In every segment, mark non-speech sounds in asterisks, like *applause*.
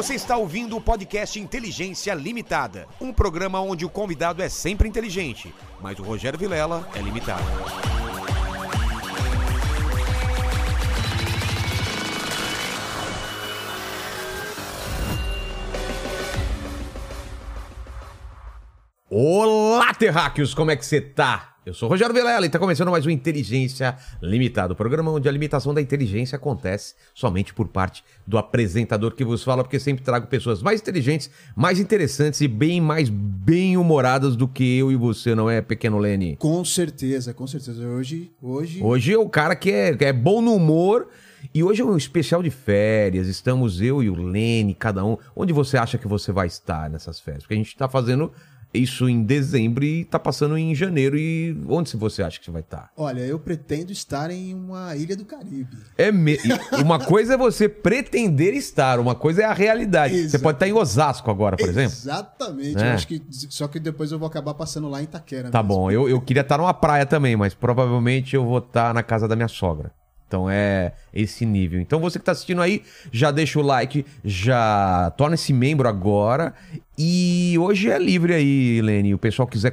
Você está ouvindo o podcast Inteligência Limitada, um programa onde o convidado é sempre inteligente, mas o Rogério Vilela é limitado. Olá, terráqueos, como é que você tá? Eu sou o Rogério Vilela e tá começando mais um Inteligência Limitada, o programa onde a limitação da inteligência acontece somente por parte do apresentador que vos fala, porque sempre trago pessoas mais inteligentes, mais interessantes e bem mais bem-humoradas do que eu e você, não é, pequeno Lene? Com certeza, com certeza. Hoje, hoje... Hoje é o cara que é, que é bom no humor e hoje é um especial de férias, estamos eu e o Lene, cada um. Onde você acha que você vai estar nessas férias? Porque a gente tá fazendo isso em dezembro e tá passando em janeiro. E onde você acha que você vai estar? Olha, eu pretendo estar em uma ilha do Caribe. É me... Uma coisa é você pretender estar, uma coisa é a realidade. Exato. Você pode estar em Osasco agora, por exemplo. Exatamente. É. Eu acho que só que depois eu vou acabar passando lá em Itaquera. Tá mesmo. bom. Eu, eu queria estar numa praia também, mas provavelmente eu vou estar na casa da minha sogra. Então é esse nível. Então você que está assistindo aí, já deixa o like, já torna-se membro agora e hoje é livre aí, Helene. O pessoal quiser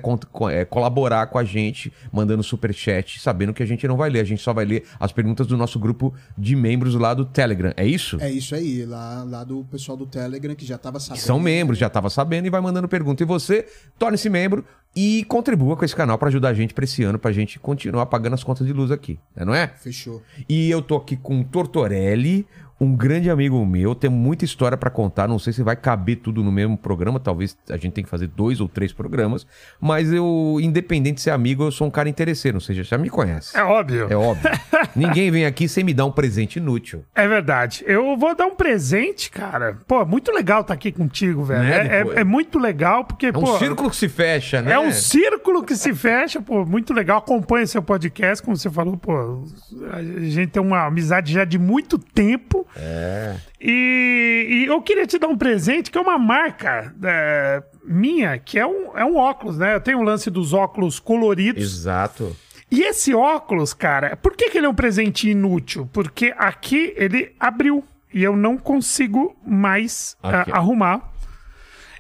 é, colaborar com a gente, mandando super chat, sabendo que a gente não vai ler, a gente só vai ler as perguntas do nosso grupo de membros lá do Telegram. É isso? É isso aí, lá, lá do pessoal do Telegram que já estava sabendo. Que são membros, já estava sabendo e vai mandando pergunta. E você torne-se membro e contribua com esse canal para ajudar a gente para esse ano, para a gente continuar pagando as contas de luz aqui, né, não é? Fechou. E eu tô aqui com o Tortorelli, um grande amigo meu, tem muita história para contar, não sei se vai caber tudo no mesmo programa, talvez a gente tenha que fazer dois ou três programas, mas eu, independente de ser amigo, eu sou um cara interesseiro, ou seja, já me conhece. É óbvio. É óbvio. *laughs* Ninguém vem aqui sem me dar um presente inútil. É verdade. Eu vou dar um presente, cara. Pô, muito legal estar tá aqui contigo, velho. Né, é, é, é, muito legal, porque, é um pô... círculo que se fecha, né? É um círculo que se fecha, pô, muito legal. Acompanha seu podcast, como você falou, pô, a gente tem uma amizade já de muito tempo. É. E, e, eu queria te dar um presente que é uma marca é, minha, que é um, é um óculos, né? Eu tenho o um lance dos óculos coloridos. Exato. E esse óculos, cara, por que, que ele é um presente inútil? Porque aqui ele abriu e eu não consigo mais a, arrumar.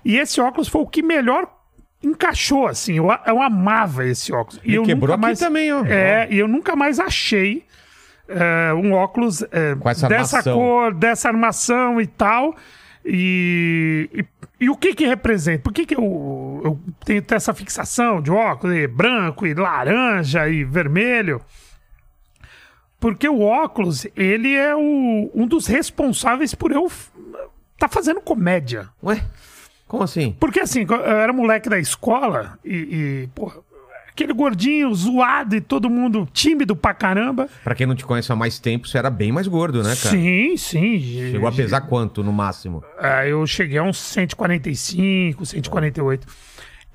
E esse óculos foi o que melhor encaixou, assim. Eu, eu amava esse óculos. E, e eu quebrou nunca mais, também, ó. É, e eu nunca mais achei é, um óculos é, dessa armação. cor, dessa armação e tal. E, e, e, o que que representa? Por que que eu, eu tenho essa fixação de óculos e branco e laranja e vermelho? Porque o óculos, ele é o, um dos responsáveis por eu tá fazendo comédia. Ué? Como assim? Porque assim, eu era moleque da escola e, e porra, aquele gordinho zoado e todo mundo tímido pra caramba. Pra quem não te conhece há mais tempo, você era bem mais gordo, né, cara? Sim, sim. Chegou a pesar quanto no máximo? É, eu cheguei a uns 145, 148.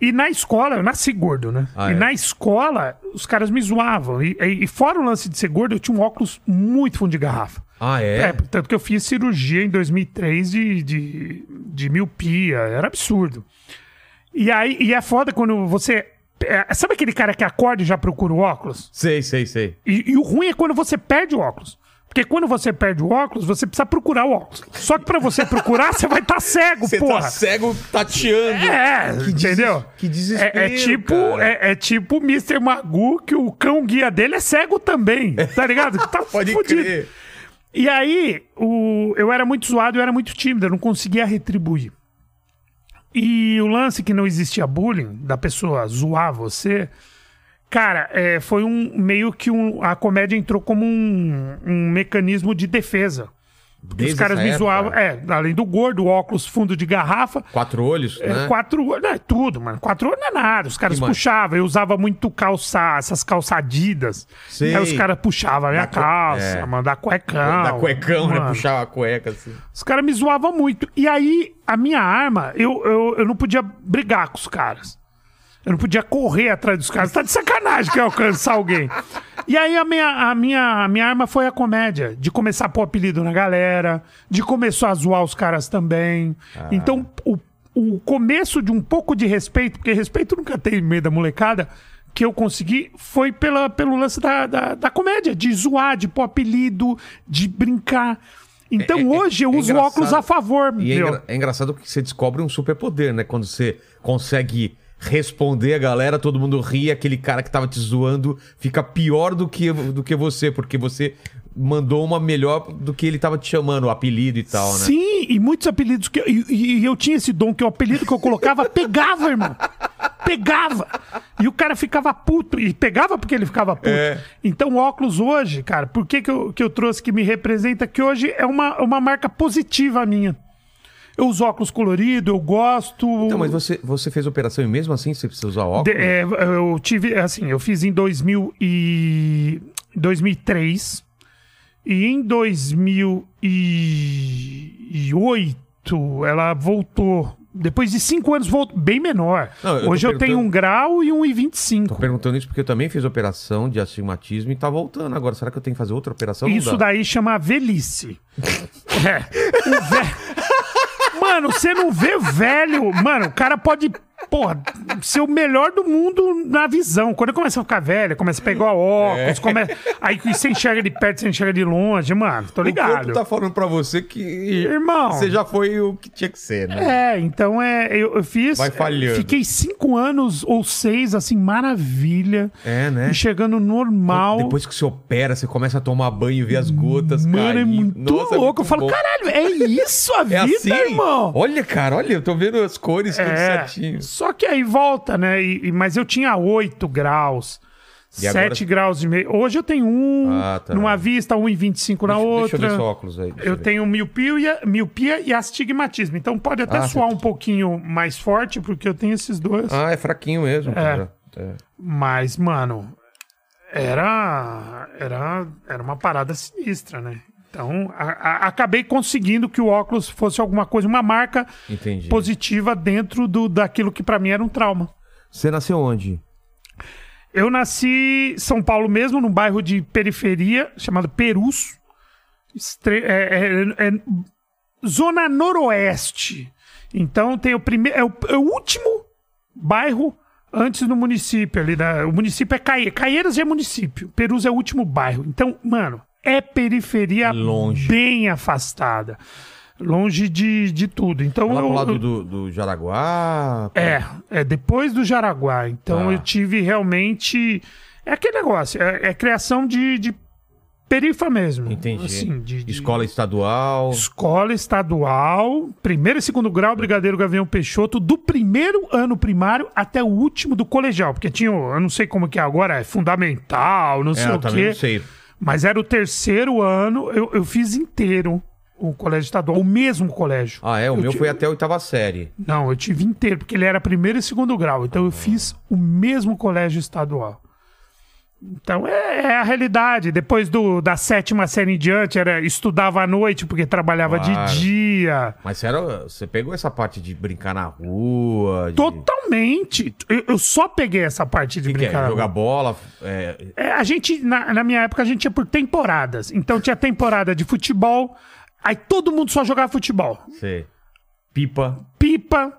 E na escola, eu nasci gordo, né? Ah, e é? na escola, os caras me zoavam. E, e, fora o lance de ser gordo, eu tinha um óculos muito fundo de garrafa. Ah, é? é tanto que eu fiz cirurgia em 2003 de, de, de miopia. Era absurdo. E aí, e é foda quando você é, sabe aquele cara que acorda e já procura o óculos? Sei, sei, sei. E, e o ruim é quando você perde o óculos. Porque quando você perde o óculos, você precisa procurar o óculos. Só que para você procurar, você vai estar tá cego, você porra. Você tá cego tateando. É, que entendeu? Que desespero, é, é tipo, é, é, tipo o Mr. Magoo, que o cão guia dele é cego também, tá ligado? Tá *laughs* Pode fudido. crer. E aí, o... eu era muito zoado, eu era muito tímido, eu não conseguia retribuir. E o lance que não existia bullying, da pessoa zoar você, cara, é, foi um meio que um, a comédia entrou como um, um mecanismo de defesa. Desde Os caras me zoavam, é, além do gordo, óculos fundo de garrafa. Quatro olhos, é, né? Quatro olhos, é tudo, mano. Quatro olhos não é nada. Os caras puxavam, eu usava muito calça, essas calçadidas. Sei. Aí os caras puxavam a minha da calça, é. mano, da cuecão. Da cuecão, né? mano. né? Puxava a cueca, assim. Os caras me zoavam muito. E aí, a minha arma, eu, eu, eu não podia brigar com os caras. Eu não podia correr atrás dos caras. Tá de sacanagem que eu alcançar alguém. E aí a minha, a, minha, a minha arma foi a comédia. De começar a pôr apelido na galera. De começar a zoar os caras também. Ah. Então, o, o começo de um pouco de respeito, porque respeito nunca tem meio da molecada, que eu consegui foi pela, pelo lance da, da, da comédia. De zoar, de pôr apelido, de brincar. Então É- é- hoje eu é uso óculos a favor, E é, engra- é engraçado que você descobre um superpoder, né? Quando você consegue responder a galera, todo mundo ri, aquele cara que tava te zoando fica pior do que, do que você, porque você mandou uma melhor do que ele tava te chamando, o apelido e tal, né? Sim, e muitos apelidos que. E, e- e eu tinha esse dom que o apelido que eu colocava *laughs* pegava, irmão. Pegava. E o cara ficava puto. E pegava porque ele ficava puto. É. Então, óculos hoje, cara, por que, que, eu, que eu trouxe que me representa? Que hoje é uma, uma marca positiva minha. Eu uso óculos colorido, eu gosto. Então, mas você, você fez operação e mesmo assim você precisa usar óculos? De- é, eu tive, assim, eu fiz em 2000 e 2003 e em 2008 ela voltou. Depois de cinco anos voltou bem menor. Não, eu tô Hoje eu tenho um grau e um Tô 1,25. perguntando isso porque eu também fiz operação de astigmatismo e tá voltando agora. Será que eu tenho que fazer outra operação? Isso daí chama velhice. *laughs* é. O ve- Mano, você não vê velho. Mano, o cara pode, porra, ser o melhor do mundo na visão. Quando começa a ficar velho, começa a pegar óculos, começa... aí você enxerga de perto, você enxerga de longe, mano, tô O corpo ligado. tá falando pra você que Irmão. você já foi o que tinha que ser, né? É, então é, eu, eu fiz. Vai falhando. Fiquei cinco anos ou seis, assim, maravilha. É, né? Enxergando normal. Depois que você opera, você começa a tomar banho e ver as gotas Mano, é muito Nossa, é louco. eu muito falo, bom. caralho, é isso a *laughs* É vida, assim? irmão? Olha, cara, olha, eu tô vendo as cores tudo É, certinho. Só que aí volta, né? E, e- mas eu tinha 8 graus, E agora- 7 graus e meio. Hoje eu tenho um Ah, tá. numa vista, 1,25 na Deixa- outra. Deixa eu ver seu óculos aí. deixa Eu ver. tenho miopia, miopia e astigmatismo. Então pode até Ah, soar um pouquinho mais forte, porque eu tenho esses dois. Ah, é fraquinho mesmo, cara. É. Mas, mano, era, era, era uma parada sinistra, né? Então, a- a- acabei conseguindo que o óculos fosse alguma coisa, uma marca Entendi. positiva dentro do, daquilo que pra mim era um trauma. Você nasceu onde? Eu nasci em São Paulo mesmo, num bairro de periferia chamado Perus. Estre- é- é- é zona noroeste. Então tem o primeiro. É o, é o último bairro antes do município ali. Da, o município é Caeiras. Caeiras é município. Perus é o último bairro. Então, mano, é periferia Longe. bem afastada. Longe de, de tudo. Então, Lá pro eu- lado eu- do, do Jaraguá? é, é depois do Jaraguá. Então Tá. eu tive realmente. É aquele negócio, é, é criação de, de perifa mesmo. Entendi. Assim, de, de- Escola estadual. Escola estadual, primeiro e segundo grau, Brigadeiro Gavião Peixoto, do primeiro ano primário até o último do colegial. Porque tinha, eu não sei como que é agora, é fundamental, não É, sei eu o quê. não sei. Mas era o terceiro ano, eu, eu fiz inteiro o colégio estadual, o mesmo colégio. Ah, é? O Eu meu ti- foi até a oitava série. Não, eu tive inteiro, porque ele era primeiro e segundo grau. Então eu fiz o mesmo colégio estadual. Então é, é a realidade. Depois do, da sétima série em diante, era, estudava à noite porque trabalhava Claro. de dia. Mas você, era, você pegou essa parte de brincar na rua? De... Totalmente. Eu, eu só peguei essa parte de que, que é? brincar. Jogar bola? É... É, a gente, na, na minha época, a gente ia por temporadas. Então tinha temporada de futebol, aí todo mundo só jogava futebol. Sei. Pipa. pipa,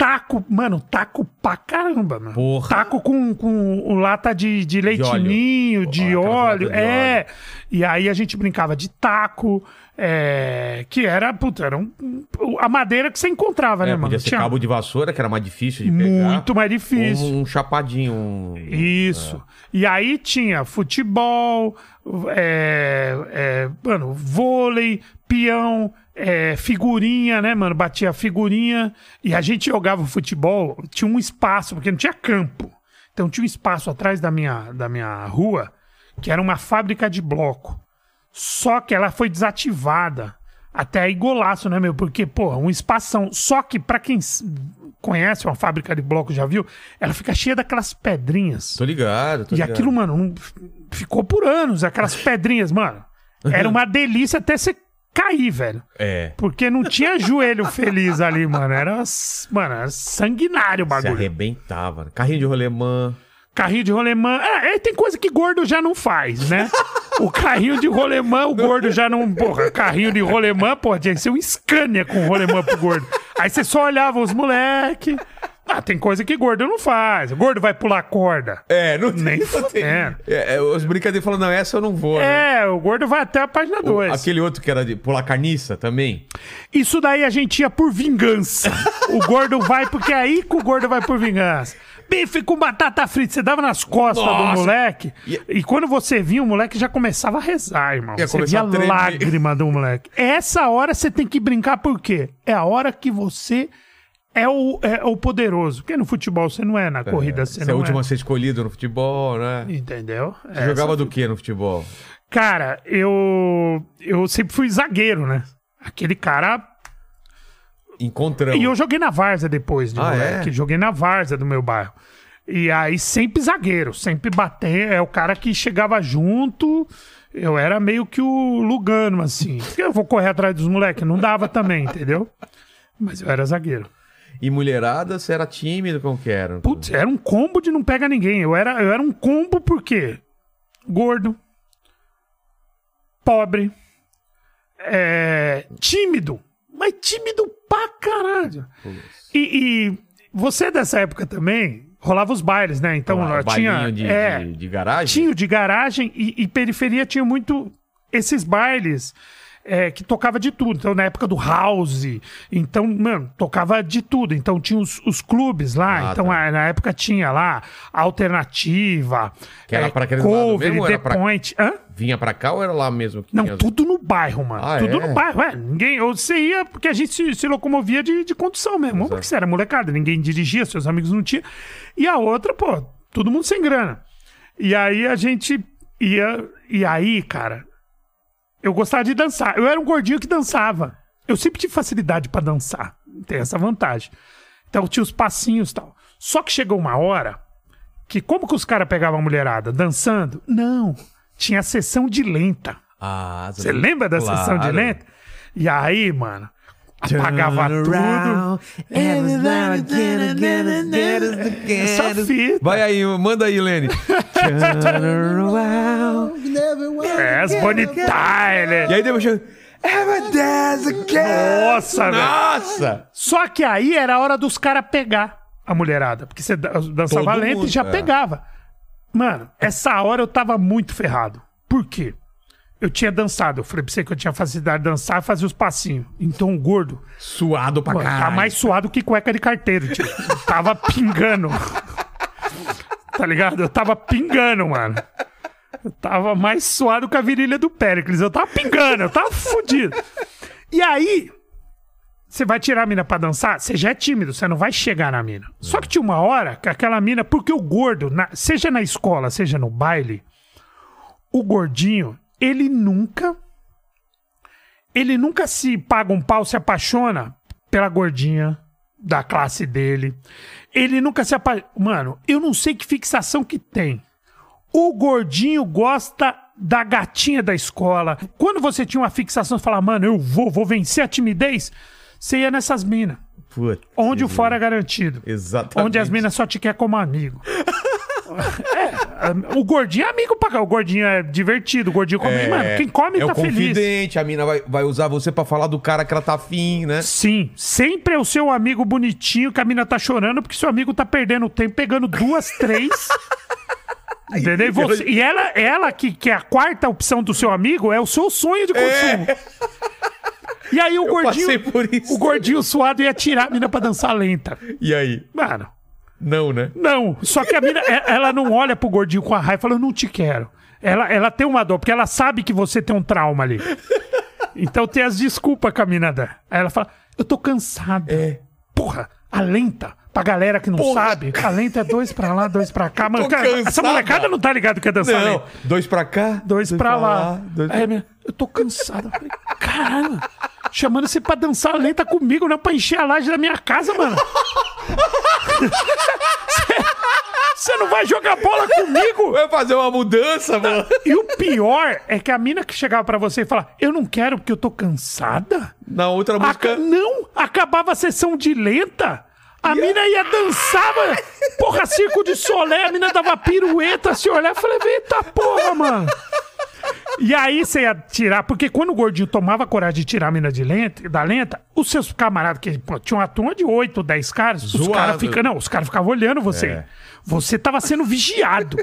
taco, mano, taco pra caramba, mano. Porra. Taco com, com lata de, de leitinho, óleo. de óleo, latas de é. E aí a gente brincava de taco, é, que era, puta, era um- a madeira que você encontrava, né, É, mano? podia ser Tinha cabo de vassoura, que era mais difícil de pegar. muito mais difícil. Um chapadinho. Um... Isso. E aí tinha futebol, é, é, mano, vôlei, peão, é, figurinha, né, mano? Batia figurinha. E a gente jogava futebol, tinha um espaço, porque não tinha campo. Então tinha um espaço atrás da minha, da minha rua, que era uma fábrica de bloco. Só que ela foi desativada. Até aí golaço, né, meu? Porque, pô, um espação. Só que, pra quem conhece uma fábrica de bloco, já viu? Ela fica cheia daquelas pedrinhas. Tô ligado, tô E ligado. aquilo, mano, não- ficou por anos, aquelas pedrinhas, mano. Era uma delícia até você cair, velho. É. Porque não tinha *laughs* joelho feliz ali, mano. Era, mano, era sanguinário o Se bagulho. arrebentava. Carrinho de rolemã. Carrinho de rolemã. É, é, tem coisa que gordo já não faz, né? O carrinho de rolemã, o gordo já não. Porra, carrinho de rolemã, pô, tinha que ser um Scania com rolemã pro gordo. Aí você só olhava os moleque. Ah, tem coisa que gordo não faz. Gordo vai pular corda. É, não tem. Nem não tem. fudendo. É, é, os brincadeiros falam, não, essa eu não vou. né? É, o gordo vai até a página O- 2. Aquele outro que era de pular carniça também. Isso daí a gente ia por vingança. o gordo vai porque é aí que o gordo vai por vingança. Bife com batata frita, você dava nas costas do Nossa. moleque. E- E... quando você via, o moleque já começava a rezar, irmão. Ia você via a lágrima do moleque. Essa hora você tem que brincar por quê? É a hora que você é o, é o poderoso. Porque no futebol você não é, na corrida você Você é não o último é. a ser escolhido no futebol, né? Entendeu? Você jogava do que no futebol? Cara, eu, eu sempre fui zagueiro, né? Aquele cara Encontramos. E eu joguei na Várzea depois de Ah, moleque. é? Joguei na Várzea do meu bairro. E aí sempre zagueiro, sempre bater. É o cara que chegava junto. Eu era meio que o Lugano, assim. Eu vou correr atrás dos moleques. Não dava também, entendeu? Mas eu era zagueiro. E mulherada, você era tímido, como que era? Putz, era um combo de não pega ninguém. Eu era, eu era um combo porque gordo, pobre, é, tímido, mas tímido pra caralho. E, e você é dessa época também, rolava os bailes, né? Então Claro, tinha, de, é, de, de garagem? tinha de garagem e, e periferia tinha muito esses bailes é, que tocava de tudo. Então, na época do house, então, mano, tocava de tudo. Então, tinha os, os clubes lá. Ah, então, tá. na época tinha lá Alternativa, Que era é, pra Cover, mesmo The pra- Point. Hã? Vinha pra cá ou era lá mesmo? Não, tudo no bairro, mano. Ah, tudo é? no bairro, é. Ninguém, ou você ia, porque a gente se, se locomovia de, de condução mesmo. Porque você era molecada, ninguém dirigia, seus amigos não tinham. E a outra, pô, todo mundo sem grana. E aí a gente ia. E aí, cara, eu gostava de dançar. Eu era um gordinho que dançava. Eu sempre tive facilidade pra dançar. Tem essa vantagem. Então tinha os passinhos e tal. Só que chegou uma hora que, como que os caras pegavam a mulherada? Dançando? Não. Tinha a sessão de lenta. Ah, Você lembra da Claro. sessão de lenta? E aí, mano, apagava tudo. Essa fita. Vai aí, manda aí, Lene. *laughs* É, as Bonnie Tyler. e aí depois chega... Ever dance again. Nossa, velho. Nossa! Só que aí era a hora dos caras pegar a mulherada. Porque você dan- dançava Todo lento mundo, e já é. pegava. Mano, essa hora eu tava muito ferrado. Por quê? Eu tinha dançado. Eu falei pra você que eu tinha facilidade de dançar e fazer os passinhos. Então o gordo Suado pra Mano, caralho. tá mais suado que cueca de carteiro, tio. Eu tava pingando. *laughs* tá ligado? Eu tava pingando, mano. Eu tava mais suado que a virilha do Péricles. Eu tava pingando, eu tava fudido. E aí, você vai tirar a mina pra dançar, você já é tímido, você não vai chegar na mina. Só que tinha uma hora que aquela mina, porque o gordo, na- seja na escola, seja no baile, o gordinho, ele nunca ele nunca se paga um pau, se apaixona pela gordinha da classe dele. Ele nunca se apaixona. Mano, eu não sei que fixação que tem. O gordinho gosta da gatinha da escola. Quando você tinha uma fixação, você fala, mano, eu vou, vou vencer a timidez. Você ia nessas minas. Onde o fora é garantido. Exatamente. Onde as minas só te quer como amigo. *laughs* É, o gordinho é amigo pra cá. O gordinho é divertido. O gordinho come. Mano, quem come é tá o feliz. confidente, a mina vai, vai usar você pra falar do cara que ela tá afim, né? Sim, sempre é o seu amigo bonitinho que a mina tá chorando porque seu amigo tá perdendo tempo, pegando duas, três. *laughs* Entendeu? E, você- e ela, ela que, que é a quarta opção do seu amigo, é o seu sonho de consumo. E aí o gordinho. por isso. O gordinho suado ia tirar a mina pra dançar lenta. E aí? Mano, Não, né? não. Só que a mina, é- ela não olha pro gordinho com a raiva e fala, eu não te quero. Ela, ela tem uma dor, porque ela sabe que você tem um trauma ali. Então tem as desculpas com a mina dela. Aí ela fala, eu tô cansada. É. Porra, a lenta, pra galera que não Porra. sabe, a lenta é dois pra lá, dois pra cá. Mano, cara, essa molecada não tá ligado que é dançar Não. lenta. Dois pra cá. Dois, pra lá. dois Aí minha, eu tô cansada. Eu falei, caralho, chamando você pra dançar lenta comigo, não é pra encher a laje da minha casa, mano. Você- não vai jogar bola comigo? Vai fazer uma mudança, mano. E o pior é que a mina que chegava pra você e falava, eu não quero porque eu tô cansada. Na outra música. Aca- Não, acabava a sessão de lenta. A mina ia dançar, mano. Porra, circo de solé, a mina dava pirueta, se olhar, eu falei, eita porra, mano. E aí você ia tirar, porque quando o gordinho tomava coragem de tirar a mina de lenta, da lenta, os seus camaradas, que pô, tinha uma turma de 8, 10 caras, os Zoado. caras ficam, não, os caras ficavam olhando você. É. Você tava sendo vigiado.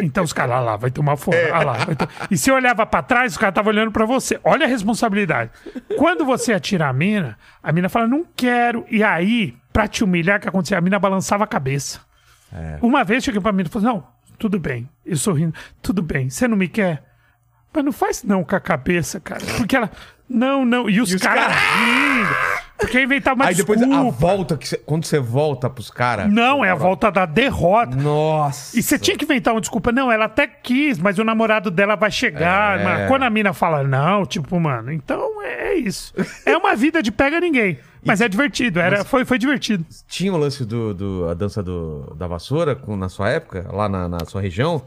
Então os caras, ah lá, vai tomar fora. É. ah lá, to- E você olhava pra trás, os caras estavam olhando pra você. Olha a responsabilidade. Quando você atira a mina, a mina fala, não quero. E aí, pra te humilhar, o que acontecia? A mina balançava a cabeça. É. Uma vez cheguei pra mina e falei, não, tudo bem. Eu sorrindo, tudo bem, você não me quer? Mas não faz não com a cabeça, cara. Porque ela, não, não. E os, os caras cara- rindo. Porque inventava uma Aí depois a volta, que cê- quando você volta pros caras. Não, é a volta da derrota. Nossa. E você tinha que inventar uma desculpa. Não, ela até quis, mas o namorado dela vai chegar. É. Mas quando a mina fala não, tipo, mano, então é isso. É uma vida de pega ninguém. *laughs* Mas é divertido, era, foi, foi divertido. Tinha o lance do, do- a dança do, da vassoura com- na sua época, lá na, na sua região?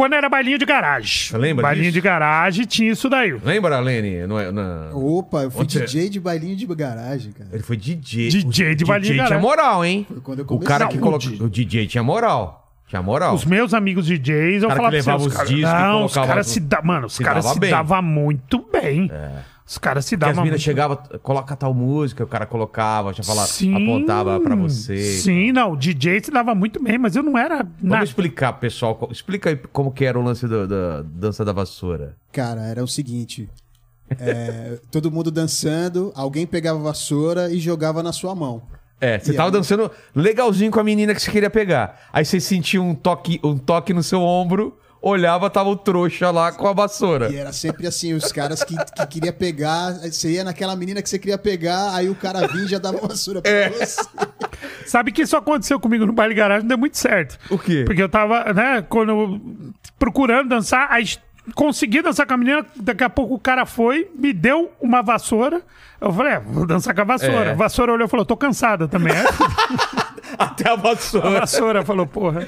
Quando era bailinho de garagem. Você lembra Bailinho disso? de garagem tinha isso daí. Lembra, Lene? Não é- na- Opa, eu fui Onde DJ de bailinho de garagem, cara. Ele foi DJ. DJ de o balinha DJ tinha garagem. moral, hein? Foi quando eu O comecei. cara Não, que o colocou. O DJ tinha moral. Tinha moral. Os meus amigos DJs, eu Cara falava que pra levava você, os os caras, não, os caras se davam, mano, os se caras dava se bem. davam muito bem. Os caras se Porque as davam minas muito chegavam, coloca tal música, o cara colocava, já falava, Sim, apontava pra você. Sim, não, o DJ se dava muito bem, mas eu não era Vamos nada. explicar, pessoal. Explica aí como que era o lance do- da dança da vassoura. Cara, era o seguinte. é, *laughs* todo mundo dançando, alguém pegava a vassoura e jogava na sua mão. É, você E tava aí? dançando legalzinho com a menina que você queria pegar. Aí você sentia um toque, um toque no seu ombro, olhava, tava o trouxa lá com a vassoura. E era sempre assim, os caras que, que queria pegar, você ia naquela menina que você queria pegar, aí o cara vinha e já dava vassoura pra É. você. Sabe que isso aconteceu comigo no baile garagem, não deu muito certo. O quê? Porque eu tava, né, quando eu- procurando dançar, aí consegui dançar com a menina, daqui a pouco o cara foi, me deu uma vassoura. Eu falei, é, vou dançar com a vassoura. É. A vassoura olhou e falou, tô cansada também. Aí *laughs* Até a a vassoura. vassoura falou, porra.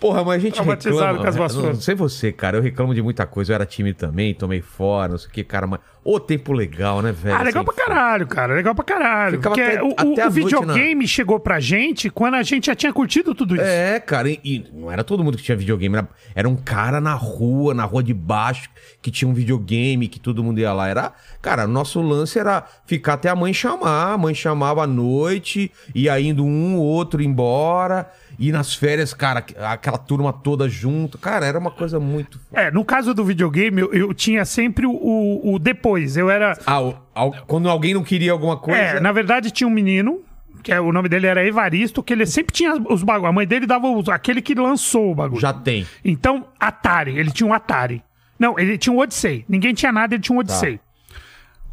Porra, mas a gente reclama. com as vassouras. Não sei você, cara. Eu reclamo de muita coisa. Eu era tímido também, tomei fora, não sei o que, cara. Mas... Ô, tempo legal, né, velho? Ah, legal Assim, pra caralho, cara. Legal pra caralho. Ficava Porque até- o, até o videogame chegou pra gente quando a gente já tinha curtido tudo isso. É, cara, e, e não era todo mundo que tinha videogame. Era, era um cara na rua, na rua de baixo, que tinha um videogame, que todo mundo ia lá. Era, cara, o nosso lance era ficar até a mãe chamar. A mãe chamava à noite, ia indo um, outro embora. E nas férias, cara, aquela turma toda junto. Cara, era uma coisa muito. É, no caso do videogame, eu, eu tinha sempre o, o- o depois. Eu era. Ah, o- al- quando alguém não queria alguma coisa. É, na verdade tinha um menino, que é, o nome dele era Evaristo, que ele sempre tinha os bagulhos. A mãe dele dava os- aquele que lançou o bagulho. Já tem. Então, Atari, ele tinha um Atari. Não, ele tinha um Odyssey. Ninguém tinha nada, ele tinha um Odyssey.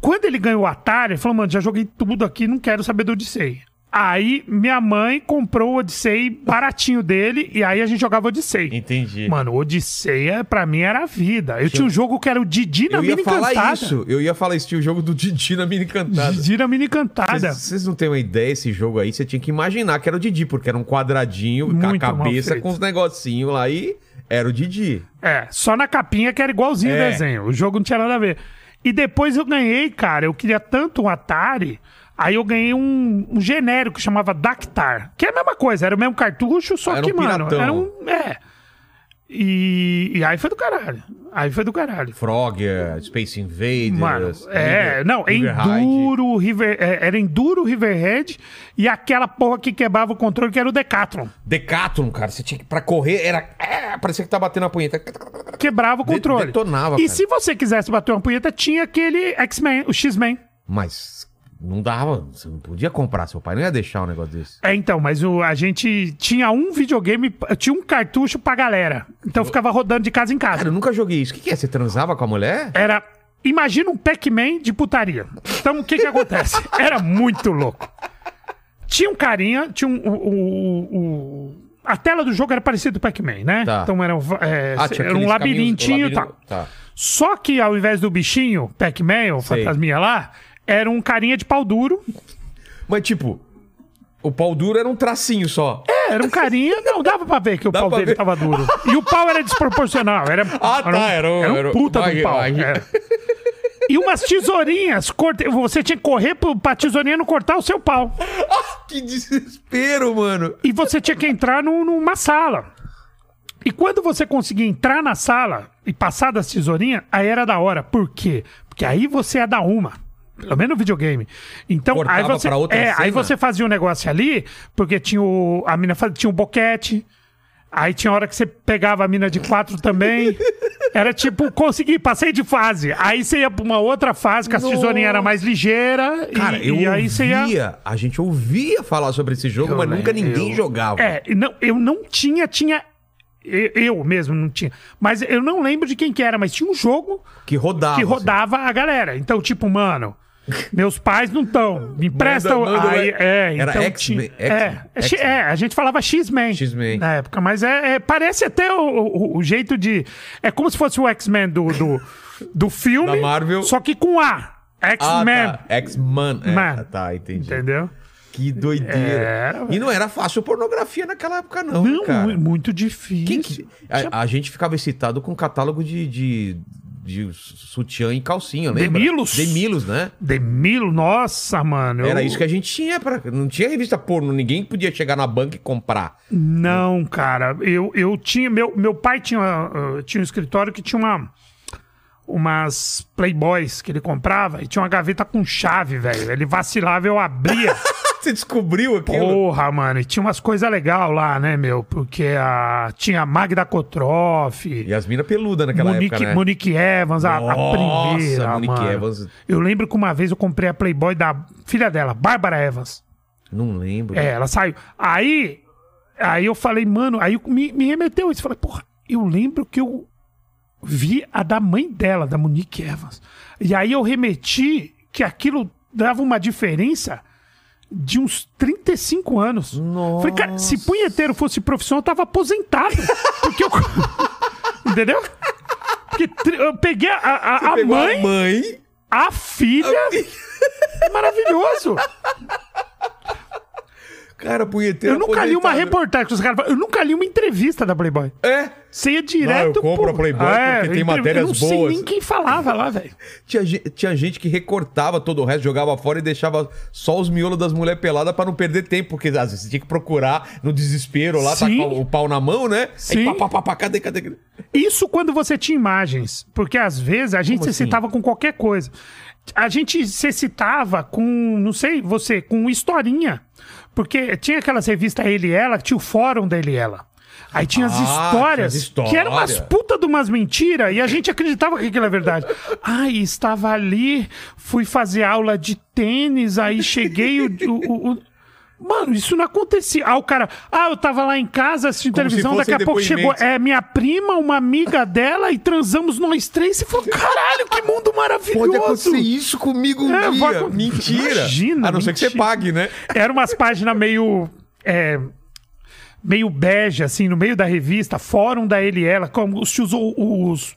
Quando ele ganhou o Atari, ele falou, mano, já joguei tudo aqui, não quero saber do Odyssey. Aí minha mãe comprou o Odyssey baratinho dele e aí a gente jogava Odyssey. Entendi. Mano, o Odisseia pra mim era a vida. Eu tinha um jogo que era o Didi na eu ia falar Encantada. isso. Eu ia falar isso. Tinha o jogo do Didi na Mina Encantada. Didi na Mina Encantada. Vocês vocês não têm uma ideia esse jogo aí? Você tinha que imaginar que era o Didi, porque era um quadradinho com a Muito cabeça com os negocinhos lá e era o Didi. É, só na capinha que era igualzinho o É. desenho. O jogo não tinha nada a ver. E depois eu ganhei, cara, eu queria tanto um Atari, aí eu ganhei um, um genérico que chamava Dactar, que é a mesma coisa, era o mesmo cartucho, só que, um mano, piratão. era um. É. E, e aí foi do caralho. Aí foi do caralho. Frogger, Space Invaders. Mano, é, River- não, River. Enduro, River, é, era Enduro, Riverhead e aquela porra que quebrava o controle que era o Decathlon. Decathlon, cara. Você tinha que. Pra correr, era. É, parecia que tá batendo a punheta. Quebrava o De- controle. detonava, E cara. se você quisesse bater uma punheta, tinha aquele X-Men, o X-Men. Mas não dava. Você não podia comprar. Seu pai não ia deixar um negócio desse. É, então, mas o, a gente tinha um videogame, tinha um cartucho pra galera. Então ficava rodando de casa em Cara, casa. eu nunca joguei isso. O que, que é? Você transava com a mulher? Era. Imagina um Pac-Man de putaria. Então, o que que acontece? *laughs* Era muito louco. Tinha um carinha, tinha um. o- o- o- a tela do jogo era parecida com o Pac-Man, né? Tá. Então era, um- é, Ah, era um labirintinho e tal. Tá. Só que ao invés do bichinho, Pac-Man, o Sei. fantasminha lá, era um carinha de pau duro. Mas, tipo, o pau duro era um tracinho só. É, era um carinha. Não, dava pra ver que o Dá pau dele ver. tava duro. E o pau era desproporcional. Era, *laughs* Ah, tá, era um- era um era um- puta do pau. vai. é. E umas tesourinhas. corte- Você tinha que correr pro- pra tesourinha não cortar o seu pau. Que desespero, mano. E você tinha que entrar num- numa sala. E quando você conseguia entrar na sala e passar das tesourinhas, aí era da hora. Por quê? Porque aí você é da uma. Pelo menos no videogame. Então, Cortava aí você. pra outra é, aí cena? você fazia um negócio ali, porque tinha o. A mina fazia, tinha um boquete. Aí tinha hora que você pegava a mina de quatro também. *laughs* Era tipo, consegui, passei de fase. Aí você ia pra uma outra fase, que as tesourinhas eram mais ligeiras. Cara, e, eu e aí você ia. ouvia, a gente ouvia falar sobre esse jogo, mas nunca ninguém eu- jogava. É, não, eu não tinha, tinha. Eu, eu mesmo não tinha. Mas eu não lembro de quem que era, mas tinha um jogo Que rodava. que assim. rodava a galera. Então, tipo, mano, meus pais não estão. Me empresta. o- manda, aí, é. é, Era então X-Men, é, é, é, a gente falava X-Men. X-Men. Na época, mas é, é- parece até o, o- o jeito de. É como se fosse o X-Men do, do, do filme. Da Marvel. Só que com A. Ah, X-Men. tá. X-Man. É, tá, entendi. Entendeu? Que doideira. Era, e não era fácil pornografia naquela época, não, Não, cara. mu- muito difícil. Que- a, a gente ficava excitado com catálogo de, de, de sutiã e calcinha, lembra? Demilos? Demilos, né? Demilo, nossa, mano. eu- Era isso que a gente tinha. Pra... Não tinha revista porno, ninguém podia chegar na banca e comprar. Não, cara. Eu, eu tinha. Meu, meu pai tinha, uh, tinha um escritório que tinha uma. Umas Playboys que ele comprava e tinha uma gaveta com chave, velho. Ele vacilava, eu abria. *laughs* Você descobriu aquilo? Porra, mano. E tinha umas coisas legais lá, né, meu? Porque a, tinha a Magda Kotroff, E as minas peludas naquela Monique, época, né? Monique Evans, a, a Nossa, primeira. Monique mano. Evans. Eu lembro que uma vez eu comprei a Playboy da filha dela, Bárbara Evans. Não lembro. É, ela saiu. Aí, aí eu falei, mano, aí me, me remeteu isso. Falei, porra, eu lembro que eu vi a da mãe dela, da Monique Evans. E aí eu remeti que aquilo dava uma diferença de uns 35 anos. Nossa. Falei, cara, se punheteiro fosse profissão, eu tava aposentado. *laughs* Porque eu. Entendeu? Porque eu peguei a, a, a mãe, a mãe. a filha. É maravilhoso. Cara, punheteiro Eu nunca li uma reportagem que os caras falam. Eu nunca li uma entrevista da Playboy. É. Você ia direto. Não, eu compro pro- a Playboy porque tem entrev- matérias Eu não sei boas. nem quem falava lá, velho. *laughs* Tinha, tinha gente que recortava todo o resto, jogava fora e deixava só os miolos das mulheres peladas pra não perder tempo, porque às vezes você tinha que procurar no desespero lá, Sim. tacar o pau na mão, né? Sim. Aí pá, pá, pá, pá, cadê, cadê? cadê? Isso quando você tinha imagens. Porque às vezes a gente Como se assim? citava com qualquer coisa. A gente se citava com, não sei, você, com historinha. Porque tinha aquelas revistas Ele e Ela, que tinha o fórum da Ele e Ela. Aí tinha as Ah, histórias, tinha as histórias. que eram umas puta de umas mentiras, e a gente acreditava que aquilo é verdade. Ai, estava ali, fui fazer aula de tênis, aí cheguei, o, o- o- Mano, isso não acontecia. Ah, o cara, ah, eu tava lá em casa assistindo Como televisão, daqui a pouco chegou é minha prima, uma amiga dela e transamos nós três. Você falou, caralho, que mundo maravilhoso. Pode acontecer isso comigo um É, dia. vai Mentira. Imagina, A não ser que você mentira. pague, né? Eram umas páginas meio. é, meio bege, assim, no meio da revista, fórum da ele e ela, como os, os,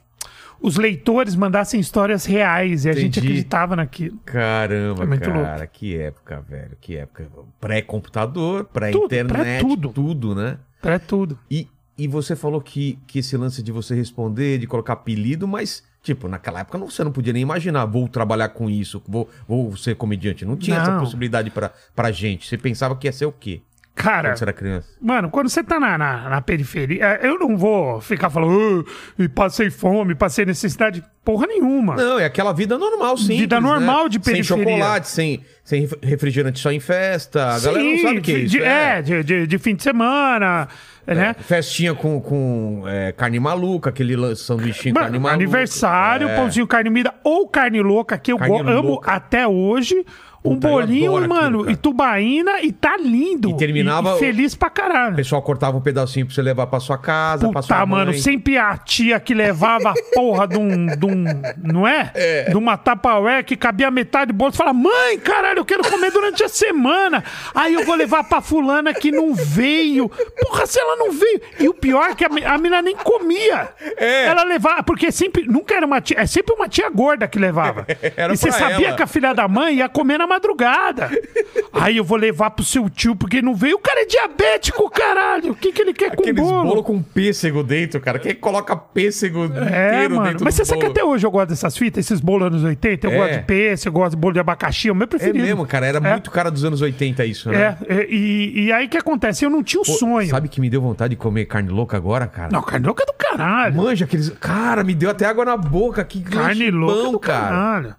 os leitores mandassem histórias reais e a gente Entendi. acreditava naquilo. Caramba, É cara, louco. que época, velho, que época. Pré-computador, pré-internet, pré-tudo. tudo, né? Pra tudo. E, e você falou que, que esse lance de você responder, de colocar apelido, mas, tipo, naquela época não- você não podia nem imaginar, vou trabalhar com isso, vou, vou ser comediante. Não tinha essa Não. possibilidade pra, pra gente. Você pensava que ia ser o quê Cara, quando você era criança? Mano, quando você tá na, na, na periferia, é, eu não vou ficar falando, "Ah, e passei fome, passei necessidade, porra nenhuma. Não, é aquela vida normal, sim. Vida normal de Sem periferia. chocolate, sem, sem refrigerante só em festa. A galera não Sim, sabe o que é de- isso. de- é, de, de- de fim de semana, né? Festinha com, com é, carne maluca, aquele sanduichinho Mano, carne maluca. aniversário, É. pãozinho carne moída ou carne louca, que eu Carne amo louca. até hoje. Um Puta, bolinho, mano, aquilo, e tubaína, e tá lindo. E terminava E, o- feliz pra O caralho. pessoal cortava um pedacinho pra você levar pra sua casa, pra sua Puta, mãe. mano, sempre a tia que levava a *laughs* porra de um. De um não é? De uma tapaué que cabia metade do bolo. Fala, mãe, caralho, eu quero comer durante a semana. Aí eu vou levar pra fulana que não veio. Porra, se ela não veio. E o pior é que a, a mina nem comia. É. Ela levava, porque sempre, nunca era uma tia, é sempre uma tia gorda que levava. *laughs* Era e você sabia ela. que a filha da mãe ia comer na madrugada. Aí eu vou levar pro seu tio porque não veio. O cara é diabético, caralho. O que, que ele quer com Aqueles bolo? bolo com pêssego dentro, cara. Quem coloca pêssego É, mano. Mas você sabe que até hoje eu gosto dessas fitas, esses bolos anos 80. Eu É. gosto de pêssego, eu gosto de bolo de abacaxi. É o meu preferido. comigo. mesmo, cara. Era É. muito cara dos anos 80 isso, né? É, é, e, e aí o que acontece? Eu não tinha o Pô, sonho. Sabe que me deu vontade de comer carne louca agora, cara? Não, carne louca é do caralho. Manja aqueles. Cara, me deu até água na boca. Que Carne louca bom, do cara. caralho.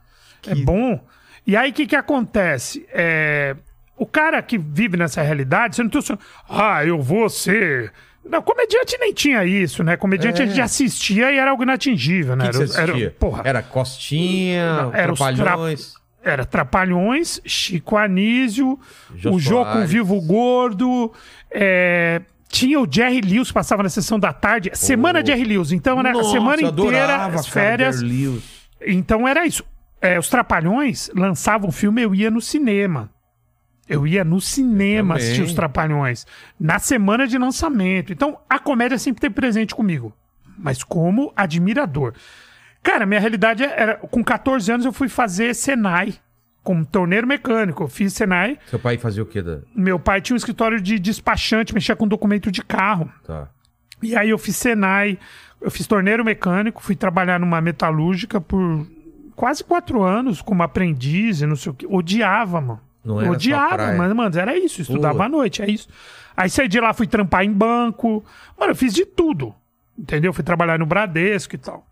É bom. E aí, o que que acontece? É, o cara que vive nessa realidade, você não tem o sonho. Ah, eu vou ser... Não, comediante nem tinha isso, né? Comediante É. a gente assistia e era algo inatingível, né? que, que era, assistia? era, porra, Era Costinha, era os tra- Trapalhões. era Trapalhões, Chico Anísio, Jô o Jô com. Vivo Gordo, é, tinha o Jerry Lewis, que passava na sessão da tarde. Semana Jerry Lewis, então era a Nossa, semana eu inteira, adorava, as cara, férias. Lewis. Então era isso. É, os Trapalhões lançavam o filme, eu ia no cinema. Eu ia no cinema assistir os Trapalhões. Na semana de lançamento. Então, a comédia sempre teve presente comigo. Mas como admirador. Cara, minha realidade era... Com 14 anos eu fui fazer Senai. Como torneiro mecânico. Eu fiz Senai. Seu pai fazia o quê? Da... Meu pai tinha um escritório de despachante, mexia com documento de carro. Tá. E aí eu fiz Senai, eu fiz torneiro mecânico, fui trabalhar numa metalúrgica por quase quatro anos como aprendiz e não sei o que. Odiava, mano. Não era Odiava, mano, mano, era isso, estudava à noite, é isso. Aí saí de lá, fui trampar em banco. Mano, eu fiz de tudo. Entendeu? Fui trabalhar no Bradesco e tal.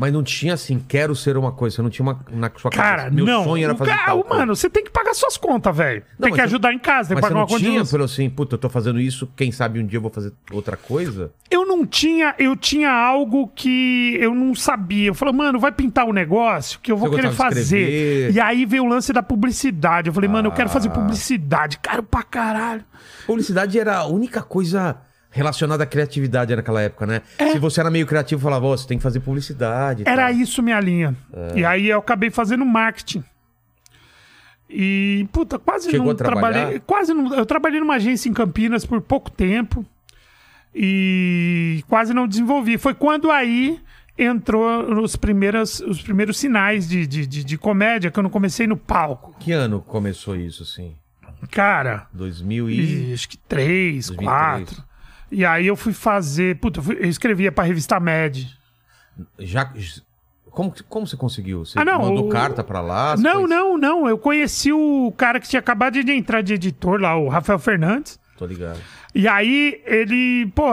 Mas não tinha assim, quero ser uma coisa. Você não tinha uma na sua Cara, cabeça. Meu não. sonho era fazer cara- tal coisa. Mano, você tem que pagar suas contas, velho. Não, Tem mas que você- ajudar em casa, tem que Mas você pagar não uma conta de tinha, luz. pelo assim, puta, eu tô fazendo isso, quem sabe um dia eu vou fazer outra coisa? eu não tinha, eu tinha algo que eu não sabia. Eu falei, mano, vai pintar o negócio que eu vou Você querer gostava de fazer. escrever? E aí veio o lance da publicidade. Eu falei, mano, eu quero fazer Ah. publicidade. Caro pra caralho. Publicidade era a única coisa relacionada à criatividade naquela época, né? Se você era meio criativo, falava, ó, você tem que fazer publicidade. É. Era tal. isso minha linha. É. E aí eu acabei fazendo marketing. E, puta, quase Chegou não trabalhei. Quase não. Eu trabalhei numa agência em Campinas por pouco tempo. E quase não desenvolvi. Foi quando aí entrou os primeiros, os primeiros sinais de, de, de, de comédia, que eu não comecei no palco. Que ano começou isso, assim? Cara, 2000 e... acho que três, 2003. quatro. E aí eu fui fazer. Puta, eu, fui- eu escrevia pra revista Med. Já... Como, como você conseguiu? Você Ah, não, mandou o- carta pra lá? Não, coisas? não, não. Eu conheci o cara que tinha acabado de entrar de editor lá, o Rafael Fernandes. Tô ligado. E aí ele, pô,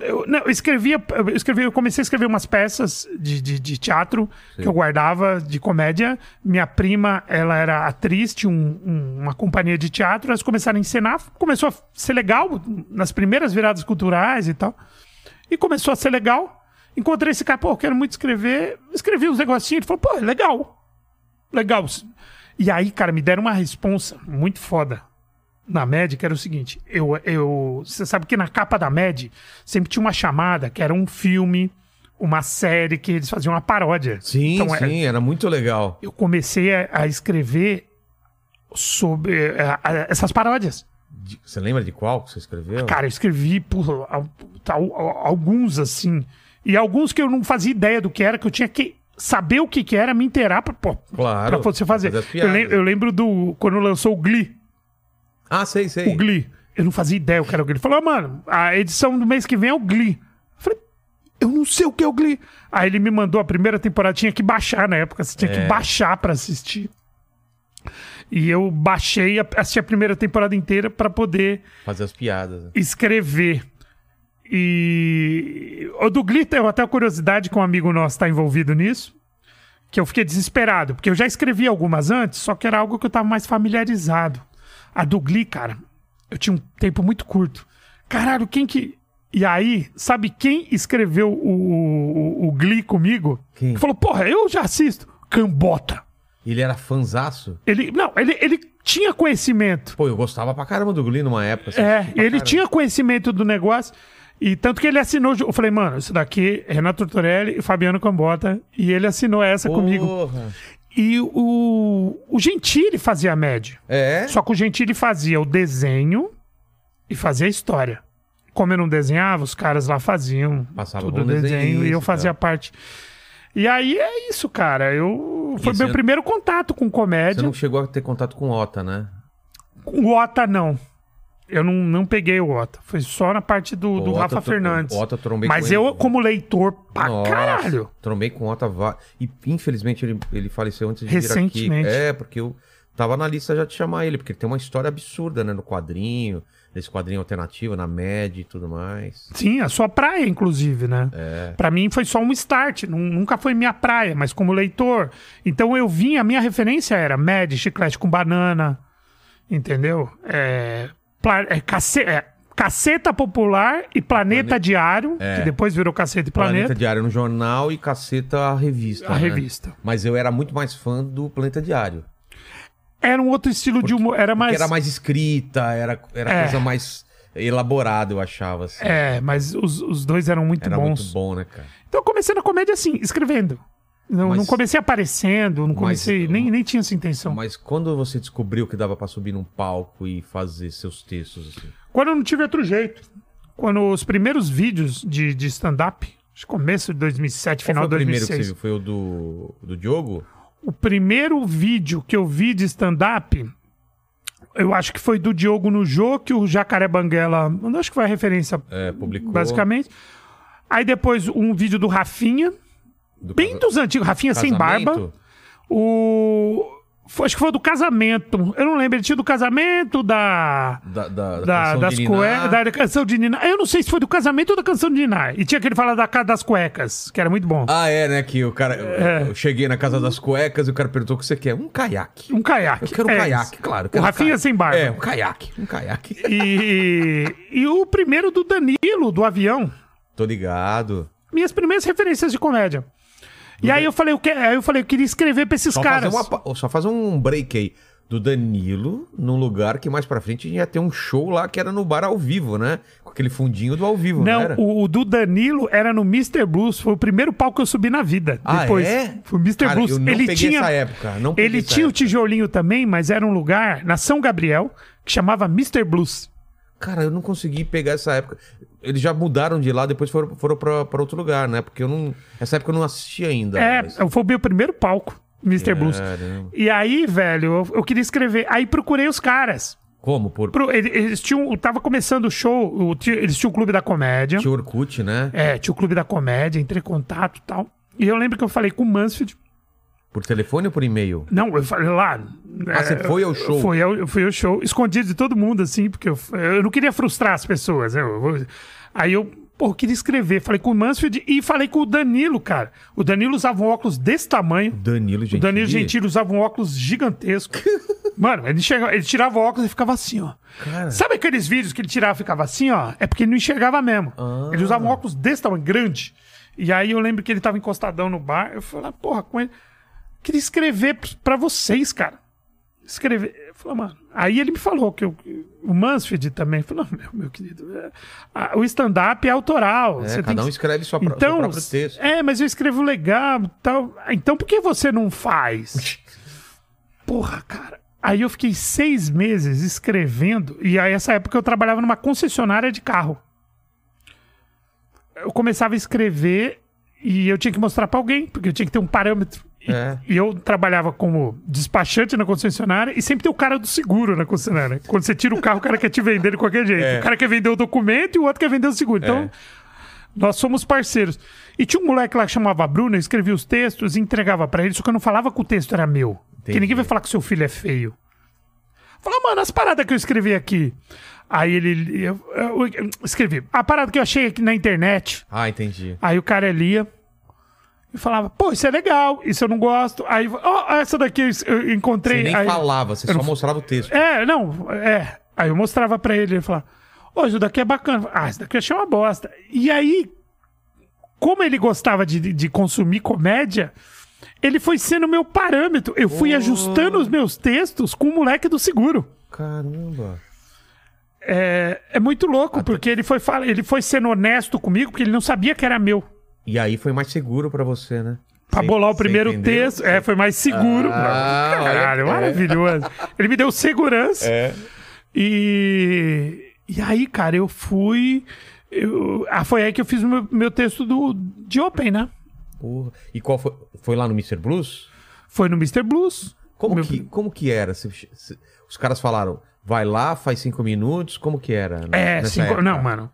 eu, não, eu escrevia, eu escrevia, eu comecei a escrever umas peças de, de, de teatro que eu guardava de comédia. Minha prima, ela era atriz, tinha um- um- uma companhia de teatro, elas começaram a encenar, começou a ser legal nas primeiras viradas culturais e tal. E começou a ser legal. Encontrei esse cara, pô, eu quero muito escrever. Escrevi uns negocinhos, ele falou, pô, é legal. Legal. E aí, cara, me deram uma responsa muito foda na MED, que era o seguinte: eu, eu, você sabe que na capa da MED sempre tinha uma chamada que era um filme, uma série que eles faziam uma paródia. Sim, Então, é- sim, era muito legal. eu comecei a, a escrever sobre eh, a- essas paródias. De- Você lembra de qual que você escreveu? Cara, eu escrevi por, al- al- al- alguns assim. E alguns que eu não fazia ideia do que era, que eu tinha que saber o que, que era, me inteirar pra, pô, Claro, pra você fazer. fazer eu, piadas. lem- eu lembro do. Quando lançou o Glee. Ah, sei, sei. o Glee. Eu não fazia ideia o que era o Glee. Ele falou, "Ah, mano, a edição do mês que vem é o Glee. Eu falei, eu não sei o que é o Glee. Aí ele me mandou a primeira temporada, tinha que baixar na época, você tinha É. que baixar pra assistir. E eu baixei, assisti a primeira temporada inteira pra poder Fazer as piadas. né? escrever. E o do Glee, eu até a curiosidade que um amigo nosso está envolvido nisso, que eu fiquei desesperado, porque eu já escrevi algumas antes, só que era algo que eu tava mais familiarizado. A do Glee, cara, eu tinha um tempo muito curto. Caralho, quem que. E aí, sabe quem escreveu o, o, o Glee comigo? Quem? Que falou, porra, eu já assisto. Cambota. Ele era fanzaço? Ele, não, ele, ele tinha conhecimento. Pô, eu gostava pra caramba do Glee numa época. assim, É, ele caramba. tinha conhecimento do negócio. E tanto que ele assinou. Eu falei, mano, isso daqui é Renato Tortorelli e Fabiano Cambota. E ele assinou essa comigo. E o, o Gentili fazia a média. É? Só que o Gentili fazia o desenho e fazia a história. Como eu não desenhava, os caras lá faziam Passava tudo o desenho e eu fazia tá. parte. E aí é isso, cara. Eu foi E meu você- primeiro contato com Você comédia. não chegou a ter contato com o Ota, né? O Ota não. Eu não, não peguei o Ota. Foi só na parte do, do Ota Rafa Fernandes. o Ota trombei Mas com eu, ele. como leitor, pra Nossa, caralho. Trombei com o Ota E infelizmente ele, ele faleceu antes de vir aqui. Recentemente. É, porque eu tava na lista já de chamar ele, porque ele tem uma história absurda, né? No quadrinho, nesse quadrinho alternativo, na média e tudo mais. Sim, a sua praia, inclusive, né? É. Pra mim foi só um start, nu- nunca foi minha praia, mas como leitor. Então eu vim, a minha referência era Mad, Chiclete com Banana, entendeu? É, é, cace- é, Caceta Popular e Planeta Diário, que depois virou Caceta e Planeta Planeta, Diário no jornal e Caceta a revista. a né? revista. Mas eu era muito mais fã do Planeta Diário. Era um outro estilo de humor, era mais... Porque era mais escrita, era, era É. coisa mais elaborada, eu achava. Assim. É, mas os, os dois eram muito era bons. muito bom, né, cara? Então eu comecei na comédia assim, escrevendo. Não, Mas- não comecei aparecendo, não Mas- comecei, nem, nem tinha essa intenção. Mas quando você descobriu que dava pra subir num palco e fazer seus textos, assim? Quando eu não tive outro jeito. Quando os primeiros vídeos de, de stand-up, acho que começo de 2007, Qual final foi de o primeiro que 2006. você viu? Foi o do, do Diogo? O primeiro vídeo que eu vi de stand-up, eu acho que foi do Diogo no Jô, que o Jacaré Banguela, acho que foi a referência, É, publicou. basicamente. Aí depois um vídeo do Rafinha, Do bem casa- dos antigos, Rafinha sem barba. casamento? O... foi- acho que foi do casamento. Eu não lembro, ele tinha do casamento, da... Da, da, da das cuecas, da canção de Niná. Eu não sei se foi do casamento ou da canção de Niná. E tinha aquele falar da casa das cuecas, que era muito bom. Ah, é, né? Que o cara. É. Eu cheguei na casa das cuecas e o cara perguntou o que você quer. Um caiaque. Um caiaque. Eu quero um É caiaque, claro. O um Rafinha caiaque. sem barba. É, um caiaque. Um caiaque. E, e o primeiro do Danilo, do avião. Tô ligado. Minhas primeiras referências de comédia. E aí eu falei, eu que- aí eu falei, eu queria escrever pra esses Só caras. fazer, uma só fazer um break aí do Danilo num lugar que mais pra frente ia ter um show lá que era no bar ao vivo, né? Com aquele fundinho do ao vivo, não, Não, o, o do Danilo era no Mr. Blues. Foi o primeiro palco que eu subi na vida. Ah, Depois. é? Foi o Mr. Cara, Blues. eu não ele peguei tinha, essa época, não ele tinha o época. tijolinho também, mas era um lugar na São Gabriel que chamava Mr. Blues. Cara, eu não consegui pegar essa época. Eles já mudaram de lá, depois foram, foram pra, pra outro lugar, né? Porque eu não. Essa época eu não assisti ainda. É, mas- foi o meu primeiro palco, Mr. Blues. Caramba. E aí, velho, eu, eu queria escrever. Aí procurei os caras. Como? Por Pro- ele- eles tinham. Tava começando o show, eles tinham o Clube da Comédia. Tio Orkut, né? É, tinha o Clube da Comédia, entrei em contato e tal. E eu lembro que eu falei com o Mansfield. Por telefone ou por e-mail? Não, eu falei lá. Ah, você foi ao show? Fui ao, eu fui ao show, escondido de todo mundo, assim, porque eu, eu não queria frustrar as pessoas. Eu vou- aí eu, pô, eu queria escrever. Falei com o Mansfield e falei com o Danilo, cara. O Danilo usava um óculos desse tamanho. Danilo O Gentili. Danilo Gentili usava um óculos gigantesco. *laughs* Mano, ele, chegava, ele tirava o óculos e ficava assim, ó. Cara. Sabe aqueles vídeos que ele tirava e ficava assim, ó? É porque ele não enxergava mesmo. Ah. Ele usava um óculos desse tamanho, grande. E aí eu lembro que ele tava encostadão no bar. Eu falei, ah, porra, com ele. Queria escrever p- pra vocês, cara. Escrever. Falei, mano. Aí ele me falou que eu- o Mansfield também. Falou, meu, meu querido, é, a- o stand-up é autoral. É, você tem cada um que- escreve sua, então, seu próprio texto. é, mas eu escrevo legal tal. Então por que você não faz? *laughs* Porra, cara. Aí eu fiquei seis meses escrevendo. E aí, essa época, eu trabalhava numa concessionária de carro. Eu começava a escrever e eu tinha que mostrar pra alguém, porque eu tinha que ter um parâmetro. E, É. e eu trabalhava como despachante na concessionária e sempre tem o cara do seguro na concessionária. Quando você tira o carro, o cara quer te vender de qualquer jeito. É. O cara quer vender o documento e o outro quer vender o seguro. Então, É. nós somos parceiros. E tinha um moleque lá que chamava Bruno, eu escrevia os textos e entregava pra ele, só que eu não falava que o texto era meu. Porque Entendi. ninguém vai falar que seu filho é feio. Falava, mano, as paradas que eu escrevi aqui. Aí ele. Eu, eu- eu escrevi. A parada que eu achei aqui na internet. Ah, entendi. Aí o cara lia. E falava, pô, isso é legal, isso eu não gosto. Aí, ó, essa daqui eu, encontrei. Você nem aí, falava, você só não- mostrava o texto. é, não, é. Aí eu mostrava pra ele, ele falava, ô, isso daqui é bacana. Ah, isso daqui eu achei uma bosta. E aí, como ele gostava de, de consumir comédia, ele foi sendo meu parâmetro. Eu fui ajustando os meus textos com o moleque do seguro. Caramba. É, é muito louco, porque ele foi, ele foi sendo honesto comigo, porque ele não sabia que era meu. E aí foi mais seguro pra você, né? Pra bolar o primeiro texto, é, foi mais seguro. Ah, Caralho, é. maravilhoso. Ele me deu segurança. É. E, e aí, cara, eu fui. eu- ah, foi aí que eu fiz o meu, meu texto do, de Open, né? Porra. E qual foi? Foi lá no Mr. Blues? Foi no Mr. Blues. Como, Meu- que, como que era? Você- você- os caras falaram, vai lá, faz cinco minutos. Como que era? né, É, cinco- época? não, mano.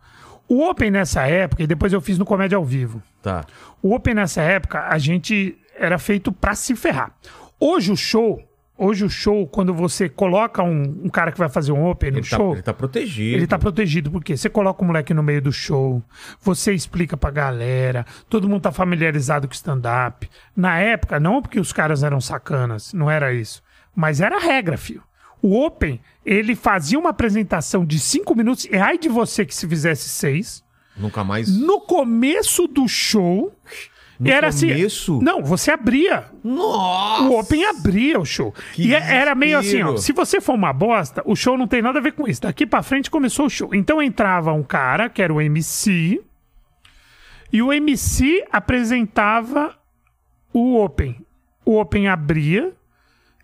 O Open nessa época, e depois eu fiz no Comédia ao Vivo. Tá. O Open nessa época, a gente era feito pra se ferrar. Hoje o show Hoje o show, quando você coloca um, um cara que vai fazer um open no Ele tá, show, ele tá protegido. ele tá protegido, porque você coloca o moleque no meio do show, você explica pra galera, todo mundo tá familiarizado com stand-up. Na época, não porque os caras eram sacanas, não era isso. Mas era a regra, filho. O Open, ele fazia uma apresentação de cinco minutos, e ai de você que se fizesse seis. Nunca mais. No começo do show. No era começo? assim. Não, você abria. Nossa! O Open abria o show. Que e é- era meio assim, ó. Se você for uma bosta, o show não tem nada a ver com isso. Daqui pra frente começou o show. Então entrava um cara, que era o MC, e o MC apresentava o Open. O Open abria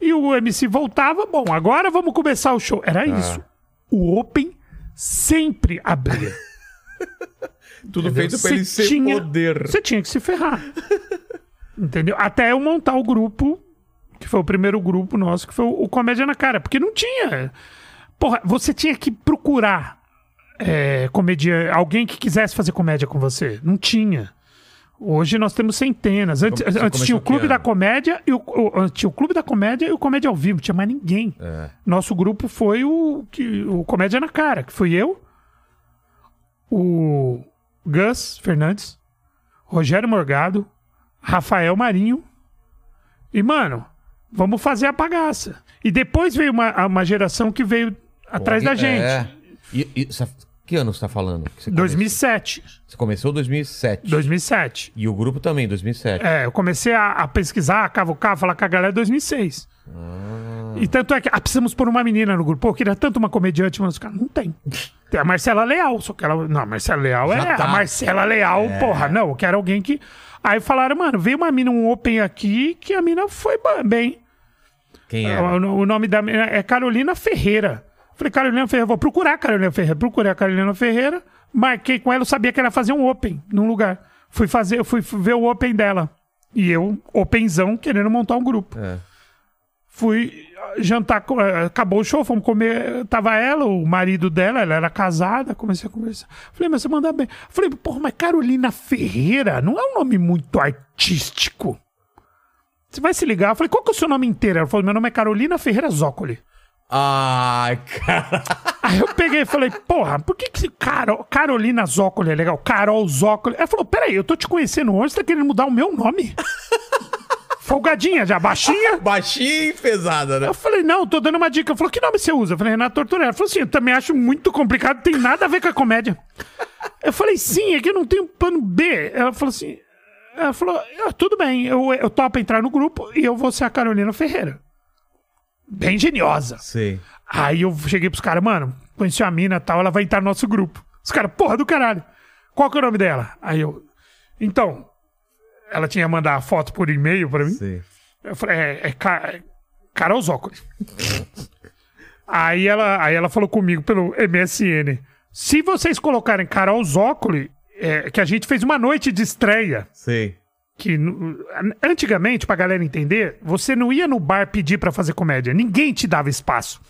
e o MC voltava. Bom, agora vamos começar o show. Era isso. O Open sempre abria. *laughs* Tudo Entendeu? feito pra ele ser tinha- poder. Você tinha que se ferrar. Entendeu? Até eu montar o grupo, que foi o primeiro grupo nosso, que foi o, o Comédia na Cara. Porque não tinha. Porra, você tinha que procurar é, comédia, alguém que quisesse fazer comédia com você. Não tinha. Hoje nós temos centenas. Antes, Você antes tinha o Clube da? Comédia e o, o- tinha o Clube da Comédia e o Comédia ao Vivo. Não tinha mais ninguém. É. Nosso grupo foi o, que, o Comédia na Cara, que fui eu, o Gus Fernandes, Rogério Morgado, Rafael Marinho. E, mano, vamos fazer a bagaça. E depois veio uma, uma geração que veio atrás da gente. É. E, e, que ano você tá falando? Que você 2007. Começou? Você começou em 2007. 2007. E o grupo também, 2007. É, eu comecei a, a pesquisar, a cavucar, falar com a galera em 2006. Ah. E tanto é que ah, precisamos pôr uma menina no grupo. Pô, eu queria tanto uma comediante, mas os caras não tem. Tem a Marcela Leal, só que ela. Não, a Marcela Leal Já é. tá. A Marcela Leal, porra, não, eu quero alguém que. Aí falaram, mano, veio uma mina, um open aqui, que a mina foi bem. Quem O, era? o nome da mina é Carolina Ferreira. Falei, Carolina Ferreira, vou procurar a Carolina Ferreira. Procurei a Carolina Ferreira, marquei com ela, eu sabia que ela ia fazer um open num lugar. Fui fazer, eu fui ver o open dela. E eu, openzão, querendo montar um grupo. É. Fui jantar, com- eh, acabou o show, fomos comer. Tava ela, o marido dela, ela era casada, comecei a conversar. Falei, mas você manda bem. Falei, porra, mas Carolina Ferreira não é um nome muito artístico. Você vai se ligar? Eu falei, qual que é o seu nome inteiro? Ela falou, meu nome é Carolina Ferreira Zócoli. Ai, cara. *laughs* Aí eu peguei e falei, porra, por que que Caro- Carolina Zócoli é legal? Carol Zócoli. Ela falou, peraí, eu tô te conhecendo hoje, você tá querendo mudar o meu nome? *laughs* Folgadinha já, baixinha? *laughs* Baixinha e pesada, né? Eu falei, não, tô dando uma dica. Ela falou, que nome você usa? Eu falei, Renato Tortorella. Ela falou assim, eu também acho muito complicado, tem nada a ver com a comédia. Eu falei, sim, é que eu não tenho plano B. Ela falou assim, ela falou, "Ah, tudo bem, eu, eu topo entrar no grupo e eu vou ser a Carolina Ferreira. Bem geniosa. Sei. Aí eu cheguei pros caras, mano, conheci a mina e tal, ela vai entrar no nosso grupo. Os caras, porra do caralho. Qual que é o nome dela? Aí eu, então, ela tinha mandado a foto por e-mail pra mim. Sei. Eu falei, é, é, Ca- é Carol Zócoli. aí, ela, aí ela falou comigo pelo MSN. Se vocês colocarem Carol Zócoli, é, que a gente fez uma noite de estreia, Sei. Que antigamente, pra galera entender, você não ia no bar pedir pra fazer comédia. Ninguém te dava espaço.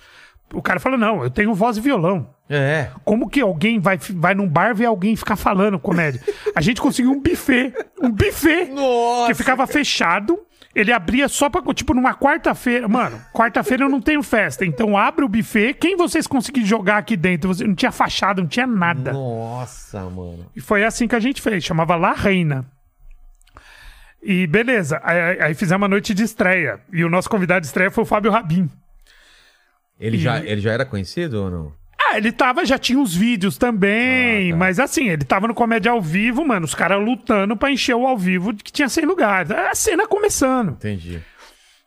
O cara falou, não, eu tenho voz e violão. É. Como que alguém vai, vai num bar ver alguém ficar falando comédia? A gente conseguiu um buffet. Um buffet Nossa. que ficava fechado. Ele abria só pra. Tipo, numa quarta-feira. Mano, quarta-feira eu não tenho festa. Então abre o buffet. Quem vocês conseguirem jogar aqui dentro? Você- Não tinha fachada, não tinha nada. Nossa, mano. E foi assim que a gente fez. Chamava La Reina. E beleza. Aí, aí fizemos uma noite de estreia. E o nosso convidado de estreia foi o Fábio Rabin. Ele, já, ele já era conhecido ou não? Ah, ele tava, já tinha os vídeos também, Ah, tá. mas assim, ele tava no comédia ao vivo, mano, os caras lutando pra encher o ao vivo que tinha 100 lugares. A cena começando. Entendi.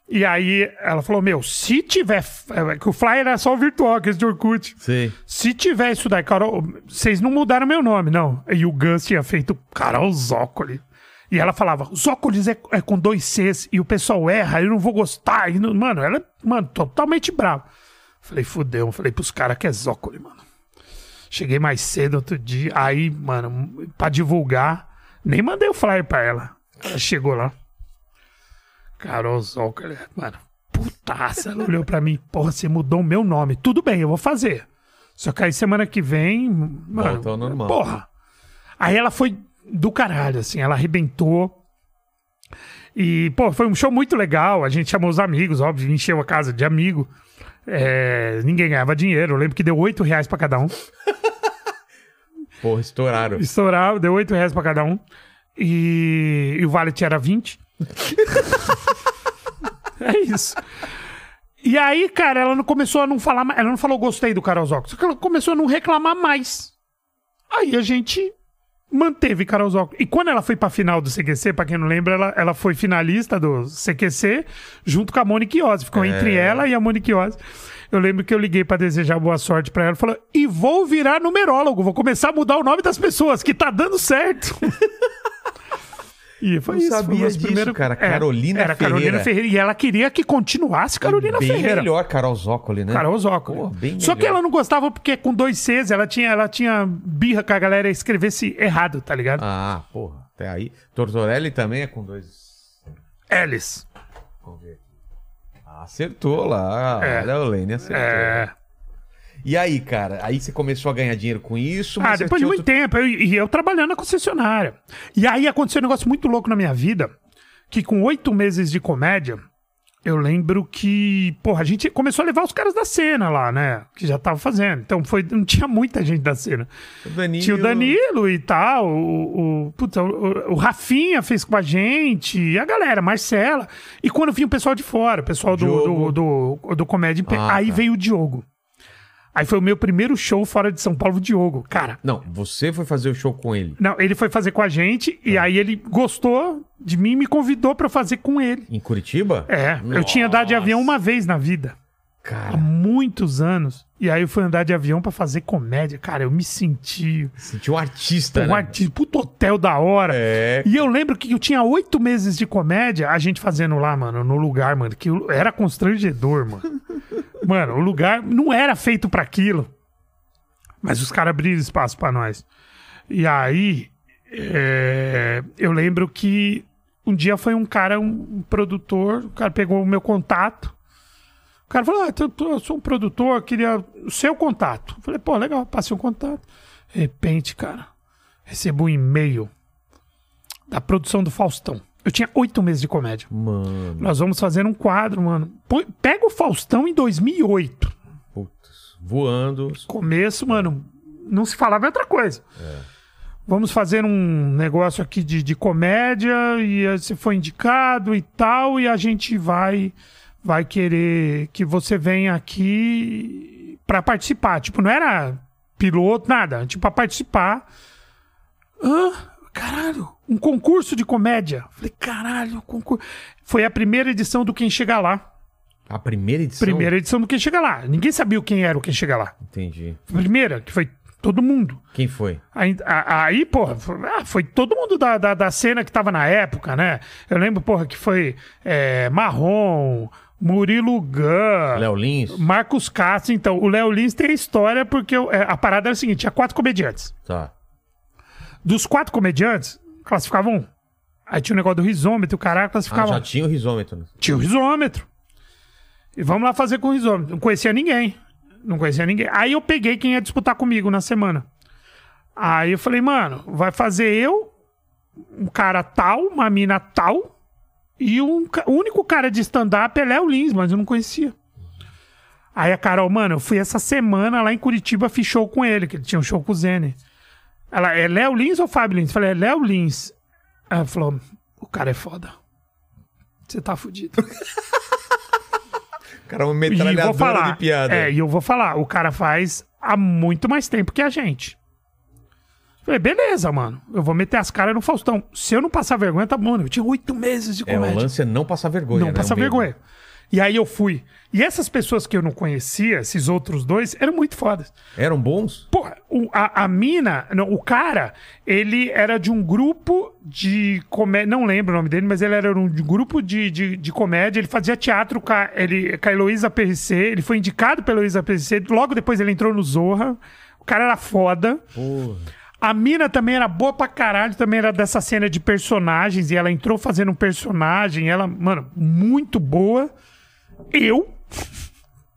E aí ela falou: Meu, se tiver. é, Que o flyer era só o virtual, que esse de Orkut. Sei. Se tiver isso daí, Carol, vocês não mudaram meu nome, não. E o Gus tinha feito Carol Zócoli. E ela falava, Zócolis é, é com dois Cs e o pessoal erra, eu não vou gostar. E não- mano, ela, mano, totalmente brava. Falei, fudeu. Falei pros caras que é Zócoli, mano. Cheguei mais cedo outro dia. Aí, mano, pra divulgar, nem mandei o flyer pra ela. Ela chegou lá. Carol Zócoli, mano, putaça. Ela olhou pra mim, porra, você mudou o meu nome. Tudo bem, eu vou fazer. Só que aí semana que vem, mano, Volta ao normal. porra. Aí ela foi do caralho, assim, ela arrebentou. E, pô, foi um show muito legal. A gente chamou os amigos, óbvio, encheu a casa de amigo. É, ninguém ganhava dinheiro. Eu lembro que deu 8 reais pra cada um. *laughs* Porra, estouraram. Estourava, deu 8 reais pra cada um. E, e o valet era 20. *laughs* é isso. E aí, cara, ela não começou a não falar mais. Ela não falou gostei do Carol Zócolo. Só que ela começou a não reclamar mais. Aí a gente manteve Carol Zócolo. E quando ela foi pra final do CQC, pra quem não lembra, ela, ela foi finalista do CQC junto com a Monique Oz. Ficou entre ela e a Monique Oz. Eu lembro que eu liguei pra desejar boa sorte pra ela. Falou, e vou virar numerólogo. Vou começar a mudar o nome das pessoas, que tá dando certo. *laughs* E foi Não isso. sabia disso, primeiro... cara. É, Carolina era Carolina Ferreira. Ferreira. E ela queria que continuasse Carolina bem Ferreira. melhor Carol Zócoli, né? Carol Zócoli. Pô, bem Só que ela não gostava porque com dois Cs ela tinha, ela tinha birra com a galera escrevesse errado, tá ligado? Ah, porra. Até aí. Tortorelli também é com dois... Alice. Vamos ver. Acertou lá. É. Olha, o Lene acertou. É. E aí, cara? Aí você começou a ganhar dinheiro com isso? Ah, depois de muito outro- tempo. eu- E eu, trabalhando na concessionária. E aí aconteceu um negócio muito louco na minha vida. Que com oito meses de comédia, eu lembro que, porra, a gente começou a levar os caras da cena lá, né? Que já tava fazendo. Então foi, não tinha muita gente da cena. O Danilo... Tinha o Danilo e tal, o, o, puta, o, o Rafinha fez com a gente, e a galera, Marcela. E quando vinha o pessoal de fora, o pessoal do, Diogo. do, do, do Comédia Ah, aí tá. veio o Diogo. Aí foi o meu primeiro show fora de São Paulo, o Diogo. Cara, Não, você foi fazer o show com ele. não, ele foi fazer com a gente, e aí ele gostou de mim e me convidou pra fazer com ele. Em Curitiba? É, eu tinha andado de avião uma vez na vida. Há Cara, muitos anos. E aí eu fui andar de avião pra fazer comédia. Cara, eu me senti sentiu um artista, um né? artista, puto hotel da hora. É. E eu lembro que eu tinha oito meses de comédia, a gente fazendo lá, mano, no lugar, mano, que era constrangedor, mano. *laughs* mano, o lugar não era feito pra aquilo. Mas os caras abriram espaço pra nós. E aí, é, eu lembro que um dia foi um cara, um, um produtor, o cara pegou o meu contato. O cara falou: ah, eu, tô- eu sou um produtor, queria o seu contato. Eu falei: pô, legal, passei o contato. De repente, cara, recebo um e-mail da produção do Faustão. Eu tinha oito meses de comédia. Mano, Nós vamos fazer um quadro, mano. Põe- Pega o Faustão em 2008. putz, voando. Começo, mano, não se falava outra coisa. Vamos fazer um negócio aqui de, de comédia e você foi indicado e tal, e a gente vai vai querer que você venha aqui pra participar. Tipo, não era piloto, nada. Tipo, pra participar. Hã? Caralho, um concurso de comédia. Falei, caralho, concurso. Foi a primeira edição do Quem Chega Lá. A primeira edição? Primeira edição do Quem Chega Lá. Ninguém sabia quem era o Quem Chega Lá. Entendi. Primeira, que foi todo mundo. Quem foi? Aí, aí porra, foi, ah, foi todo mundo da, da, da cena que tava na época, né? Eu lembro, porra, que foi é, Marrom, Murilo Gun, Léo Lins? Marcos Castro. Então, o Léo Lins tem a história porque eu- é, a parada era a seguinte: tinha quatro comediantes. Tá. Dos quatro comediantes, classificavam um. Aí tinha o negócio do risômetro, o Ah, classificava já um. tinha o risômetro. né? Tinha o risômetro. E vamos lá fazer com o risômetro. Não conhecia ninguém. Não conhecia ninguém. Aí eu peguei quem ia disputar comigo na semana. Aí eu falei, mano, vai fazer eu, um cara tal, uma mina tal, e um, o único cara de stand-up é Léo Lins, mas eu não conhecia. Aí a Carol, mano, eu fui essa semana lá em Curitiba, fiz show com ele, que ele tinha um show com o Zene. Ela, é Léo Lins ou Fábio Lins? Eu falei, é Léo Lins. Ela falou, o cara é foda. Você tá fudido. *laughs* O cara é uma vou metralhadora falar. de piada. É, e eu vou falar, o cara faz há muito mais tempo que a gente. Falei, beleza, mano. Eu vou meter as caras no Faustão. Se eu não passar vergonha, tá bom. Mano, eu tinha oito meses de É, comédia. o lance é não passar vergonha, não né? passar O medo. vergonha. E aí eu fui. E essas pessoas que eu não conhecia, esses outros dois, eram muito fodas. Eram bons? Porra, o- a, a mina, não, o cara, ele era de um grupo de comédia. Não lembro o nome dele, mas ele era um grupo de, de, de comédia. Ele fazia teatro com a, ele, com a Heloísa PRC. Ele foi indicado pela Heloísa PRC. Logo depois ele entrou no Zorra. O cara era foda. Porra. A mina também era boa pra caralho, também era dessa cena de personagens, e ela entrou fazendo um personagem, ela, mano, muito boa. Eu,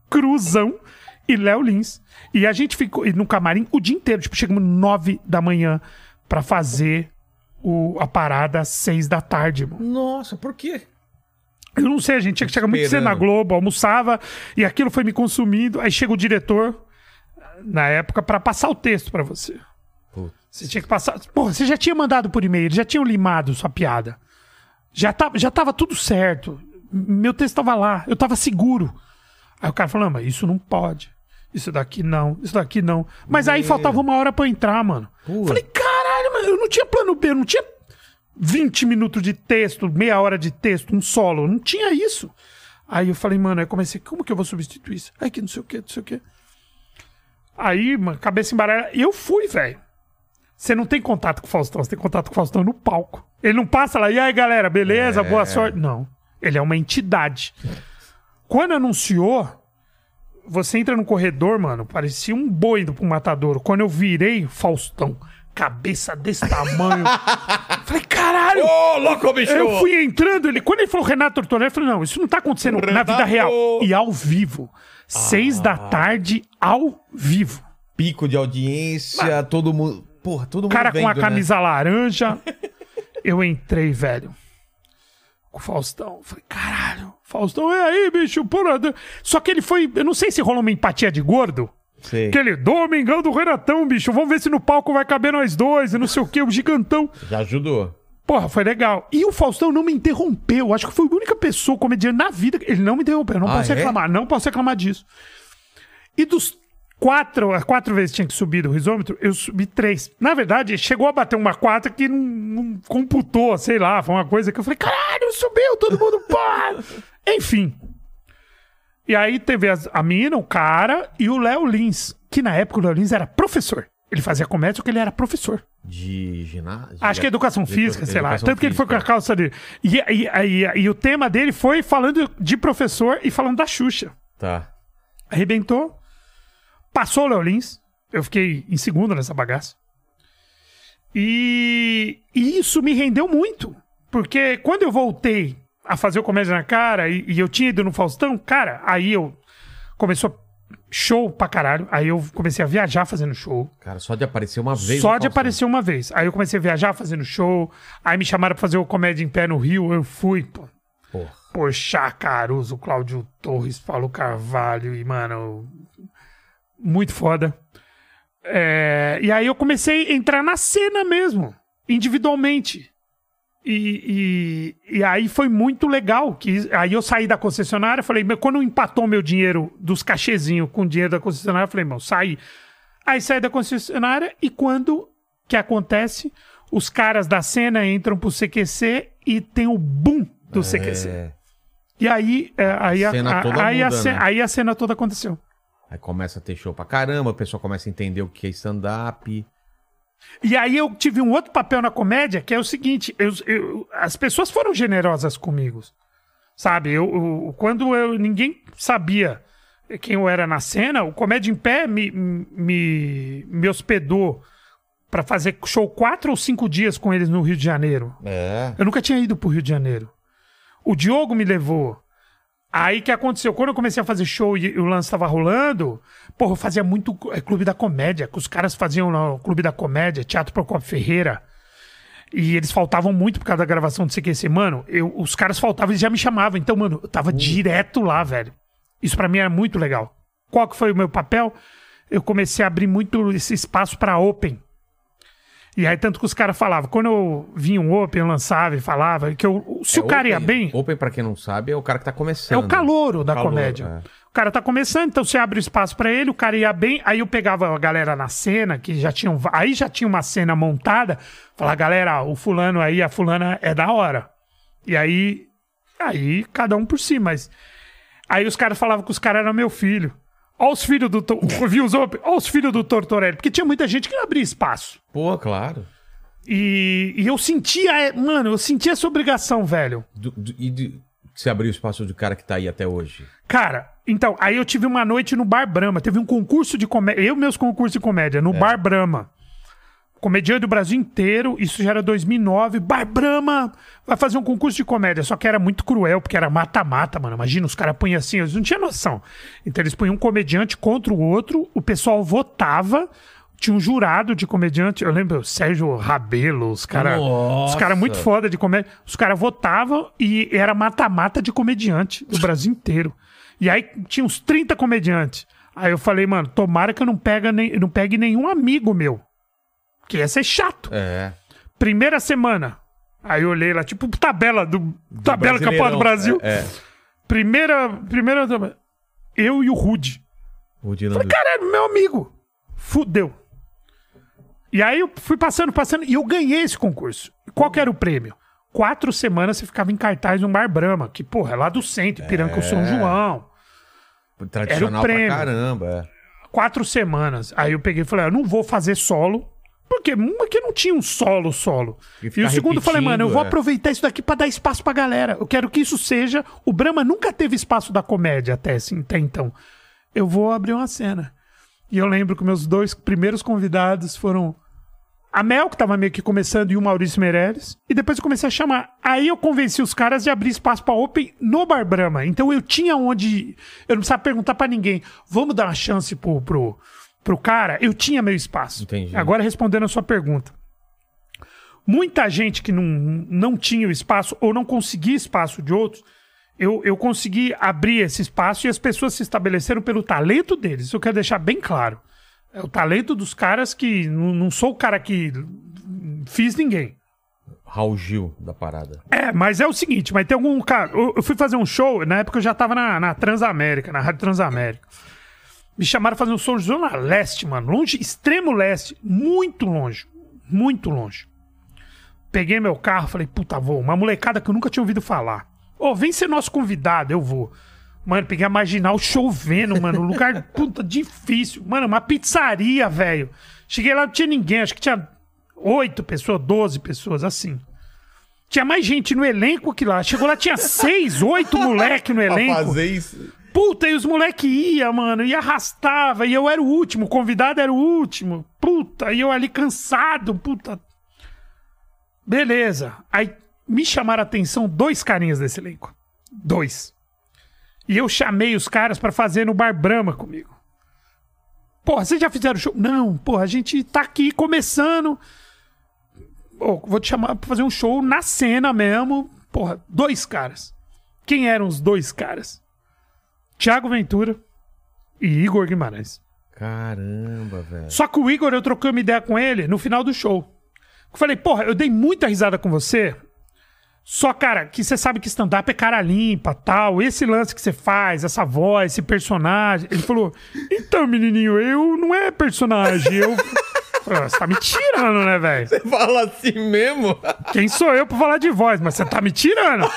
Cruzão e Léo Lins. E a gente ficou no camarim o dia inteiro, tipo, chegamos nove da manhã pra fazer o- a parada às seis da tarde, mano. Nossa, por quê? Eu não sei, a gente tinha que chegar muito cedo na. Globo, almoçava, e aquilo foi me consumindo. Aí chega o diretor, na época, pra passar o texto pra você. Você tinha que passar. Porra, você já tinha mandado por e-mail, já tinham limado sua piada. Já tava, já tava tudo certo. Meu texto tava lá, eu tava seguro. Aí o cara falou: mas isso não pode. Isso daqui não, isso daqui não. Mas aí faltava uma hora pra eu entrar, mano. Pô. Falei, caralho, mano, eu não tinha plano B, eu não tinha 20 minutos de texto, meia hora de texto, um solo. eu Não tinha isso. Aí eu falei, mano, aí comecei, como que eu vou substituir isso? Aí que não sei o que, não sei o que. Aí, mano, cabeça embaralhada. Eu fui, velho. Você não tem contato com o Faustão, você tem contato com o Faustão no palco. Ele não passa lá, e aí, galera, beleza, boa sorte. Não. Ele é uma entidade. Quando anunciou, você entra no corredor, mano, parecia um boi indo pro matadouro. Quando eu virei, Faustão, cabeça desse tamanho. *laughs* falei, caralho! Ô, louco, bicho! Eu fui entrando, ele, quando ele falou Renato Tortorelli, eu falei, não, isso não tá acontecendo na vida real. E ao vivo. Seis da tarde, ao vivo. Pico de audiência, todo mundo. Porra, todo mundo cara com a vendo, né? camisa laranja. Eu entrei, velho. Com o Faustão. Falei, caralho, Faustão, é aí, bicho, porra. Só que ele foi. Eu não sei se rolou uma empatia de gordo. Sei. Aquele Domingão do Renatão, bicho. Vamos ver se no palco vai caber nós dois e não sei o que, o gigantão. Já ajudou. Porra, foi legal. E o Faustão não me interrompeu. Acho que foi a única pessoa comediante na vida. que- Ele não me interrompeu. Não Ah, posso é? reclamar. Não posso reclamar disso. E dos quatro, quatro vezes tinha que subir do risômetro, eu subi três. Na verdade, chegou a bater uma quarta que não, não computou, sei lá. Foi uma coisa que eu falei, caralho, subiu, todo mundo, *laughs* porra. Enfim. E aí teve as- a mina, o cara e o Léo Lins. Que na época o Léo Lins era professor. Ele fazia comédia, só que ele era professor. De ginásio? Acho que é educação de- física, sei lá. educação Tanto que ele foi com a física. calça dele. E, e, e, e o tema dele foi falando de professor e falando da Xuxa. Tá. Arrebentou. Passou o Léo Lins. Eu fiquei em segundo nessa bagaça. E, e isso me rendeu muito. Porque quando eu voltei a fazer o Comédia na Cara e, e eu tinha ido no Faustão, cara, aí eu começou show pra caralho. Aí eu comecei a viajar fazendo show. Cara, só de aparecer uma vez. Só de aparecer uma vez. Aí eu comecei a viajar fazendo show. Aí me chamaram pra fazer o Comédia em Pé no Rio. Eu fui, pô. Porra. Poxa, Caruso, Cláudio Torres, Paulo Carvalho e, mano, muito foda. É, e aí eu comecei a entrar na cena mesmo, individualmente. E, e, e aí foi muito legal. que Aí eu saí da concessionária, falei, meu, quando empatou meu dinheiro dos cachezinhos com o dinheiro da concessionária, eu falei, meu, saí. Aí saí da concessionária e quando que acontece? Os caras da cena entram pro CQC e tem o boom do CQC. É. E aí, é, aí, a, a- aí, a né? aí a cena toda aconteceu. Aí começa a ter show pra caramba, o pessoal começa a entender o que é stand-up. E aí eu tive um outro papel na comédia, que é o seguinte: eu- eu- as pessoas foram generosas comigo. Sabe? Eu, eu- quando eu, ninguém sabia quem eu era na cena, o Comédia em Pé me, me, me hospedou pra fazer show quatro ou cinco dias com eles no Rio de Janeiro. É. Eu nunca tinha ido pro Rio de Janeiro. O Diogo me levou. Aí que aconteceu? Quando eu comecei a fazer show e o lance tava rolando, porra, eu fazia muito é, Clube da Comédia, que os caras faziam no Clube da Comédia, Teatro Procopio Ferreira. E eles faltavam muito por causa da gravação do CQC. Mano, eu, os caras faltavam e já me chamavam. Então, mano, eu tava direto lá, velho. Isso pra mim era muito legal. Qual que foi o meu papel? Eu comecei a abrir muito esse espaço pra Open. E aí, tanto que os caras falavam, quando eu vinha um Open, lançava e falava, que eu, se É o cara ia open- bem, Open, pra quem não sabe, é o cara que tá começando. é o calouro da Calouro, comédia. é. O cara tá começando, então você abre o espaço pra ele, o cara ia bem, aí eu pegava a galera na cena, que já tinham. Aí já tinha uma cena montada, falar, galera, o fulano aí, a fulana é da hora. E aí. Aí cada um por si, mas. Aí os caras falavam que os caras eram meu filho. Olha os filhos do. *laughs* Viu os Olha os filhos do Tortorelli. Porque tinha muita gente que não abria espaço. Pô, claro. E, e eu sentia, é, mano, eu sentia essa obrigação, velho. Do- do- e de, você abriu o espaço do cara que tá aí até hoje. Cara, então, aí eu tive uma noite no Bar Brahma. Teve um concurso de comédia. Eu, meus concursos de comédia, no Bar Brahma. Comediante do Brasil inteiro, isso já era 2009. Bar Brahma vai fazer um concurso de comédia. Só que era muito cruel, porque era mata-mata, mano. Imagina, os caras punham assim, eles não tinham noção. Então eles punham um comediante contra o outro, o pessoal votava. tinha um jurado de comediante, eu lembro, Sérgio Rabelo, os caras os Nossa. cara muito foda de comédia. Os caras votavam e era mata-mata de comediante do Brasil inteiro. E aí tinha uns 30 comediantes. Aí eu falei, mano, tomara que eu não, pega nem, não pegue nenhum amigo meu. Que ia ser chato. É. Primeira semana. Aí eu olhei lá, tipo, tabela do. tabela Campeonato do Brasil. É. é. Primeira. Primeira. Eu e o Rude. Dinamo. Falei, caralho, meu amigo. Fudeu. E aí eu fui passando, passando, e eu ganhei esse concurso. Qual que era o prêmio? Quatro semanas você ficava em cartaz no Bar Brahma, que, porra, é lá do centro, Piranca, São João. Tradicional Era o prêmio. pra caramba. É. Quatro semanas. Aí eu peguei e falei, ah, eu não vou fazer solo, porque aqui não tinha um solo solo. E E, o segundo eu falei, mano, eu vou é. aproveitar isso daqui pra dar espaço pra galera. Eu quero que isso seja. O Brahma nunca teve espaço da comédia até, assim, até então. Eu vou abrir uma cena. E eu lembro que meus dois primeiros convidados foram a Mel, que tava meio que começando, e o Maurício Meirelles. E depois eu comecei a chamar. Aí eu convenci os caras de abrir espaço pra Open no Bar Brahma. Então eu tinha onde. Eu não precisava perguntar pra ninguém. Vamos dar uma chance pro, pro, pro cara? Eu tinha meu espaço. Entendi. Agora respondendo a sua pergunta. Muita gente que não, não tinha o espaço ou não conseguia espaço de outros, eu, eu consegui abrir esse espaço e as pessoas se estabeleceram pelo talento deles. Isso eu quero deixar bem claro. É o talento dos caras que não, não sou o cara que fiz ninguém. Raul Gil da parada. É, mas é o seguinte, mas tem algum cara. Eu, eu fui fazer um show, na época eu já tava na, na Transamérica, na Rádio Transamérica. Me chamaram pra fazer um show de Zona Leste, mano. Longe, extremo leste. Muito longe. Muito longe. Peguei meu carro, falei, puta, vou. Uma molecada que eu nunca tinha ouvido falar. Ô, vem ser nosso convidado, eu vou. Mano, peguei a marginal chovendo, mano. Lugar, *laughs* puta, difícil. Mano, uma pizzaria, velho. Cheguei lá, não tinha ninguém. Acho que tinha oito pessoas, doze pessoas, assim. Tinha mais gente no elenco que lá. Chegou lá, tinha seis, oito moleque no *laughs* Pra elenco. fazer isso. Puta, e os moleque ia, mano, e arrastava, e eu era o último, o convidado era o último. Puta, e eu ali cansado, puta. Beleza. Aí me chamaram a atenção dois carinhas desse elenco. Dois. E eu chamei os caras pra fazer no Bar Brahma comigo. Porra, vocês já fizeram show? Não, porra, a gente tá aqui começando. Pô, vou te chamar pra fazer um show na cena mesmo. Porra, dois caras. Quem eram os dois caras? Tiago Ventura e Igor Guimarães. Caramba, velho. Só que o Igor, eu troquei uma ideia com ele no final do show. Eu falei, porra, eu dei muita risada com você. Só, cara, que você sabe que stand-up é cara limpa, tal. Esse lance que você faz, essa voz, esse personagem. Ele falou, então, menininho, eu não é personagem, eu... Você tá me tirando, né, velho? Você fala assim mesmo? Quem sou eu pra falar de voz? Mas você tá me tirando.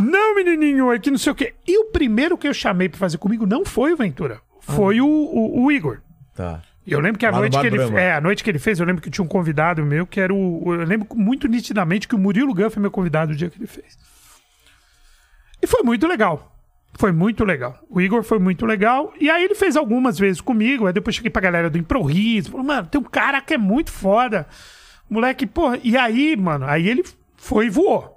não, menininho, é que não sei o quê. E o primeiro que eu chamei pra fazer comigo não foi o Ventura. Foi o, o- o Igor. Tá. E Eu lembro que a Lá noite que ele é, a noite que ele fez, eu lembro que tinha um convidado meu que era o, o- eu lembro muito nitidamente que o Murilo Gun foi meu convidado o dia que ele fez. E foi muito legal. Foi muito legal. O Igor foi muito legal. E aí ele fez algumas vezes comigo. Aí depois cheguei pra galera do Improviso. Falei, mano, tem um cara que é muito foda. Moleque, porra. E aí, mano, aí ele foi e voou.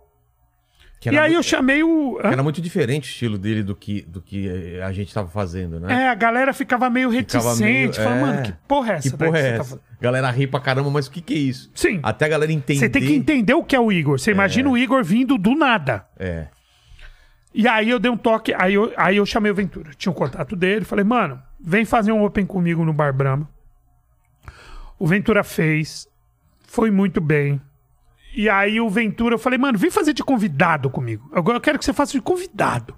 E aí mu- eu chamei o. era muito diferente o estilo dele do que, do que a gente tava fazendo, né? É, a galera ficava meio Ficava reticente. meio- Falava, é. mano, que porra é essa? Que porra é tá essa? fazendo? Galera ri pra caramba, mas o que que é isso? Sim. Até a galera entender. Você tem que entender o que é o Igor. Você imagina o Igor vindo do nada. É. E aí eu dei um toque, aí eu, aí eu chamei o Ventura. Tinha o contato dele, falei, mano, vem fazer um open comigo no Bar Brahma. O Ventura fez, foi muito bem. E aí o Ventura, eu falei, mano, vem fazer de convidado comigo. Agora eu quero que você faça de convidado.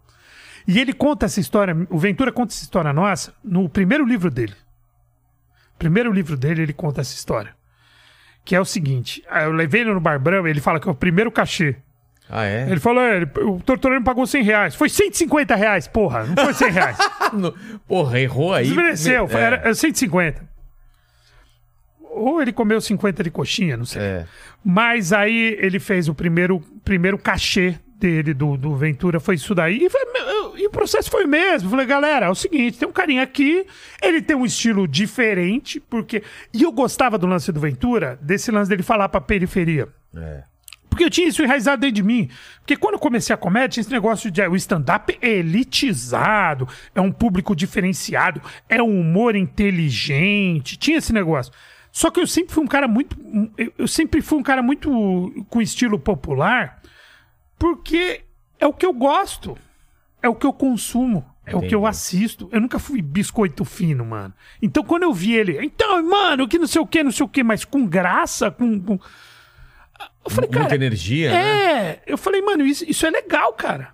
E ele conta essa história, o Ventura conta essa história nossa no primeiro livro dele. Primeiro livro dele, ele conta essa história. Que é o seguinte, eu levei ele no Bar Brahma, ele fala que é o primeiro cachê. Ah, é? Ele falou, é, ele- o Tortorino me pagou 100 reais. Foi 150 reais, porra. Não foi 100 reais. *laughs* No- Porra, errou aí. Desmereceu. É, Era, era 150. Ou ele comeu 50 de coxinha, não sei. É. Mas aí ele fez o primeiro, primeiro cachê dele, do, do Ventura, foi isso daí. E, foi- e o processo foi o mesmo. Falei, galera, é o seguinte, tem um carinha aqui, ele tem um estilo diferente, porque... E eu gostava do lance do Ventura, desse lance dele falar pra periferia. É. Porque eu tinha isso enraizado dentro de mim. Porque quando eu comecei a comédia, tinha esse negócio de o stand-up é elitizado, é um público diferenciado, é um humor inteligente. Tinha esse negócio. Só que eu sempre fui um cara muito. eu- sempre fui um cara muito com estilo popular, porque é o que eu gosto, é o que eu consumo, é o que eu Entendi. assisto. Eu nunca fui biscoito fino, mano. Então quando eu vi ele, então, mano, que não sei o que, não sei o que, mas com graça, com. com... Eu falei, Muita cara. energia, né? É, eu falei, mano, isso, isso é legal, cara.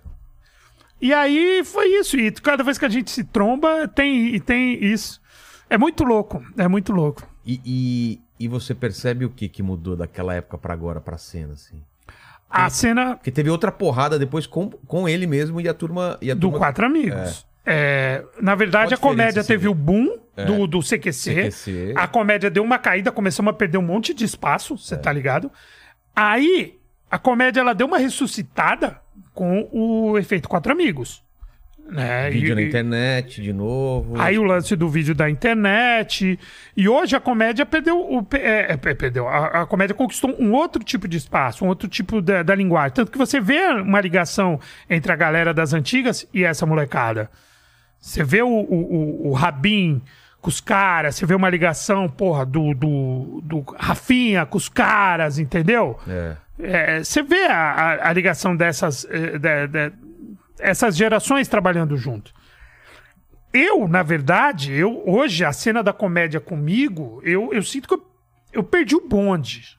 E aí foi isso. E cada vez que a gente se tromba, tem, e tem isso. É muito louco, é muito louco. E, e, e você percebe o que que mudou daquela época pra agora, pra cena, assim? A cena Porque teve outra porrada depois com, com ele mesmo e a turma... E a do turma... Quatro Amigos. É, na verdade, a comédia diferença, teve assim? o boom do, do CQC. CQC. A comédia deu uma caída, começamos a perder um monte de espaço, você tá ligado? Aí, a comédia ela deu uma ressuscitada com o efeito Quatro Amigos. Né? Vídeo E- na internet, de novo. Aí o lance do vídeo da internet. E hoje a comédia perdeu. O, é, é, perdeu. A, a comédia conquistou um outro tipo de espaço, um outro tipo da, da linguagem. Tanto que você vê uma ligação entre a galera das antigas e essa molecada. Você vê o, o, o, o Rabin com os caras, você vê uma ligação, porra, do, do, do Rafinha com os caras, entendeu? É. É, você vê a, a- a ligação dessas eh, de- de- essas gerações trabalhando junto. Eu, na verdade, eu hoje a cena da comédia comigo, eu, eu sinto que eu, eu perdi o bonde.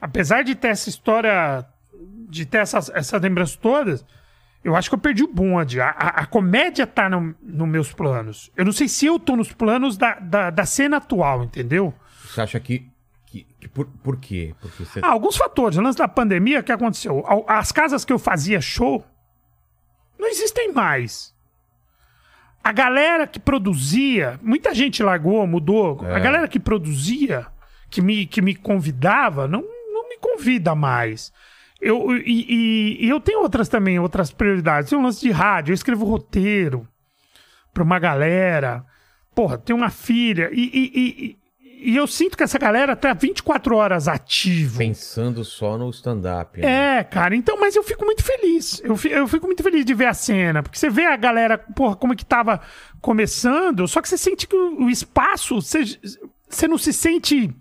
Apesar de ter essa história, de ter essas, essas lembranças todas, eu acho que eu perdi o bonde. A, a, a comédia tá no, nos meus planos. Eu não sei se eu tô nos planos da, da, da cena atual, entendeu? Você acha que... que, que por, por quê? Porque você... Ah, alguns fatores. Antes da pandemia, o que aconteceu? As casas que eu fazia show não existem mais. A galera que produzia, muita gente largou, mudou. A galera que produzia, que me, que me convidava, não, não me convida mais. Eu, e, e- eu tenho outras também, outras prioridades. Tem um lance de rádio, eu escrevo roteiro pra uma galera. Porra, tem uma filha. E, e- e- e- eu sinto que essa galera tá 24 horas ativo. Pensando só no stand-up. né? É, cara, então, mas eu fico muito feliz. Eu, fi- eu fico muito feliz de ver a cena, porque você vê a galera, porra, como é que tava começando, só que você sente que o, o espaço, você, você não se sente.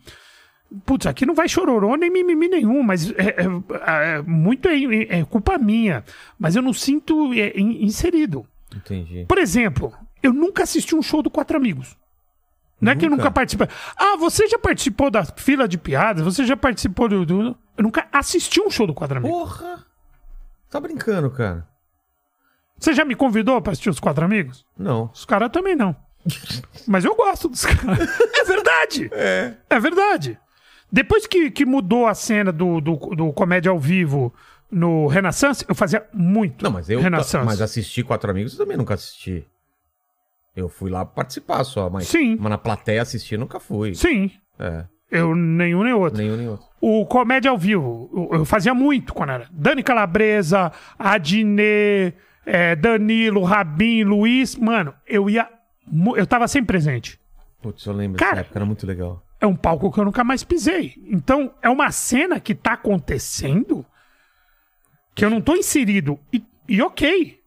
Putz, aqui não vai chororô nem mimimi nenhum, mas é, é- é muito é, é culpa minha. Mas eu não sinto é, in- inserido. Entendi. Por exemplo, eu nunca assisti um show do Quatro Amigos. Não é que eu Nunca? nunca participei. Ah, você já participou da fila de piadas? Você já participou do. do- Eu nunca assisti um show do Quatro Amigos. Porra! Tá brincando, cara? Você já me convidou pra assistir os Quatro Amigos? Não. Os caras também não. Mas eu gosto dos caras. *laughs* É verdade. É. É verdade. Depois que, que mudou a cena do, do, do comédia ao vivo no Renaissance, eu fazia muito Não, mas eu... Renaissance. Mas assistir Quatro Amigos eu também nunca assisti. Eu fui lá participar só, mas... Sim. Mas na plateia assistir nunca fui. Sim. É, Eu nenhum nem outro. nenhum nem outro. O comédia ao vivo, eu, eu fazia muito quando era. Dani Calabresa, Adnê, é, Danilo, Rabin, Luiz. Mano, eu ia. Eu tava sempre presente. Putz, eu lembro Cara, dessa época, era muito legal. É um palco que eu nunca mais pisei. Então, é uma cena que tá acontecendo que eu não tô inserido. E, e ok.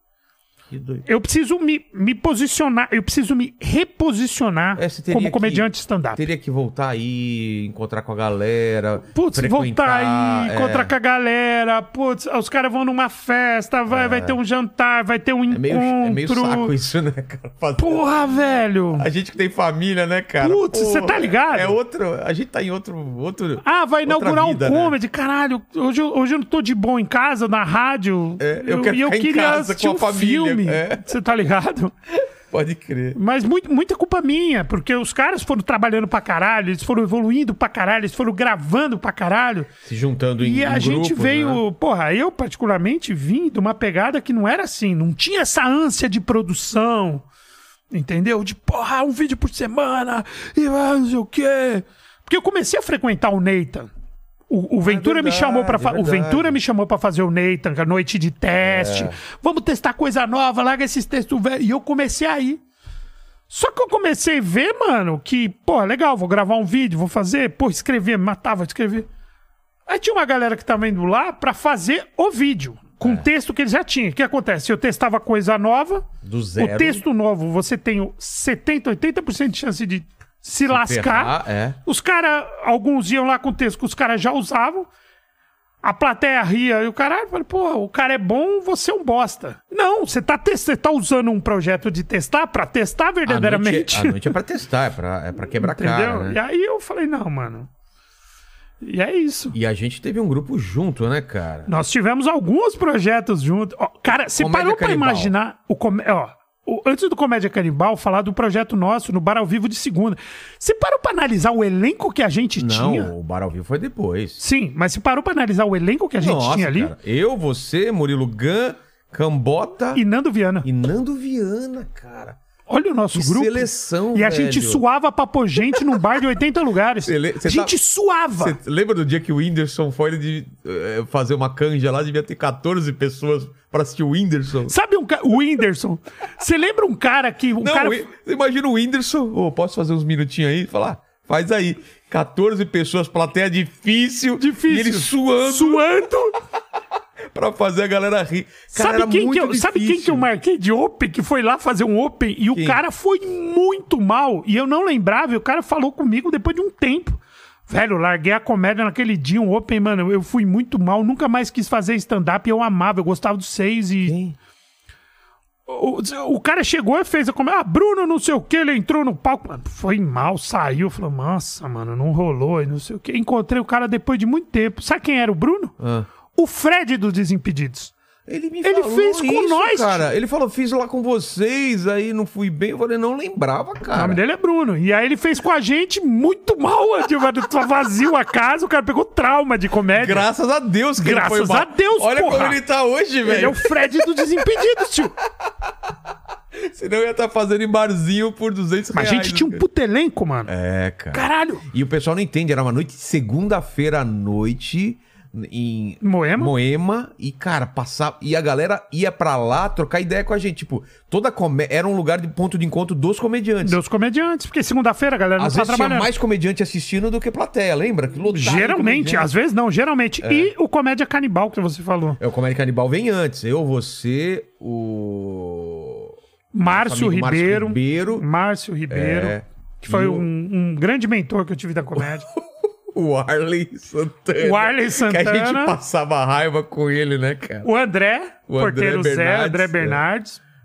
Eu preciso me, me posicionar, eu preciso me reposicionar É, como comediante stand-up. Teria que voltar aí, encontrar com a galera. Putz, voltar aí, é. encontrar com a galera. Putz, os caras vão numa festa, vai, vai ter um jantar, vai ter um É encontro. meio, é meio saco isso, né, cara? Fazer- Porra, velho. A gente que tem família, né, cara? Putz, você tá ligado? É outro. A gente tá em outro. outro Ah, vai inaugurar vida, um né? comedy. Caralho, hoje, eu- hoje eu não tô de bom em casa, na rádio. É, eu quero eu ficar em queria casa assistir com a um família, filme. é. Você tá ligado? Pode crer. Mas muito, muita culpa minha, porque os caras foram trabalhando pra caralho, eles foram evoluindo pra caralho, eles foram gravando pra caralho. Se juntando em E a em gente grupos, veio, né? porra, eu particularmente vim de uma pegada que não era assim, não tinha essa ânsia de produção, entendeu? De porra, um vídeo por semana, e ah, não sei o quê. Porque eu comecei a frequentar o Nathan. O, o Ventura me verdade, chamou para é o. Ventura me chamou para fazer o Nathan, que é a noite de teste. É. Vamos testar coisa nova, larga esses textos velhos. E eu comecei a ir. Só que eu comecei a ver, mano, que, pô, legal, vou gravar um vídeo, vou fazer, pô, escrever, me matava escrever. Aí tinha uma galera que tava indo lá pra fazer o vídeo. Com o texto que ele já tinha. O que acontece? Eu testava coisa nova. Do zero. O texto novo, você tem o 70, 80% de chance de se, lascar. ferrar, é. Os caras, alguns iam lá com o texto que os caras já usavam. A plateia ria e o caralho falei, pô, o cara é bom, você é um bosta. Não, você tá, você tá usando um projeto de testar pra testar A noite, verdadeiramente. a noite é pra testar, é pra, é pra quebrar Entendeu? cara, né? E aí eu falei, não, mano. E é isso. E a gente teve um grupo junto, né, cara? Nós tivemos alguns projetos juntos. Cara, você Comédia parou pra Canibal. imaginar o come... ó, antes do Comédia Canibal, falar do projeto nosso no Bar ao Vivo de segunda. Você parou pra analisar o elenco que a gente tinha? Não, o Bar ao Vivo foi depois. Sim, mas você parou pra analisar o elenco que a gente Nossa, tinha ali? cara. Eu, você, Murilo Gun, Cambota E Nando Viana. e Nando Viana, cara. Olha o nosso Que grupo. seleção, E a gente velho. suava papo gente num bar de 80 lugares. Le- você a gente tá- suava. Você lembra do dia que o Whindersson foi de, eh, fazer uma canja lá? Devia ter 14 pessoas pra assistir o Whindersson. Sabe um ca... o Whindersson? Você lembra um cara que. Um Não, cara... o imagina o Whindersson. Ô, posso fazer uns minutinhos aí? Falar, faz aí. 14 pessoas, plateia difícil. Difícil. E ele suando Suando. Pra fazer a galera rir. Cara, Sabe quem, que eu, sabe quem que eu marquei de Open, que foi lá fazer um Open e o Quem? cara foi muito mal e eu não lembrava e o cara falou comigo depois de um tempo. Velho, larguei a comédia naquele dia, um Open, mano, eu fui muito mal, nunca mais quis fazer stand-up e eu amava, eu gostava dos seis e... Quem? O, o cara chegou e fez a comédia, ah, Bruno não sei o que, ele entrou no palco, mano, foi mal, saiu, falou, nossa, mano, não rolou e não sei o que. Encontrei o cara depois de muito tempo. Sabe quem era o Bruno? Ah. O Fred dos Desimpedidos. Ele me Ele falou fez com isso, nós, cara. Ele falou, fiz lá com vocês, aí não fui bem. Eu falei, não lembrava, O nome cara. dele é Bruno. E aí ele fez com a gente muito mal. *laughs* Tava vazio a casa, o cara pegou trauma de comédia. Graças a Deus que Graças ele foi mal. a Deus, Olha porra. como ele tá hoje, Ele é velho. o Fred do Desimpedidos, tio. *laughs* Senão eu ia estar fazendo em barzinho por 200 Mas a reais. gente tinha um cara. puto elenco, mano. É, cara. Caralho. E o pessoal não entende, era uma noite de segunda-feira à noite em Moema? Moema e, cara, passava. E a galera ia pra lá trocar ideia com a gente. Tipo, toda comédia. Era um lugar de ponto de encontro dos comediantes. Deus comediantes, porque segunda-feira a galera não Às tá vezes tinha trabalhando. mais comediante assistindo do que plateia, lembra? Que Geralmente, às vezes não, geralmente. E o Comédia Canibal que você falou. É, o Comédia Canibal vem antes. Eu, você, o. Márcio amigo Márcio Ribeiro. Ribeiro. Márcio Ribeiro. É. Que foi um, um grande mentor que eu tive da comédia. *laughs* O Arley Santana. O Arley Que a Santana. gente passava raiva com ele, né, cara? o André, O porteiro André Zé, Bernardes, André é.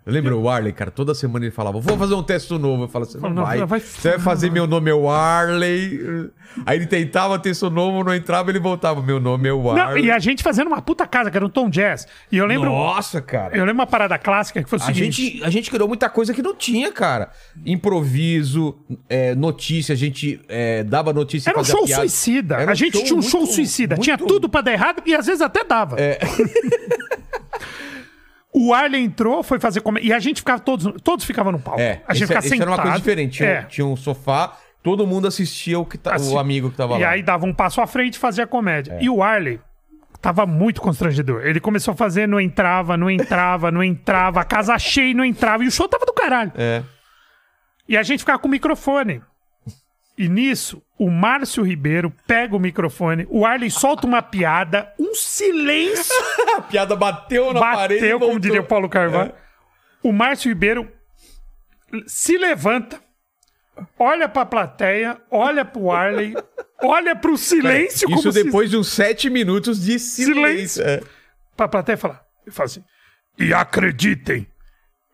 Lembra o Arley, cara? Toda semana ele falava, vou fazer um texto novo. Eu falava, você não, Não, vai. vai- Você vai fazer meu nome é o Arley. Aí ele tentava texto novo, não entrava, ele voltava, meu nome é o Não, Arley. e a gente fazendo uma puta casa, que era um Tom Jazz. E eu lembro. Nossa, cara. Eu lembro uma parada clássica que foi o A seguinte. gente, a gente criou muita coisa que não tinha, cara. Improviso, é, notícia, a gente é, dava notícia Era um show piada. suicida. Era a gente tinha um show muito- suicida. Tinha muito- tudo pra dar errado e às vezes até dava. É. *laughs* o Arley entrou, foi fazer comédia. E a gente ficava todos. Todos ficavam no palco. É, a gente ficava isso era uma coisa sentado. diferente. Tinha, É. tinha um sofá, todo mundo assistia o, que tá, Assim, o amigo que tava e lá. É. aí dava um passo à frente e fazia comédia. E o Arley tava muito constrangedor. Ele começou a fazer, não entrava, não entrava, não entrava, a casa cheia e não entrava. E o show tava do caralho. É. E a gente ficava com o microfone. E nisso, o Márcio Ribeiro pega o microfone, o Arley solta uma piada, um silêncio *laughs* A piada bateu na parede. e bateu, como diria o Paulo Carvalho. É. O Márcio Ribeiro se levanta, olha pra plateia, olha pro Arley, *laughs* olha pro silêncio, Isso como se- depois de uns sete minutos de silêncio. Silêncio. É. pra plateia falar. Ele fala assim: E acreditem,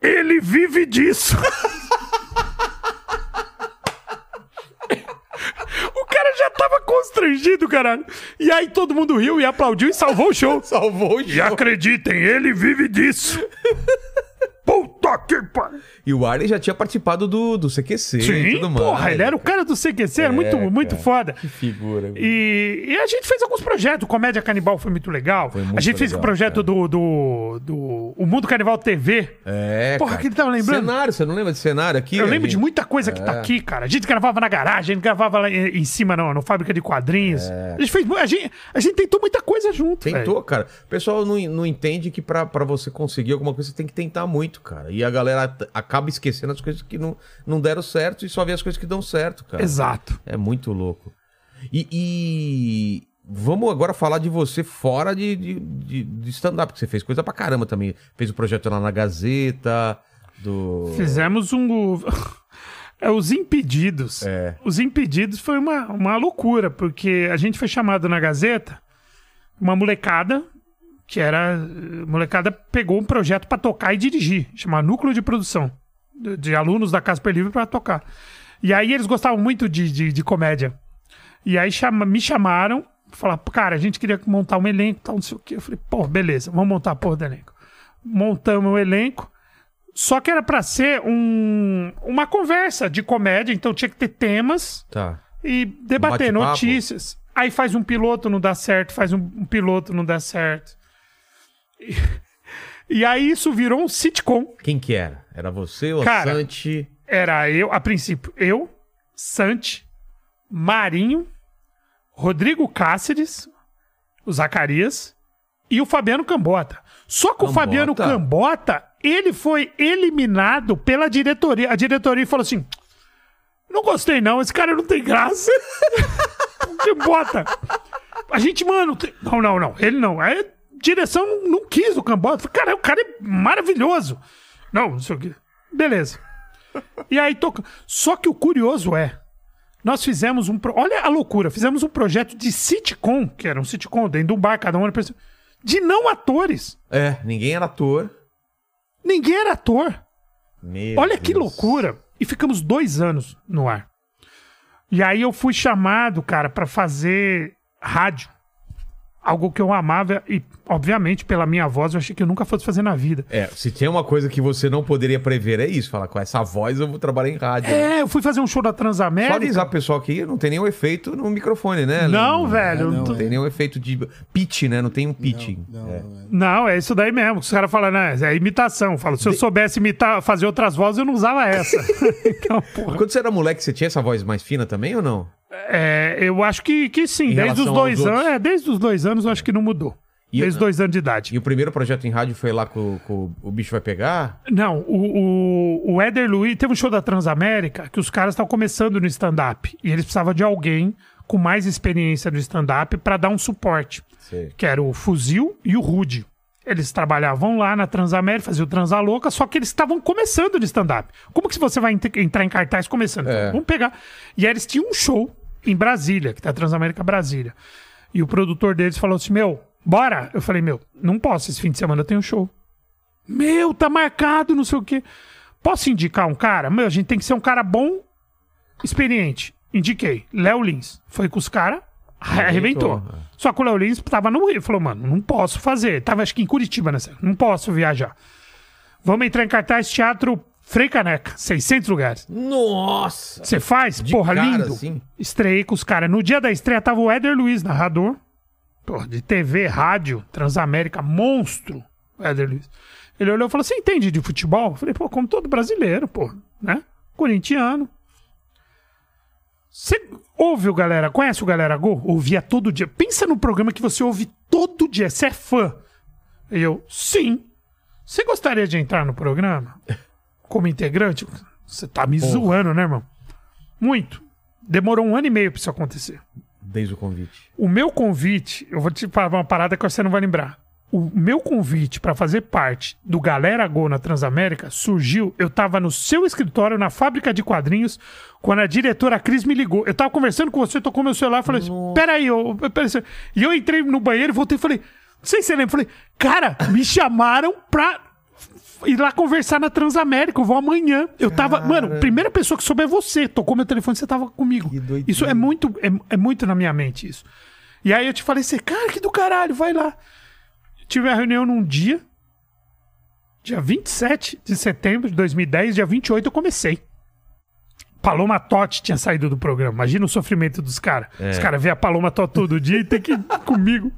ele vive disso. *laughs* o cara já tava constrangido, caralho. E aí todo mundo riu e aplaudiu e salvou o show. *laughs* Salvou o E show. acreditem, ele vive disso. *laughs* Puta que pariu. E o Arley já tinha participado do, do CQC e Sim, tudo mais. porra, ele era o cara do CQC, era muito, muito foda. Que figura. E, e a gente fez alguns projetos. Comédia Canibal foi muito legal. Foi muito a gente fez o legal, projeto do, do, do O Mundo Canibal TV. É, Porra, cara. que ele tava lembrando? Cenário, você não lembra de cenário aqui? Eu lembro ali? de muita coisa que tá É. aqui, cara. A gente gravava na garagem, a gente gravava lá em, em cima, não, no Fábrica de Quadrinhos. A gente fez. A gente, a gente tentou muita coisa junto. Tentou, velho. cara. O pessoal não, não entende que pra, pra você conseguir alguma coisa você tem que tentar muito, cara. E a galera acaba esquecendo as coisas que não, não deram certo e só vê as coisas que dão certo, cara. Exato. É muito louco. E, e vamos agora falar de você fora de, de, de- de stand-up, que você fez coisa pra caramba também. Fez o projeto lá na Gazeta, do... Fizemos um. *laughs* É, os Impedidos. É. Os Impedidos foi uma, uma loucura, porque a gente foi chamado na Gazeta, uma molecada, que era. Molecada pegou um projeto pra tocar e dirigir, chamado Núcleo de Produção, de, de alunos da Casper Livre pra tocar. E aí eles gostavam muito de, de, de comédia. E aí chama, me chamaram, falaram, cara, a gente queria montar um elenco, tal, não sei o quê. Eu falei, pô, beleza, vamos montar a porra do elenco. Montamos o elenco. Só que era pra ser um, uma conversa de comédia, então tinha que ter temas Tá. e debater bate-papo. notícias. Aí faz um piloto, não dá certo, faz um, um piloto, não dá certo. E, *laughs* e aí isso virou um sitcom. Quem que era? Era você, o Cara, Santi? Era eu, a princípio, eu, Santi, Marinho, Rodrigo Cáceres, o Zacarias e o Fabiano Cambota. Só que o Cambota? Fabiano Cambota, ele foi eliminado pela diretoria. A diretoria falou assim: não gostei não, esse cara não tem graça. *laughs* Cambota. A gente, mano, tem- não, não, não, ele não. A direção não, quis o Cambota. Falei, Cara, o cara é maravilhoso. Não, não sei o quê. Beleza. E aí toca. Só que o curioso é, nós fizemos um. pro- Olha a loucura, fizemos um projeto de sitcom, que era um sitcom dentro de um bar, cada um era de não atores. É, ninguém era ator. Ninguém era ator. Meu Olha que Deus. loucura. E ficamos dois anos no ar. E aí eu fui chamado, cara, pra fazer rádio. Algo que eu amava e, obviamente, pela minha voz, eu achei que eu nunca fosse fazer na vida. É, se tem uma coisa que você não poderia prever, é isso. Falar, com essa voz eu vou trabalhar em rádio. É, eu fui fazer um show da Só Transamérica. avisar o pessoal que não tem nenhum efeito no microfone, né? Não, velho. não, não, Não tem nenhum efeito de pitch, né? Não tem um pitching. Não, É. não, é. Não, é isso daí mesmo. Os caras falam, né? É imitação. Eu falo, se eu soubesse imitar, fazer outras vozes, eu não usava essa. *laughs* então, porra. Quando você era moleque, você tinha essa voz mais fina também ou não? É, eu acho que, que sim. Em Desde os dois anos. É, desde os dois anos eu acho que não mudou. E- desde os dois anos de idade. E o primeiro projeto em rádio foi lá com, com o bicho vai pegar? Não, o, o, o Éder Luiz teve um show da Transamérica que os caras estavam começando no stand-up. E eles precisavam de alguém com mais experiência no stand-up pra dar um suporte. Sei. que era o Fuzil e o Rude. Eles trabalhavam lá na Transamérica, faziam o Transalouca, só que eles estavam começando no stand-up. Como que você vai ent- entrar em cartaz começando? É. Vamos pegar. E aí eles tinham um show em Brasília, que tá Transamérica Brasília. E o produtor deles falou assim: Meu, bora? Eu falei: Meu, não posso, esse fim de semana eu tenho show. Meu, tá marcado, não sei o quê. Posso indicar um cara? Meu, a gente tem que ser um cara bom, experiente. Indiquei. Léo Lins. Foi com os caras, arrebentou. Arrebentou. Só que o Léo Lins tava no Rio. Falou, mano, não posso fazer. Tava acho que em Curitiba nessa. Não posso viajar. Vamos entrar em cartaz Teatro Frei Caneca. 600 lugares. Nossa! Você faz? De Porra, cara, lindo. assim? Estreiei com os caras. No dia da estreia tava o Éder Luiz, narrador. Porra, de TV, rádio, Transamérica, monstro. Éder Luiz. Ele olhou e falou: Você entende de futebol? Eu falei: Pô, como todo brasileiro, pô, né? Corintiano. Você ouve o Galera, conhece o Galera Go? Ouvia todo dia. Pensa no programa que você ouve todo dia. Você é fã. E eu, sim. Você gostaria de entrar no programa? Como integrante? Você tá me zoando, né, irmão? Muito. Demorou um ano e meio pra isso acontecer. Desde o convite. O meu convite, eu vou te falar uma parada que você não vai lembrar. O meu convite pra fazer parte do Galera Go na Transamérica surgiu. Eu tava no seu escritório, na fábrica de quadrinhos, quando a diretora Cris me ligou. Eu tava conversando com você, tocou meu celular e falei assim: peraí, eu, peraí. E eu entrei no banheiro voltei e falei: não sei se você lembra. Falei, cara, me chamaram pra ir lá conversar na Transamérica. Eu vou amanhã. Eu tava. Mano, a primeira pessoa que soube é você. Tocou meu telefone, você tava comigo. Isso é muito, é, é muito na minha mente, isso. E aí eu te falei assim, cara, que do caralho, vai lá. Tive a reunião num dia, dia 27 de setembro de 2010, dia 28 eu comecei. Paloma Totti tinha saído do programa. Imagina o sofrimento dos caras. Os caras vê a Paloma Totti todo dia e tem que ir comigo.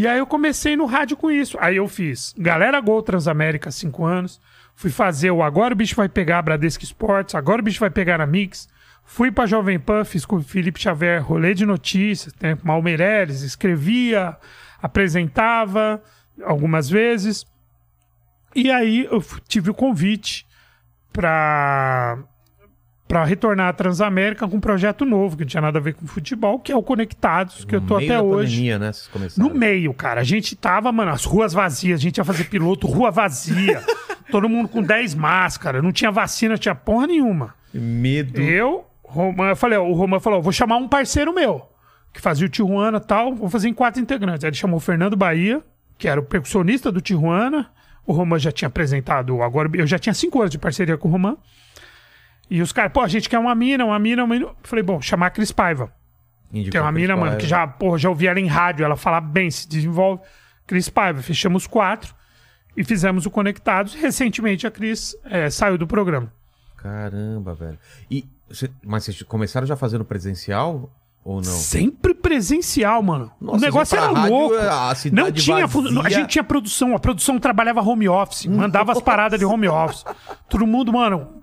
E aí eu comecei no rádio com isso. Aí eu fiz Galera Gol Transamérica, cinco anos. Fui fazer o Agora o Bicho Vai Pegar Bradesco Esportes. Agora o Bicho Vai Pegar na Mix. Fui pra Jovem Pan, fiz com o Felipe Xavier rolê de notícias, né? Mal escrevia, apresentava algumas vezes. E aí eu tive o convite pra pra retornar à Transamérica com um projeto novo, que não tinha nada a ver com futebol, que é o Conectados, que eu tô No até hoje. Pandemia, né? No meio, cara. A gente tava, mano, as ruas vazias. A gente ia fazer piloto, rua vazia. *laughs* Todo mundo com 10 máscaras. Não tinha vacina, tinha porra nenhuma. Medo. Eu, Roman, eu falei, ó, o Roman falou: vou chamar um parceiro meu, que fazia o Tijuana e tal. Vou fazer em quatro integrantes. Aí ele chamou o Fernando Bahia, que era o percussionista do Tijuana. O Roman já tinha apresentado. Agora eu já tinha cinco anos de parceria com o Roman. E os caras, pô, a gente quer uma mina, uma mina, uma mina. Eu Falei, bom, chamar a Cris Paiva. Indicou Que é uma mina, mano, que já, porra, já ouvi ela em rádio, ela fala bem, se desenvolve. Cris Paiva, fechamos quatro e fizemos o Conectados. Recentemente a Cris eh, saiu do programa. Caramba, velho. E, mas vocês começaram já fazendo presencial ou não? Sempre presencial, mano. Nossa, o negócio era rádio, louco. a cidade Não tinha. vazia. A gente tinha produção. A produção trabalhava home office. Mandava as paradas de home office. Todo mundo, mano,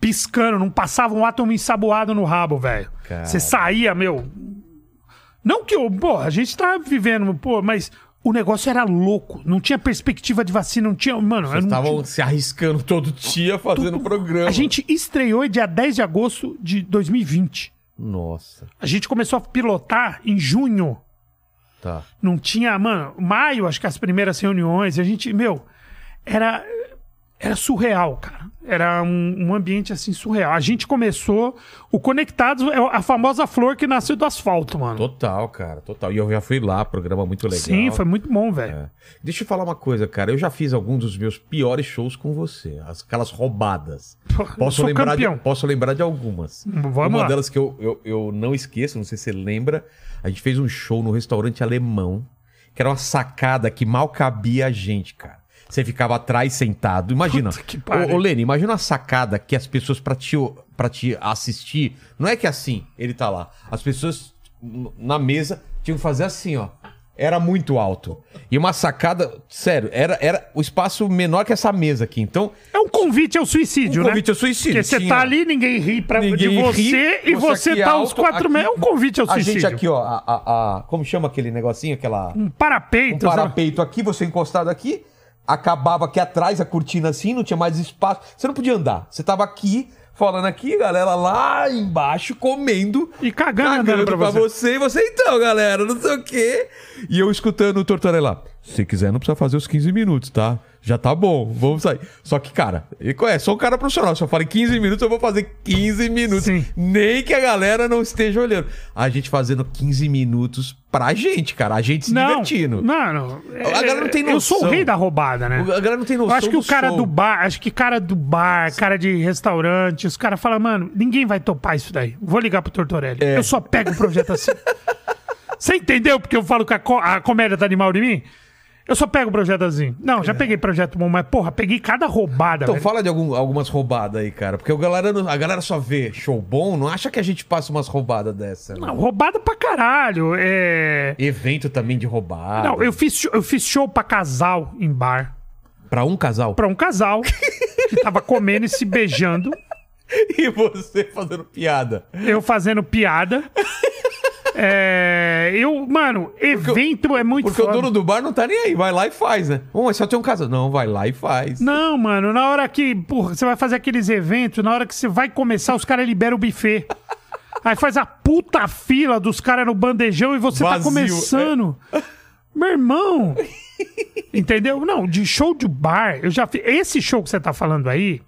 piscando. Não passava um átomo ensaboado no rabo, velho. Você saía, meu. Não que eu. Pô, a gente tá vivendo, pô, mas. O negócio era louco. Não tinha perspectiva de vacina, não tinha. Mano, Vocês estavam tinha- se arriscando todo dia fazendo programa. A gente estreou dia 10 de agosto de 2020. Nossa, A gente começou a pilotar em junho. tá. Não tinha, mano, maio, acho que as primeiras reuniões, a gente, meu, era era surreal, cara. Era um, um ambiente assim surreal. A gente começou o Conectados é a famosa flor que nasceu do asfalto, mano. Total, cara, total. E eu já fui lá, programa muito legal. Sim, foi muito bom, velho. É. Deixa eu falar uma coisa, cara. Eu já fiz alguns dos meus piores shows com você. As- Aquelas roubadas. Posso lembrar, de, campeão. posso lembrar de algumas. Vamos uma lá. delas que eu, eu, eu não esqueço, não sei se você lembra. A gente fez um show no restaurante alemão, que era uma sacada que mal cabia a gente, cara. Você ficava atrás sentado. Imagina. Puta que pariu. Ô, ô Lene, imagina uma sacada que as pessoas, pra te, pra te assistir, não é que assim, ele tá lá. As pessoas na mesa tinham que fazer assim, ó. Era muito alto. E uma sacada, sério, era, era o espaço menor que essa mesa aqui. Então, É um convite ao suicídio, Um né? convite ao suicídio, Porque você tinha. tá ali, ninguém ri pra, de Ninguém você ri, e você aqui tá aos alto, quatro aqui- metros. É um convite ao A suicídio. gente aqui, ó, a, a- a- como chama aquele negocinho, aquela Um um parapeito. sabe? parapeito aqui, você encostado aqui, acabava aqui atrás a cortina assim, não tinha mais espaço. Você não podia andar. Você tava aqui falando aqui, galera lá embaixo comendo E cagando, cagando pra pra você. você. e você então, galera, não sei o quê. E eu escutando o Tortorella. Se quiser, não precisa fazer os 15 minutos, tá? Já tá bom, vamos sair. Só que, cara, é, sou um cara profissional. Se eu falei 15 minutos, eu vou fazer 15 minutos. Sim. Nem que a galera não esteja olhando. A gente fazendo 15 minutos pra gente, cara. A gente se Não, divertindo. não, não. A galera não tem Eu sou o noção. rei da roubada, né? A galera não tem noção Eu acho que o cara show. do bar, acho que cara do bar, cara de restaurante, os caras falam, mano, ninguém vai topar isso daí. Vou ligar pro Tortorelli. É. Eu só pego o projeto assim. *laughs* Você entendeu porque eu falo que a, co- a comédia tá animal de mim? Eu só pego o projeto assim. Não, já peguei projeto bom, mas porra, peguei cada roubada, É. Então velho. fala de algum- algumas roubadas aí, cara. Porque a galera, não- a galera só vê show bom, não acha que a gente passa umas roubadas dessa. né? Não, roubada pra caralho. É... Evento também de roubada. Não, eu fiz, eu fiz show pra casal em bar. Pra um casal. Pra um casal que tava comendo e se beijando. *laughs* E você fazendo piada. eu fazendo piada. É, eu, mano, evento é muito Porque foda. o dono do bar não tá nem aí. Vai lá e faz, né? Mas só tem um casal. Não, vai lá e faz. Não, mano, na hora que, porra, você vai fazer aqueles eventos, na hora que você vai começar, os caras liberam o buffet. Aí faz a puta fila dos caras no bandejão e você tá Vazio, começando. Meu irmão. Entendeu? Não, de show de bar, eu já fiz. Esse show que você tá falando aí,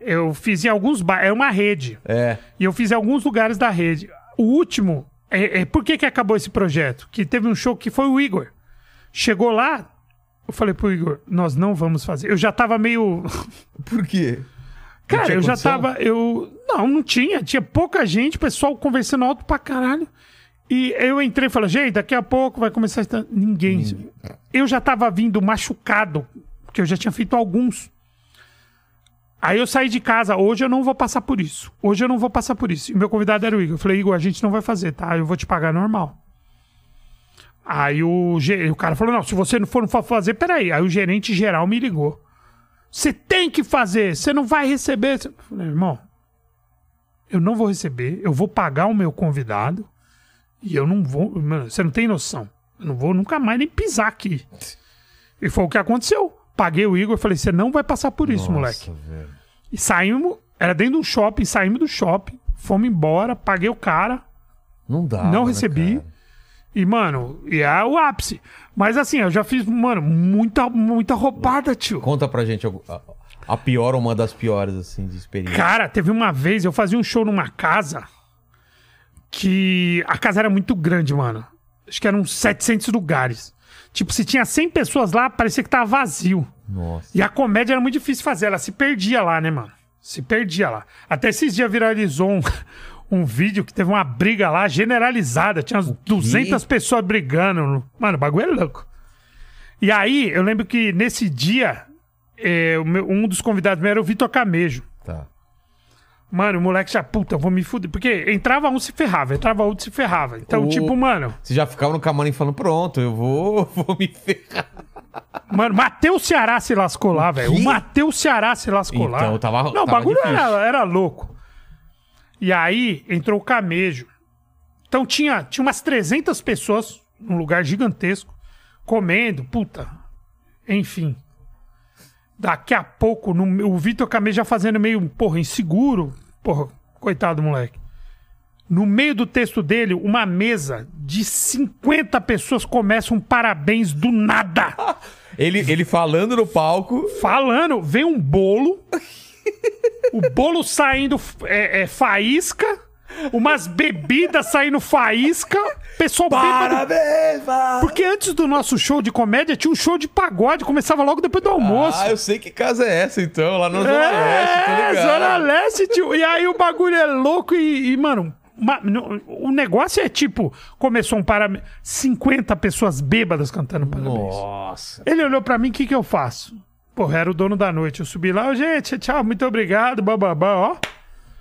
eu fiz em alguns bar, é uma rede. É. E eu fiz em alguns lugares da rede. O último, é, é- por que, que acabou esse projeto? Que teve um show que foi o Igor. Chegou lá, eu falei pro Igor, nós não vamos fazer. Eu já tava meio. *laughs* Por quê? Não Cara, eu já tava. Eu. Não, não tinha. Tinha pouca gente, pessoal conversando alto pra caralho. E eu entrei e falei, gente, daqui a pouco vai começar a. estar-" Ninguém. Eu já tava vindo machucado, porque eu já tinha feito alguns. Aí eu saí de casa, hoje eu não vou passar por isso. Hoje eu não vou passar por isso. E meu convidado era o Igor. Eu falei, Igor, a gente não vai fazer, tá? Eu vou te pagar normal. Aí o, o cara falou, não, se você não for, não for fazer, peraí. Aí o gerente geral me ligou. Você tem que fazer, você não vai receber. Eu falei, irmão, eu não vou receber, eu vou pagar o meu convidado e eu não vou. Mano, você não tem noção. Eu não vou nunca mais nem pisar aqui. E foi o que aconteceu. Paguei o Igor e falei, você não vai passar por isso, moleque. velho. E saímos, Era dentro de um shopping, saímos do shopping, fomos embora, paguei o cara, Não dá. não recebi. E, mano, e é o ápice. Mas assim, eu já fiz, mano, muita, muita roubada, tio. Conta pra gente a, a pior ou uma das piores, assim, de experiência. Cara, teve uma vez, eu fazia um show numa casa que a casa era muito grande, mano. Acho que eram uns 700 lugares. Tipo, se tinha 100 pessoas lá, parecia que tava vazio. Nossa. E a comédia era muito difícil fazer, ela se perdia lá, né, mano? Se perdia lá. Até esses dias viralizou um, *laughs* um vídeo que teve uma briga lá generalizada, tinha umas 200 pessoas brigando. Mano, o bagulho é louco. E aí, eu lembro que nesse dia, meu- um dos convidados meus era o Vitor Camejo. Tá. Mano, o moleque já, puta, eu vou me fuder. Porque entrava um, se ferrava, entrava outro, se ferrava. Então, O- tipo, mano, Você já ficava no camarim falando, pronto, eu vou, *laughs* vou me ferrar. Mano, Matheus Ceará se lascou lá, velho. O? Matheus Ceará se lascou lá. Então, tava- Não, o tava bagulho difícil. era, era louco. E aí entrou o camejo. Então tinha, tinha umas 300 pessoas num lugar gigantesco comendo, puta. Enfim. Daqui a pouco, no- o Vitor Camejo já fazendo meio, porra, inseguro. Porra, coitado do moleque. No meio do texto dele, uma mesa de 50 pessoas começa um parabéns do nada. *laughs* Ele, ele falando no palco. Falando, vem um bolo. o bolo saindo é, é, faísca. Umas bebidas saindo faísca. Pessoal bêbado. Parabéns, mano. Porque antes do nosso show de comédia, tinha um show de pagode. Começava logo depois do almoço. Ah, eu sei que casa é essa, então, lá na Zona Leste, tô É, ligado. Zona Leste, tio. E aí o bagulho é louco e, e, mano, uma- no- o negócio é tipo: começou um parabéns. 50 pessoas bêbadas cantando parabéns. Nossa. Ele olhou pra mim, o que que eu faço? Porra, era o dono da noite. Eu subi lá, "Ô, gente, tchau, muito obrigado, bababá, ó.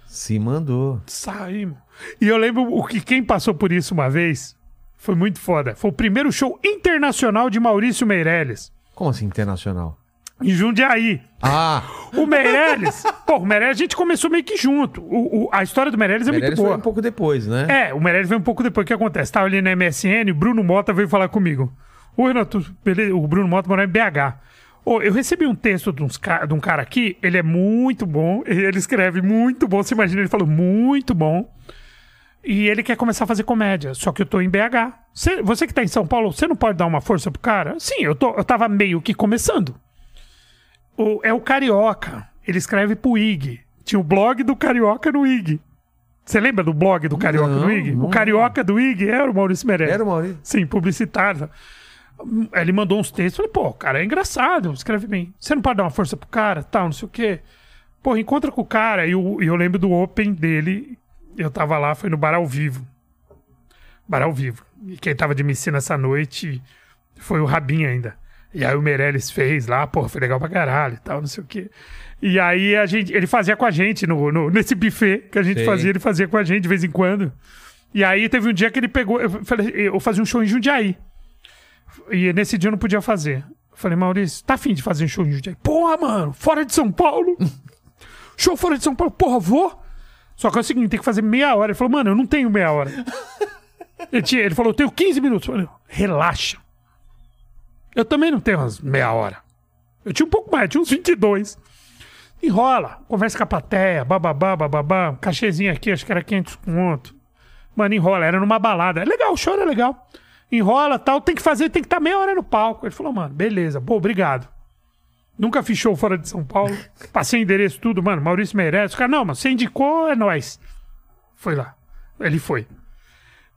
Se mandou. Saímos. E eu lembro o que quem passou por isso uma vez foi muito foda. Foi o primeiro show internacional de Maurício Meirelles, Como assim, internacional? Em Jundiaí. Ah, O Meirelles, pô, o Meirelles a gente começou meio que junto. O- o- a história do Meirelles é Meirelles muito boa. foi um pouco depois, né? É, o Meirelles veio um pouco depois. O que acontece? Tava ali na MSN, o Bruno Mota veio falar comigo. Oi, Renato, beleza? O Bruno Mota mora em BH. Ô, eu recebi um texto de, uns de um cara aqui, ele é muito bom, *laughs* ele escreve muito bom. Você imagina, ele falou muito bom. E ele quer começar a fazer comédia, só que eu tô em BH. Você, você que tá em São Paulo, você não pode dar uma força pro cara? Sim, eu, tô, eu tava meio que começando. O- é o Carioca, ele escreve pro IG. Tinha o blog do Carioca no IG. Você lembra do blog do Carioca Não, no IG? não. O Carioca do IG era o Maurício Meirelles. Era o Maurício. Sim, publicitário. Ele mandou uns textos. Falei, pô, o cara é engraçado, escreve bem. Você não pode dar uma força pro cara, tal, não sei o quê. Pô, encontra com o cara. E eu, eu lembro do Open dele. Eu tava lá, foi no Bar ao Vivo. Bar ao Vivo. E quem tava de missão essa noite foi o Rabin ainda. E aí o Meirelles fez lá, pô, foi legal pra caralho e tal, não sei o quê. E aí a gente, ele fazia com a gente no, no- nesse buffet que a gente Sei. fazia, ele fazia com a gente de vez em quando. E aí teve um dia que ele pegou, eu falei, eu fazia um show em Jundiaí. E nesse dia eu não podia fazer. Eu falei, Maurício, tá afim de fazer um show em Jundiaí? Porra, mano, fora de São Paulo. *laughs* show fora de São Paulo, porra, vou. Só que é o seguinte, tem que fazer meia hora. Ele falou, mano, eu não tenho meia hora. *laughs* ele, tinha- ele falou, eu tenho 15 minutos. Eu falei, relaxa. Eu também não tenho umas meia hora. Eu tinha um pouco mais, tinha uns 22. Enrola, conversa com a plateia, bababá, bababá, um cachezinho aqui, acho que era 500 conto. Mano, enrola, era numa balada. É legal, o show era legal. Enrola, tal, tem que fazer, tem que estar meia hora no palco. Ele falou, mano, beleza, pô, obrigado. Nunca show fora de São Paulo. *laughs* Passei endereço, tudo, mano. Maurício Meirelles. O cara, não, mas você indicou, é nóis. Foi lá. Ele foi.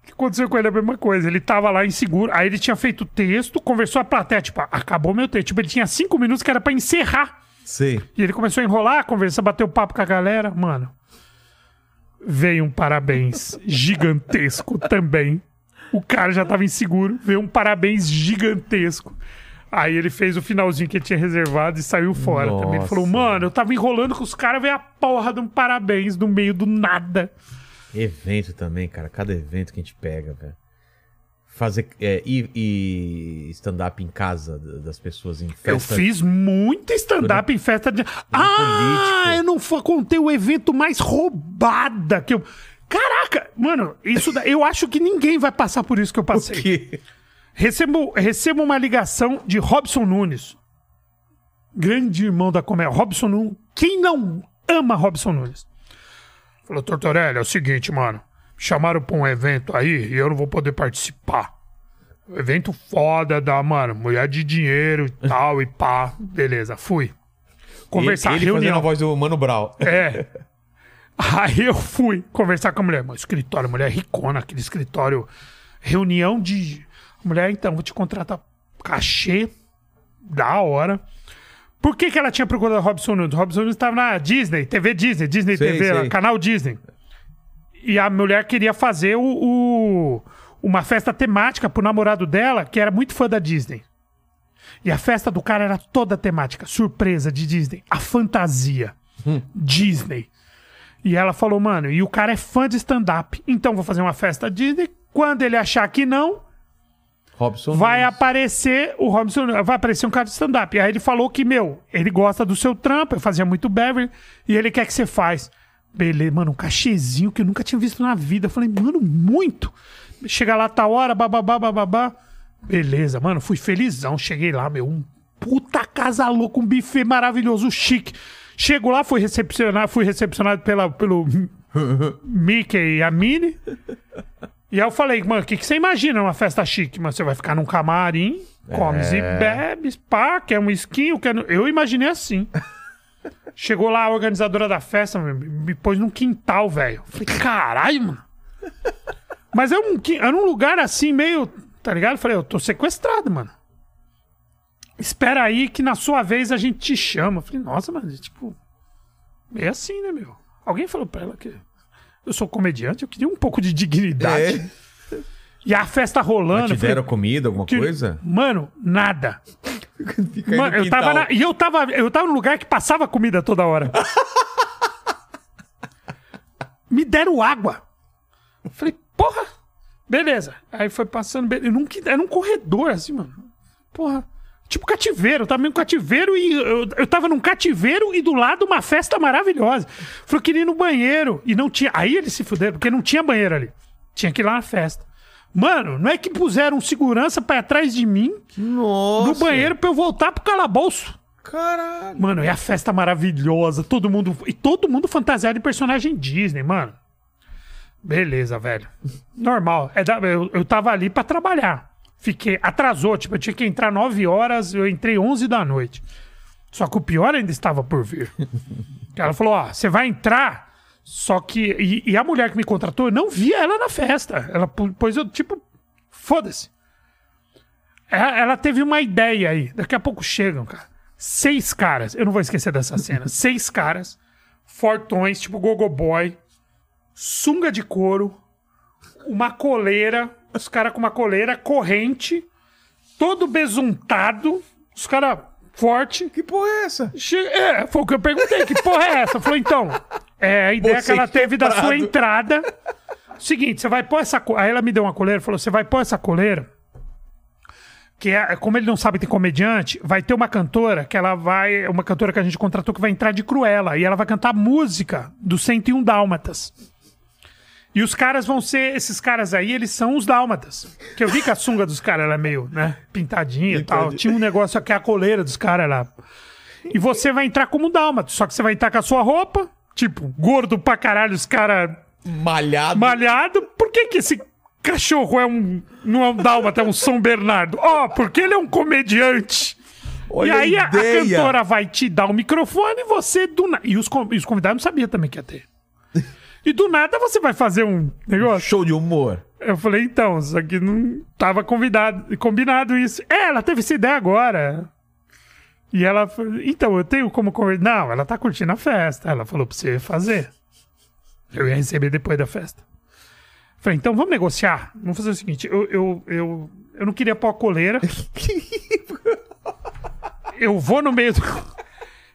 Que aconteceu com ele é a mesma coisa. Ele tava lá inseguro. Aí ele tinha feito o texto, conversou a plateia, tipo, acabou meu texto. Tipo, ele tinha cinco minutos que era pra encerrar. Sei. E ele começou a enrolar, conversar, bater o papo com a galera. Mano, veio um parabéns *laughs* gigantesco também. O cara já tava inseguro, veio um parabéns gigantesco. Aí ele fez o finalzinho que ele tinha reservado e saiu fora também. Ele Nossa. falou, mano, eu tava enrolando com os caras, veio a porra de um parabéns no meio do nada. Evento também, cara. Cada evento que a gente pega, velho. Fazer. É, e e stand-up em casa das pessoas em festa. Eu fiz muito stand-up em festa de. Ah, político. eu não contei o evento mais roubada que eu. Caraca, mano, isso da- eu acho que ninguém vai passar por isso que eu passei. Que... Recebo, recebo uma ligação de Robson Nunes. Grande irmão da comédia. Robson Nunes. Quem não ama Robson Nunes. Falou, Tortorelli, é o seguinte, mano. Me chamaram pra um evento aí e eu não vou poder participar. Evento foda da, mano, mulher de dinheiro e *laughs* tal, e pá. Beleza, fui. Conversar, ele, ele fazendo reunião. a voz do Mano Brown. É. *laughs* Aí eu fui conversar com a mulher. Meu escritório, mulher ricona, aquele escritório. Reunião de. Mulher, então, vou te contratar. Cachê. Da hora. Por que, que ela tinha procurado Robson Nunes? Robson Nunes estava na Disney, TV Disney, Disney Sei, TV, sei. canal Disney. E a mulher queria fazer o, o- uma festa temática pro namorado dela, que era muito fã da Disney. E a festa do cara era toda temática, surpresa de Disney, a fantasia. Disney. E ela falou, mano, e o cara é fã de stand-up. Então vou fazer uma festa Disney. Quando ele achar que não, Robson vai Nunes. aparecer o Robson, vai aparecer um cara de stand-up. Aí ele falou que, meu, ele gosta do seu trampo, eu fazia muito Beverly, e ele quer que você faz. Beleza, mano, um cachezinho que eu nunca tinha visto na vida. Eu falei, mano, muito. Chega lá, tá hora, bababá, bababá. Beleza, mano, fui felizão. Cheguei lá, meu, um puta casa louca, um buffet maravilhoso, chique. Chego lá, fui recepcionado, fui recepcionado pela, pelo *laughs* Mickey e a Minnie. E aí eu falei, mano, o que, que você imagina numa festa chique? Mano, você vai ficar num camarim, comes e bebes, pá, quer um esquinho, quer... Eu imaginei assim. *laughs* Chegou lá a organizadora da festa, me pôs num quintal, velho. Falei, caralho, mano. Mas é um, era um lugar assim, meio. Tá ligado? Falei, eu tô sequestrado, mano. Espera aí que na sua vez a gente te chama. Falei, nossa, mano, tipo. Meio assim, né, meu? Alguém falou pra ela que eu sou comediante, eu queria um pouco de dignidade. É. E a festa rolando. Te eu falei, comida, alguma que- coisa? Mano, nada. Mano, no eu tava na- e eu tava, eu tava num lugar que passava comida toda hora. *laughs* Me deram água. Falei, porra, beleza. Aí foi passando, eu nunca, era um corredor assim, mano. Porra, tipo cativeiro, eu tava meio cativeiro e eu, eu tava num cativeiro e do lado uma festa maravilhosa. Falei, eu queria ir no banheiro e não tinha. Aí eles se fuderam, porque não tinha banheiro ali. Tinha que ir lá na festa. Mano, não é que puseram segurança pra ir atrás de mim Nossa. no banheiro pra eu voltar pro calabouço. Caralho. Mano, e a festa maravilhosa, todo mundo. E todo mundo fantasiado de personagem Disney, mano. Beleza, velho. Normal. É da- eu, eu tava ali pra trabalhar. Fiquei. Atrasou, tipo, eu tinha que entrar 9 horas, eu entrei 11 da noite. Só que o pior ainda estava por vir. *laughs* Ela falou: ó, você vai entrar. Só que. E, e a mulher que me contratou, eu não via ela na festa. Ela pôs eu, tipo, foda-se. Ela, ela teve uma ideia aí. Daqui a pouco chegam, cara. Seis caras. Eu não vou esquecer dessa cena. *laughs* Seis caras. Fortões, tipo Gogo Boy. Sunga de couro. Uma coleira. Os caras com uma coleira. Corrente. Todo besuntado. Os caras forte. Que porra é essa? Che- É, foi o que eu perguntei. Que porra é essa? Falou, então, é a ideia Você que ela teve da sua entrada. Seguinte, você vai pôr essa. co- Aí ela me deu uma coleira, falou: você vai pôr essa coleira. Que é, como ele não sabe ter comediante, vai ter uma cantora que ela vai. Uma cantora que a gente contratou que vai entrar de Cruella. E ela vai cantar música do 101 Dálmatas. E os caras vão ser. Esses caras aí, eles são os dálmatas. Que eu vi que a sunga dos caras era meio, né? Pintadinha e tal. Tinha um negócio aqui, a coleira dos caras lá. E você vai entrar como dálmata. Só que você vai entrar com a sua roupa, tipo, gordo pra caralho, os caras Malhado. malhado. Por que, que esse cachorro é um. Não é um dálmata, é um São Bernardo? Ó, porque ele é um comediante. Olha e aí a, a cantora vai te dar o microfone e você do nada. E os, e os convidados não sabiam também que ia ter. E do nada você vai fazer um negócio. Show de humor. Eu falei, então, isso aqui não tava convidado, combinado isso. É, ela teve essa ideia agora. E ela falou, então, eu tenho como convidar. Não, ela tá curtindo a festa. Ela falou pra você fazer. Eu ia receber depois da festa. Falei, então vamos negociar. Vamos fazer o seguinte: eu, eu, eu, eu não queria pôr a coleira. *laughs* eu vou no meio do,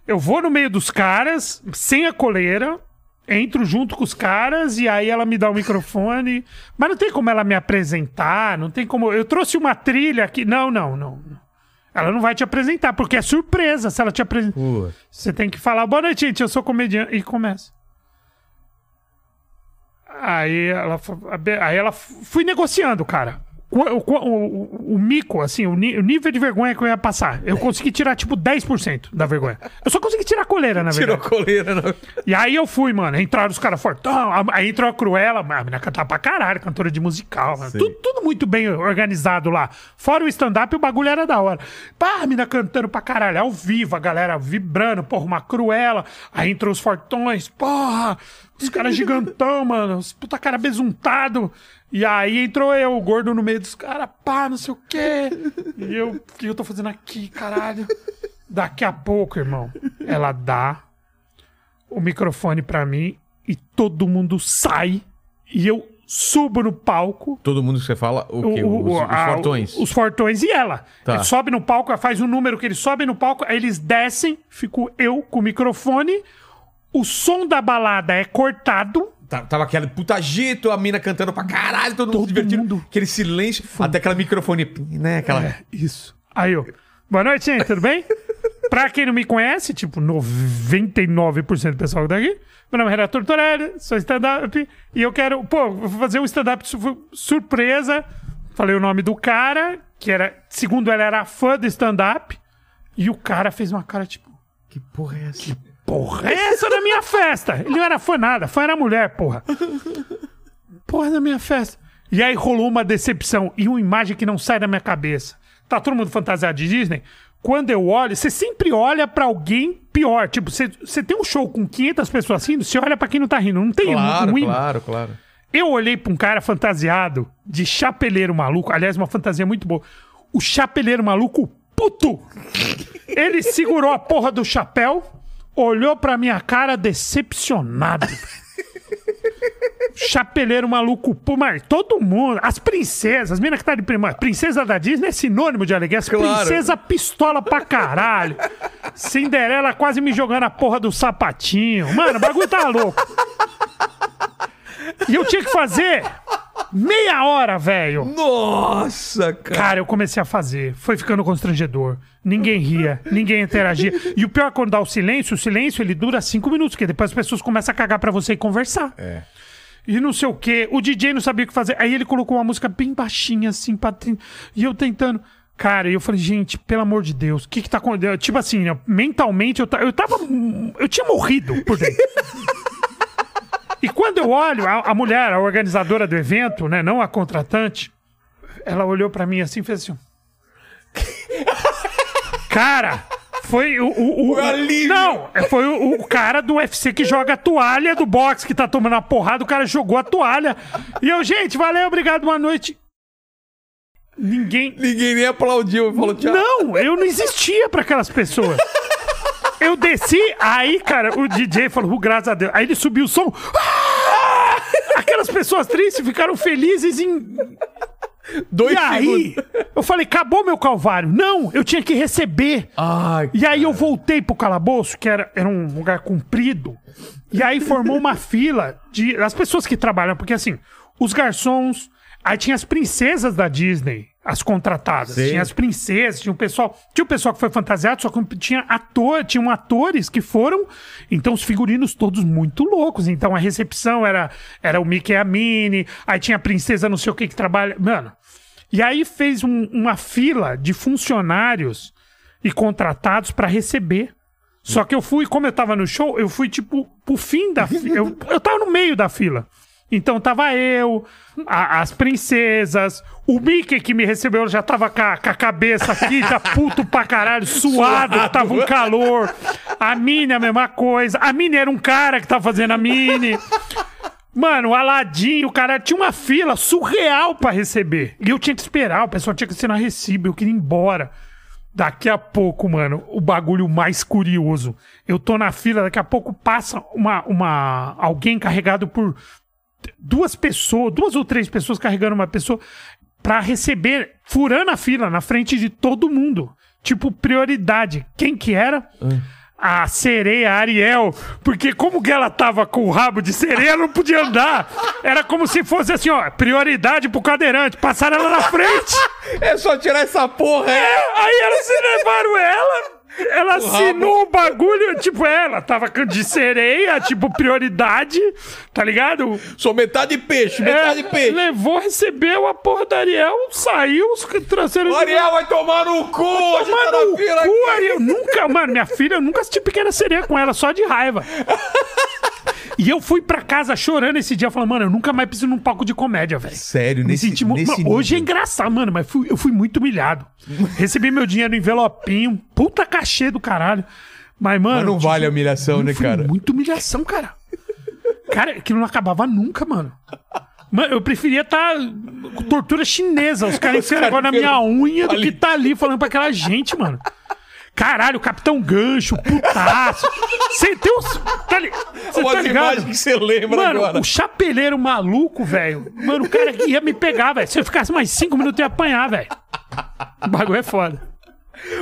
Eu vou no meio dos caras, sem a coleira, entro junto com os caras e aí ela me dá o microfone. Mas não tem como ela me apresentar, não tem como. Eu trouxe uma trilha aqui. Não, não, não. Ela não vai te apresentar, porque é surpresa se ela te apresentar. Você tem que falar, boa noite, gente, eu sou comediante. E começa. Aí ela, aí ela fui negociando, cara. O, o, o, mico, assim, o, ni- o nível de vergonha que eu ia passar. Eu consegui tirar, tipo, 10% da vergonha. Eu só consegui tirar a coleira, na Tirou verdade. a coleira. Não. E aí eu fui, mano. Entraram os caras fortão. Aí entrou a Cruella. A menina cantava pra caralho, cantora de musical. Tudo, tudo muito bem organizado lá. Fora o stand-up, o bagulho era da hora. Pá, a menina cantando pra caralho. Ao vivo, a galera vibrando. Porra, uma Cruella. Aí entrou os fortões. Porra, os caras gigantão, mano. Os puta cara besuntado. E aí entrou eu, o gordo no meio dos caras. Pá, não sei o quê. E eu, o que eu tô fazendo aqui, caralho? Daqui a pouco, irmão, ela dá o microfone pra mim e todo mundo sai e eu subo no palco. Todo mundo que você fala, o quê? o- os, os a- fortões. Os fortões e ela. Tá. Ele sobe no palco, faz um número que eles sobem no palco, aí eles descem, fico eu com o microfone, o som da balada é cortado. Tá- Tava aquele puta agito, a mina cantando pra caralho, todo, mundo Todo mundo. Aquele silêncio, até aquela microfone, né? Aquela... É, isso. Aí eu. Boa noite, gente, tudo bem? *laughs* pra quem não me conhece, tipo, 99% do pessoal que tá aqui, meu nome é Renato Tortorelli, sou stand-up, e eu quero, pô, vou fazer um stand-up su- surpresa. Falei o nome do cara, que era, segundo ela, era fã do stand-up, e o cara fez uma cara, tipo, Que porra é essa? Porra, essa da minha festa? Ele não era fã nada, fã era mulher, porra. Porra da minha festa. E aí rolou uma decepção e uma imagem que não sai da minha cabeça. Tá todo mundo fantasiado de Disney? Quando eu olho, você sempre olha pra alguém pior. Tipo, você, você tem um show com 500 pessoas rindo, você olha pra quem não tá rindo. Não tem Claro, um ruim. claro, claro. Eu olhei pra um cara fantasiado de chapeleiro maluco. Aliás, uma fantasia muito boa. O chapeleiro maluco, puto! Ele segurou a porra do chapéu, olhou pra minha cara decepcionado. Chapeleiro maluco, pô, mas todo mundo, as princesas, as minas que tá de prima, princesa da Disney é sinônimo de alegria, as Claro. princesa pistola pra caralho. Cinderela quase me jogando a porra do sapatinho. Mano, o bagulho tá louco. E eu tinha que fazer meia hora, velho. Nossa, cara. Cara, eu comecei a fazer. Foi ficando constrangedor. Ninguém ria, ninguém interagia. E o pior é quando dá o silêncio, o silêncio ele dura cinco minutos, porque depois as pessoas começam a cagar pra você e conversar. É. E não sei o quê. O DJ não sabia o que fazer. Aí ele colocou uma música bem baixinha, assim, pra... E eu tentando. Cara, e eu falei, gente, pelo amor de Deus, o que que tá acontecendo? Tipo assim, né, mentalmente eu, eu tava. Eu tinha morrido por dentro. *laughs* E quando eu olho, a, a mulher, a organizadora do evento, né, não a contratante, ela olhou pra mim assim e fez assim. Cara, foi o. o, o alívio. Não, é, foi o, o cara do UFC que joga a toalha do boxe que tá tomando a porrada, o cara jogou a toalha. E eu, gente, valeu, obrigado, boa noite. Ninguém. Ninguém nem aplaudiu e falou tchau. Não, eu não existia pra aquelas pessoas. Eu desci, aí, cara, o DJ falou, "Uh, graças a Deus. Aí ele subiu o som. Ah! Aquelas pessoas tristes ficaram felizes em. Dois E aí, eu falei, acabou meu calvário. Não, eu tinha que receber. Ai, E aí eu voltei pro calabouço, que era, era um lugar comprido. E aí formou uma fila de as pessoas que trabalham, porque assim, os garçons, aí tinha as princesas da Disney, as contratadas. Sim. Tinha as princesas, tinha o pessoal, tinha o pessoal que foi fantasiado, só que tinha ator, tinham atores que foram, então os figurinos todos muito loucos. Então a recepção era era o Mickey e a Minnie, aí tinha a princesa não sei o que que trabalha, mano. E aí fez um- uma fila de funcionários e contratados pra receber. Só que eu fui, como eu tava no show, eu fui tipo pro fim da fila. Eu, eu tava no meio da fila. Então tava eu, a- as princesas, o Mickey que me recebeu já tava com a, com a cabeça aqui, tá puto pra caralho, *laughs* suado, Suado. tava um calor. A Minnie a mesma coisa. A Minnie era um cara que tava fazendo a Minnie. Mano, o Aladim, o cara tinha uma fila surreal pra receber. E eu tinha que esperar, o pessoal tinha que assinar recibo, eu queria ir embora. Daqui a pouco, mano, o bagulho mais curioso. Eu tô na fila, daqui a pouco passa uma, uma alguém carregado por duas pessoas, duas ou três pessoas carregando uma pessoa pra receber, furando a fila na frente de todo mundo. Tipo, prioridade. Quem que era? A sereia Ariel. Porque como que ela tava com o rabo de sereia, ela não podia andar. Era como se fosse assim, ó, prioridade pro cadeirante. Passaram ela na frente. *laughs* É só tirar essa porra, é? É, aí elas levaram ela. Ela assinou o bagulho, tipo, ela tava de sereia, tipo, prioridade, tá ligado? Sou metade peixe, É, metade peixe. levou, recebeu a porra da Ariel, saiu, os trouxeram... O Ariel vai tomar no cu! a gente Tomar tá no cu, aqui. Ariel. Nunca, mano, minha filha, eu nunca assisti Pequena Sereia com ela, só de raiva. *laughs* E eu fui pra casa chorando esse dia, falando, mano, eu nunca mais preciso num palco de comédia, velho. Sério, Me nesse, senti mu- nesse Mano, Hoje é engraçado, mano, mas fui- eu fui muito humilhado. Recebi meu dinheiro no envelopinho, puta cachê do caralho. Mas, mano. Mas não tipo, vale a humilhação, né, foi cara? Muita humilhação, cara. Cara, aquilo não acabava nunca, mano. Mano, eu preferia estar com tortura chinesa, os caras enfiando agora na minha unha do que tá ali falando pra aquela gente, mano. Caralho, Capitão Gancho, putaço. Você tem uns. Tá, li- cê Umas tá ligado? imagens que você lembra Mano, agora. o chapeleiro maluco, velho. Mano, o cara ia me pegar, velho. Se eu ficasse mais cinco minutos, eu ia apanhar, velho. O bagulho é foda.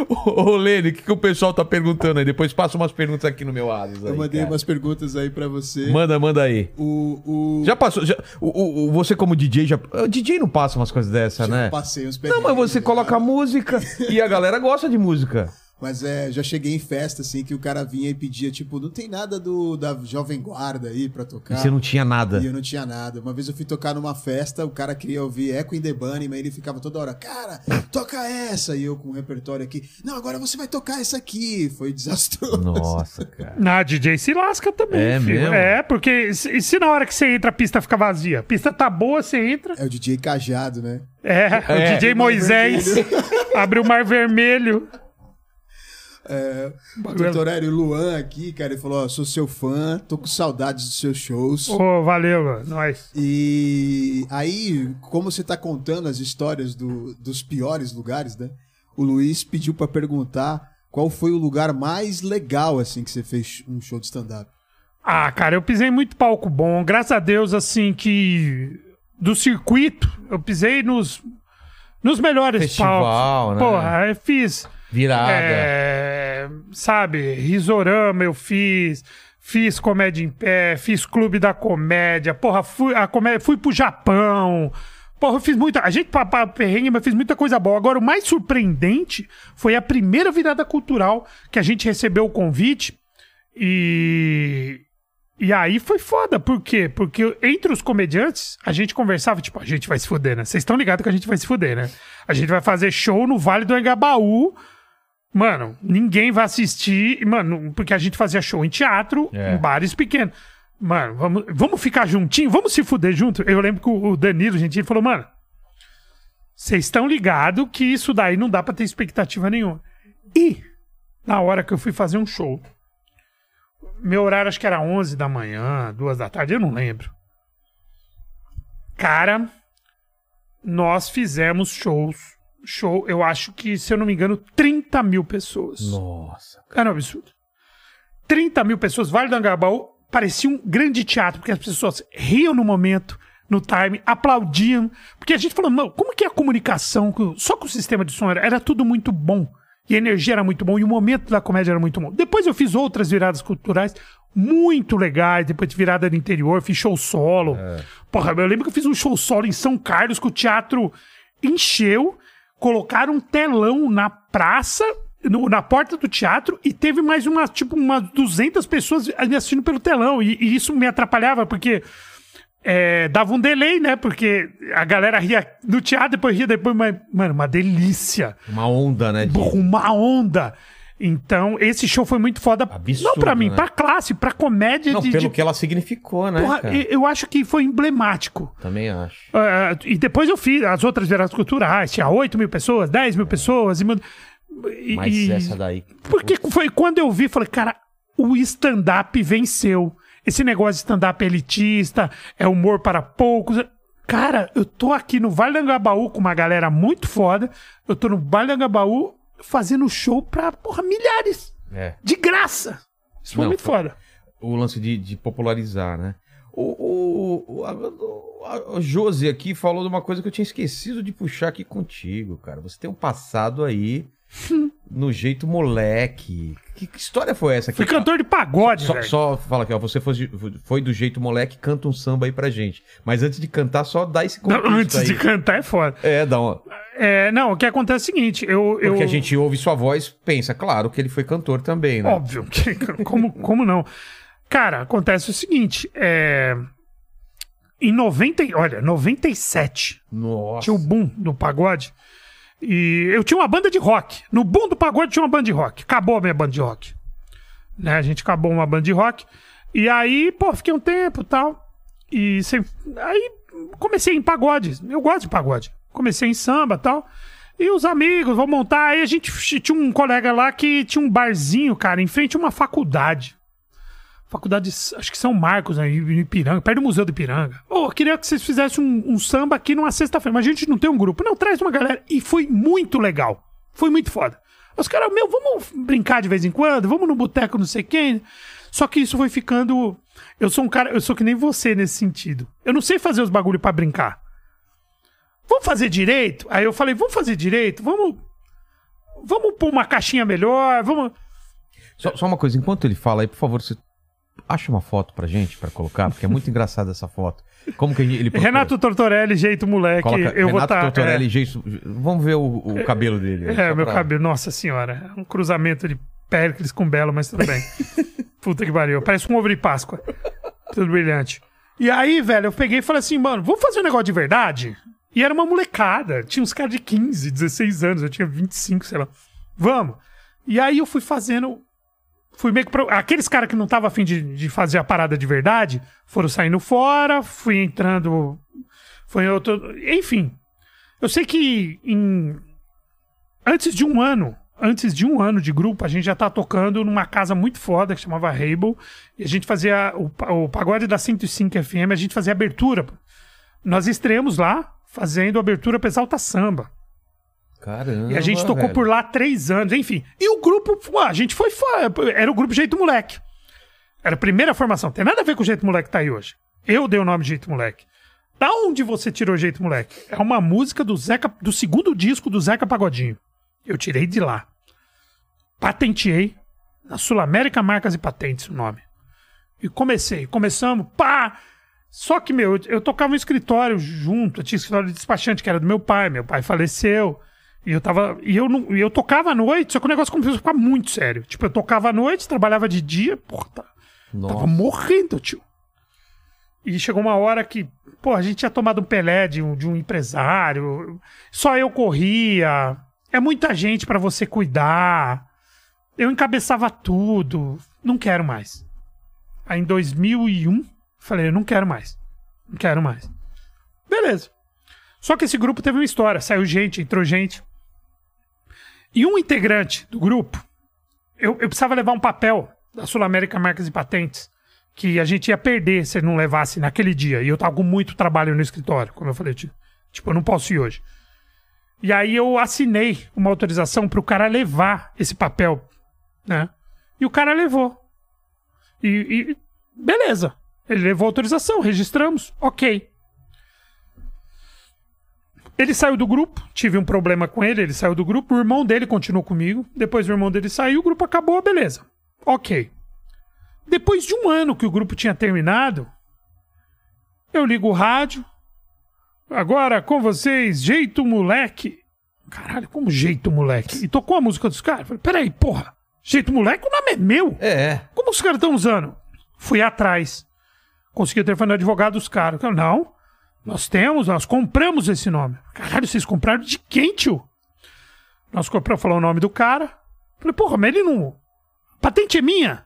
Ô, ô Lene, o que, que o pessoal tá perguntando aí? Depois passa umas perguntas aqui no meu Adas. Eu aí, mandei cara. umas perguntas aí pra você. Manda, manda aí. O, o... Já passou. já- o, o- você, como DJ, já. O DJ não passa umas coisas dessa, né? Passei uns Não, mas você coloca música e a galera gosta de música. Mas é, já cheguei em festa, assim, que o cara vinha e pedia, tipo, não tem nada do da Jovem Guarda aí pra tocar. E você não tinha nada. E eu não tinha nada. Uma vez eu fui tocar numa festa, o cara queria ouvir Echo in the Bunny, mas ele ficava toda hora, cara, toca essa! E eu com o repertório aqui, não, agora você vai tocar essa aqui. Foi desastroso. Nossa, cara. Na DJ se lasca também, É filho. mesmo? É, porque se, e se na hora que você entra a pista fica vazia? A pista tá boa, você entra. É o DJ Cajado, né? É, É. o DJ Moisés *laughs* abriu o mar vermelho. É, o doutor Hélio Luan aqui, cara, ele falou, ó, sou seu fã, tô com saudades dos seus shows. Ô, valeu, mano. Nós. E aí, como você tá contando as histórias do- dos piores lugares, né? O Luiz pediu pra perguntar qual foi o lugar mais legal, assim, que você fez um show de stand-up. Ah, cara, eu pisei muito palco bom. Graças a Deus, assim, que do circuito, eu pisei nos, nos melhores Festival, palcos. né? Porra, eu fiz. Virada. É, sabe, Risorama eu fiz, fiz Comédia em Pé, fiz Clube da Comédia, porra, fui, a comédia, fui pro Japão. Porra, eu fiz muita. A gente papá perrengue, mas fiz muita coisa boa. Agora, o mais surpreendente foi a primeira virada cultural que a gente recebeu o convite. E. E aí foi foda, por quê? Porque entre os comediantes, a gente conversava, tipo, a gente vai se fuder, né? Vocês estão ligados que a gente vai se fuder, né? A gente vai fazer show no Vale do Engabaú. Mano, ninguém vai assistir, mano, porque a gente fazia show em teatro, É. em bares pequenos. Mano, vamos, vamos ficar juntinho, vamos se fuder junto. Eu lembro que o o Danilo, gente, ele falou, mano, vocês estão ligados que isso daí não dá pra ter expectativa nenhuma. E, na hora que eu fui fazer um show, meu horário acho que era 11 da manhã, 2 da tarde, eu não lembro. Cara, nós fizemos shows. Show, eu acho que, se eu não me engano, 30 mil pessoas. Nossa. Era um absurdo. 30 mil pessoas, Vale do Angabaú, parecia um grande teatro, porque as pessoas riam no momento, no time, aplaudiam. Porque a gente falou, mano, como que é a comunicação com- só com o sistema de som era, era tudo muito bom. E a energia era muito bom, e o momento da comédia era muito bom. Depois eu fiz outras viradas culturais muito legais, depois de virada do interior, fiz show solo. Porra, eu lembro que eu fiz um show solo em São Carlos, que o teatro encheu, colocaram um telão na praça, no- na porta do teatro, e teve mais umas, tipo, umas 200 pessoas me assistindo pelo telão. E, e isso me atrapalhava, porque é, dava um delay, né? Porque a galera ria no teatro, depois ria, depois, mas, mano, uma delícia. Uma onda, né? de- Uma onda. Então, esse show foi muito foda. Absurdo, não pra mim, né? pra classe, pra comédia. Não, de, pelo de- que ela significou, né? Porra, eu- acho que foi emblemático. Também acho. Ah, e depois eu fiz as outras viradas culturais. Tinha 8 mil pessoas, 10 mil pessoas. E, mano, e- Mas e- essa daí. Porque foi quando eu vi, falei, cara, o stand-up venceu. Esse negócio de stand-up elitista, é humor para poucos. Cara, eu tô aqui no Vale do Angabaú com uma galera muito foda. Eu tô no Vale do Angabaú fazendo show pra, porra, milhares. É. De graça. Isso foi Não, muito foi- foda. O lance de, de popularizar, né? O, o, o, a, a Josi aqui falou de uma coisa que eu tinha esquecido de puxar aqui contigo, cara. Você tem um passado aí *laughs* no jeito moleque. Que, que história foi essa? Fui Que- cantor de pagode, Só, velho. só fala aqui, ó. Você foi, foi do jeito moleque, canta um samba aí pra gente. Mas antes de cantar, só dá esse Não, antes aí. de cantar é foda. É, dá uma. É, não, o que acontece é o seguinte, eu... eu... Porque a gente ouve sua voz, pensa, claro, que ele foi cantor também, né? Óbvio, que- como, como não? Cara, acontece o seguinte, é... Em 90, e- olha, 97, Nossa. tinha o boom do pagode. E eu tinha uma banda de rock. No boom do pagode tinha uma banda de rock. Acabou a minha banda de rock. Né? A gente acabou uma banda de rock. E aí, pô, fiquei um tempo e tal. E aí comecei em pagode. Eu gosto de pagode. Comecei em samba tal. E os amigos, vou montar. Aí a gente tinha um colega lá que tinha um barzinho, cara, em frente a uma faculdade. Faculdade, de- acho que São Marcos, aí, em Ipiranga, perto do Museu do Ipiranga. Ô, eu queria que vocês fizessem um, um samba aqui numa sexta-feira, mas a gente não tem um grupo. Não, traz uma galera. E foi muito legal. Foi muito foda. Os caras, meu, vamos brincar de vez em quando, vamos no boteco, não sei quem. Só que isso foi ficando. Eu sou um cara, eu sou que nem você nesse sentido. Eu não sei fazer os bagulho pra brincar. Vamos fazer direito? Aí eu falei, vamos fazer direito? Vamos. Vamos pôr uma caixinha melhor, vamos. Só, só uma coisa, enquanto ele fala aí, por favor, você acha uma foto pra gente, pra colocar, porque é muito engraçada essa foto. Como que ele procura? Renato Tortorelli, jeito moleque. Coloca eu vou Renato estar. Tortorelli, jeito- Vamos ver o, o cabelo dele. É, meu pra- cabelo, nossa senhora. Um cruzamento de Péricles com Belo, mas tudo bem. *laughs* Puta que pariu. Parece um ovo de Páscoa. Tudo brilhante. E aí, velho, eu peguei e falei assim, mano, vamos fazer um negócio de verdade? E era uma molecada. Tinha uns caras de 15, 16 anos. Eu tinha 25, sei lá. Vamos. E aí eu fui fazendo. Fui meio que. pro- Aqueles caras que não estavam afim de, de fazer a parada de verdade foram saindo fora, fui entrando. Foi outro. Enfim. Eu sei que em antes de um ano, antes de um ano de grupo, a gente já tá tocando numa casa muito foda que chamava Rainbow. E a gente fazia o, o pagode da 105 FM, a gente fazia abertura. Nós estreamos lá fazendo abertura pra Exalta Samba. Caramba. E a gente tocou velho. por lá três anos, enfim. E o grupo, ué, a gente foi. fo- Era o grupo Jeito Moleque. Era a primeira formação. Tem nada a ver com o Jeito Moleque que tá aí hoje. Eu dei o nome de Jeito Moleque. Da onde você tirou Jeito Moleque? É uma música do Zeca, do segundo disco do Zeca Pagodinho. Eu tirei de lá. Patenteei na Sul América Marcas e Patentes o nome. E comecei, começamos, pá! Só que, meu, eu, eu tocava no escritório junto, eu tinha escritório de despachante que era do meu pai, meu pai faleceu. E eu tava. E eu, não, e eu tocava à noite, só que o negócio começou a ficar muito sério. Tipo, eu tocava à noite, trabalhava de dia, porra, tá- tava morrendo, tio. E chegou uma hora que, pô, a gente tinha tomado um pelé de um, de um empresário, só eu corria, é muita gente pra você cuidar. Eu encabeçava tudo, não quero mais. Aí em 2001, falei, eu não quero mais. Não quero mais. Beleza. Só que esse grupo teve uma história, saiu gente, entrou gente. E um integrante do grupo, eu, eu precisava levar um papel da Sul América Marcas e Patentes que a gente ia perder se não levasse naquele dia. E eu tava com muito trabalho no escritório, como eu falei. Tipo, eu não posso ir hoje. E aí eu assinei uma autorização pro cara levar esse papel, né? E o cara levou. E, e beleza. Ele levou autorização, registramos, ok. Ele saiu do grupo, tive um problema com ele, ele saiu do grupo, o irmão dele continuou comigo, depois o irmão dele saiu, o grupo acabou, beleza. Ok. Depois de um ano que o grupo tinha terminado, eu ligo o rádio. Agora com vocês, Jeito Moleque. Caralho, como Jeito Moleque? E tocou a música dos caras. Falei, peraí, porra. Jeito Moleque, o nome é meu. É. Como os caras estão usando? Fui atrás. Consegui o telefone do advogado dos caras. Eu, Não, nós temos, nós compramos esse nome. Caralho, vocês compraram de quem, tio? Nós compramos, falou o nome do cara. Falei, porra, mas ele não. Patente é minha.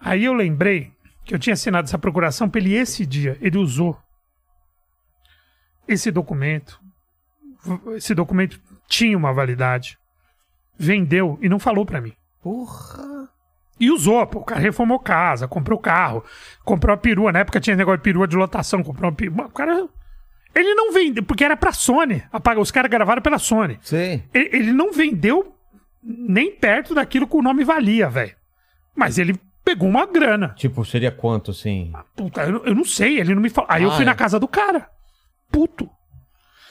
Aí eu lembrei que eu tinha assinado essa procuração pra ele esse dia. Ele usou esse documento. Esse documento tinha uma validade. Vendeu e não falou pra mim. Porra. E usou, pô. O cara reformou casa, comprou carro, comprou a perua. Na época tinha negócio de perua de lotação, comprou uma perua. O cara. Ele não vendeu, porque era pra Sony. Apaga- Os caras gravaram pela Sony. Sei. Ele, ele não vendeu nem perto daquilo que o nome valia, velho. Mas ele pegou uma grana. Tipo, seria quanto, assim? Puta, eu, eu não sei, ele não me falou. Aí eu Ah, fui é. na casa do cara. Puto.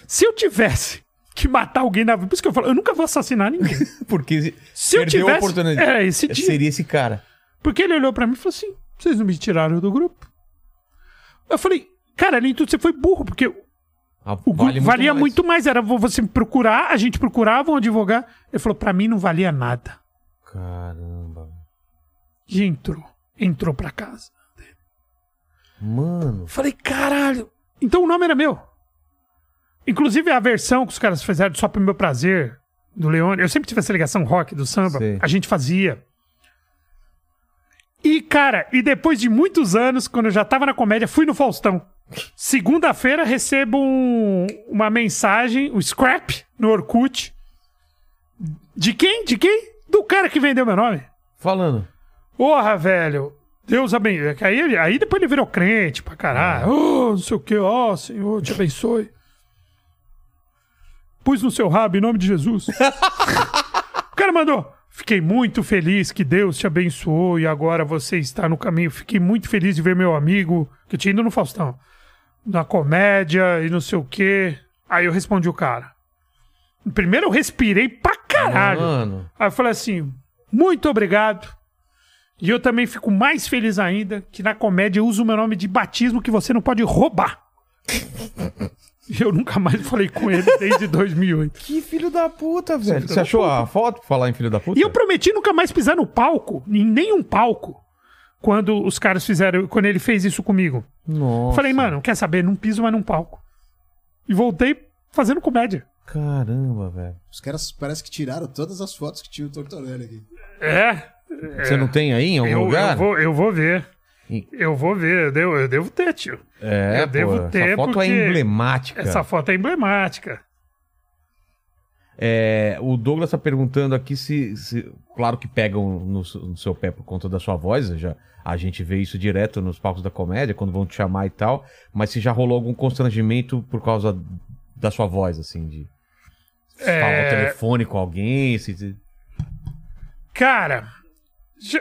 Se eu tivesse que matar alguém na vida. Por isso que eu falo, eu nunca vou assassinar ninguém. *laughs* Porque Se eu perdeu a tivesse. oportunidade. É, esse dia. Seria esse cara. Porque ele olhou pra mim e falou assim: vocês não me tiraram do grupo? Eu falei, cara, nem tudo você foi burro, porque Ah, O Gu- vale valia mais. muito mais. Era você procurar, a gente procurava um advogado. Ele falou, pra mim não valia nada. Caramba. E entrou. Entrou pra casa. Mano. Falei, caralho. Então o nome era meu. Inclusive a versão que os caras fizeram só pro meu prazer, do Leone. Eu sempre tive essa ligação rock do samba. Sei. A gente fazia. E, cara, e depois de muitos anos, quando eu já tava na comédia, fui no Faustão. Segunda-feira recebo um- uma mensagem, o scrap, no Orkut. De quem? De quem? Do cara que vendeu meu nome. Falando. Porra, velho. Deus abençoe. Aí, aí depois ele virou crente pra caralho. Oh, não sei o que, ó, Senhor, te abençoe. Pus no seu rabo em nome de Jesus. *laughs* o cara mandou. Fiquei muito feliz que Deus te abençoou e agora você está no caminho. Fiquei muito feliz de ver meu amigo, que eu tinha ido no Faustão, na comédia e não sei o que. Aí eu respondi o cara. Primeiro eu respirei pra caralho. Mano. Aí eu falei assim: muito obrigado. E eu também fico mais feliz ainda que na comédia eu uso o meu nome de batismo que você não pode roubar. *laughs* E eu nunca mais falei com ele desde *laughs* 2008. Que filho da puta, velho. Você achou a foto pra falar em filho da puta? E eu prometi nunca mais pisar no palco, em nenhum palco, quando os caras fizeram, quando ele fez isso comigo. Nossa. Falei, mano, quer saber? Não piso mais num palco. E voltei fazendo comédia. Caramba, velho. Os caras parece que tiraram todas as fotos que tinha o Tortorelli aqui. É. Você não tem aí em algum Eu, lugar? eu, vou, eu vou ver. Eu vou ver. Eu devo, eu devo ter, tio. É, eu devo pô, ter, Essa foto é emblemática. Essa foto é emblemática. É, o Douglas tá perguntando aqui se, se- Claro que pegam no, no seu pé por conta da sua voz. Já, a gente vê isso direto nos palcos da comédia, quando vão te chamar e tal. Mas se já rolou algum constrangimento por causa da sua voz, assim, de. É. Falar ao telefone com alguém. Se, Cara,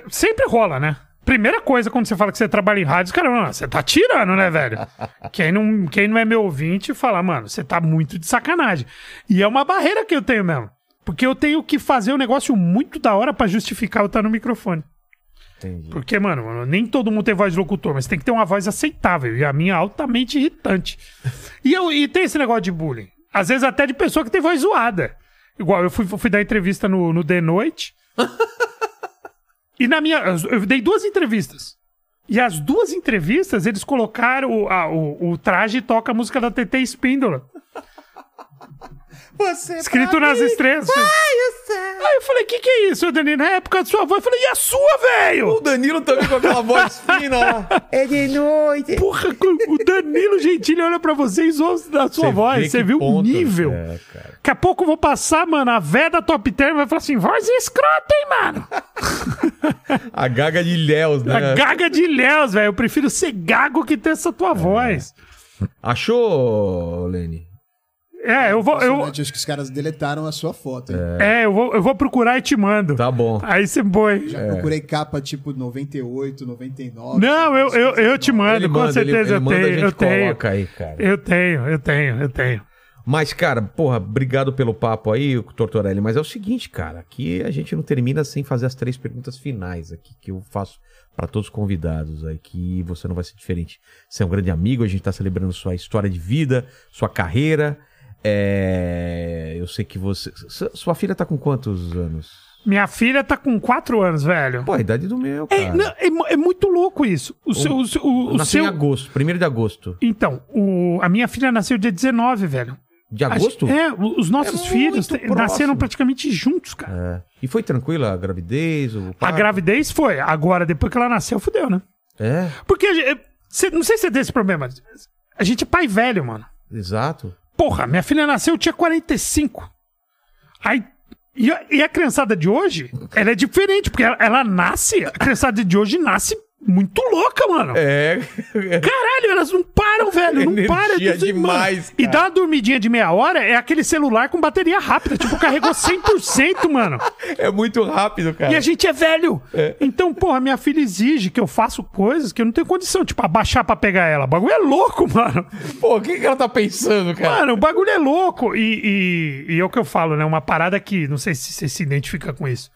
sempre rola, né? Primeira coisa quando você fala que você trabalha em rádio, os caras, mano, você tá tirando, né, velho? *laughs* quem, não, quem não é meu ouvinte fala, mano, você tá muito de sacanagem. E é uma barreira que eu tenho mesmo. Porque eu tenho que fazer um negócio muito da hora pra justificar eu estar no microfone. Entendi. Porque, mano, mano, nem todo mundo tem voz de locutor, mas tem que ter uma voz aceitável. E a minha é altamente irritante. E, eu, e tem esse negócio de bullying. Às vezes até de pessoa que tem voz zoada. Igual, eu fui, fui dar entrevista no, no The Noite. *laughs* e na minha. Eu dei duas entrevistas. E as duas entrevistas, eles colocaram o, a- o, o traje toca a música da TT Espíndola. Você Escrito nas estrelas. Aí eu falei, o que, que é isso, Danilo? Na época da sua voz. Eu falei, e a sua, velho? O Danilo também com aquela voz *laughs* fina lá. É de noite. Porra, o Danilo Gentili olha pra vocês ouve da sua vê voz. Você viu o nível. É, cara. Daqui a pouco eu vou passar, mano, a véia da Top Term vai falar assim: voz escrota, hein, mano? *laughs* A gaga de Léus, né? A gaga de Léus, velho. Eu prefiro ser gago que ter essa É. tua voz. Achou, Lene? É, eu vou. Eu, Acho que os caras deletaram a sua foto. hein? é, eu vou, eu vou procurar e te mando. Tá bom. Aí você põe. Já procurei capa tipo 98, 99. Não, eu, eu, eu te mando, Ele com manda, ele- certeza ele eu manda, a tenho. gente Eu tenho. coloca aí, cara. Eu tenho, eu tenho, eu tenho. Mas, cara, porra, obrigado pelo papo aí, Tortorelli. Mas é o seguinte, cara, aqui a gente não termina sem fazer as três perguntas finais aqui, que eu faço pra todos os convidados aí, que você não vai ser diferente. Você é um grande amigo, a gente tá celebrando sua história de vida, sua carreira. É... Eu sei que você. Sua filha tá com quantos anos? Minha filha tá com quatro anos, velho. Pô, a idade do meu, cara. É, não, é é muito louco isso. O seu. O, seu- o, o Nasci em seu... agosto, 1 de agosto. Então, o... a minha filha nasceu dia 19, velho. De agosto? É, os nossos É filhos nasceram praticamente juntos, cara. É. E foi tranquila a gravidez? O A gravidez foi. Agora, depois que ela nasceu, fudeu, né? É, Porque, gente- cê- não sei se você tem esse problema. A gente é pai velho, mano. exato. Porra, minha filha nasceu, eu tinha 45. Aí. E a, e a criançada de hoje, ela é diferente, porque ela, ela nasce, a criançada de hoje nasce muito louca, mano. É. Caralho, elas não param, velho. Não Energia param. é tudo- demais. E dar uma dormidinha de meia hora é aquele celular com bateria rápida. Tipo, carregou 100%, mano. É muito rápido, cara. E a gente é velho. Então, porra, minha filha exige que eu faça coisas que eu não tenho condição. Tipo, abaixar pra pegar ela. O bagulho é louco, mano. Pô, o que, que ela tá pensando, cara? Mano, o bagulho é louco. E, e, e é o que eu falo, né? Uma parada que, não sei se você se identifica com isso.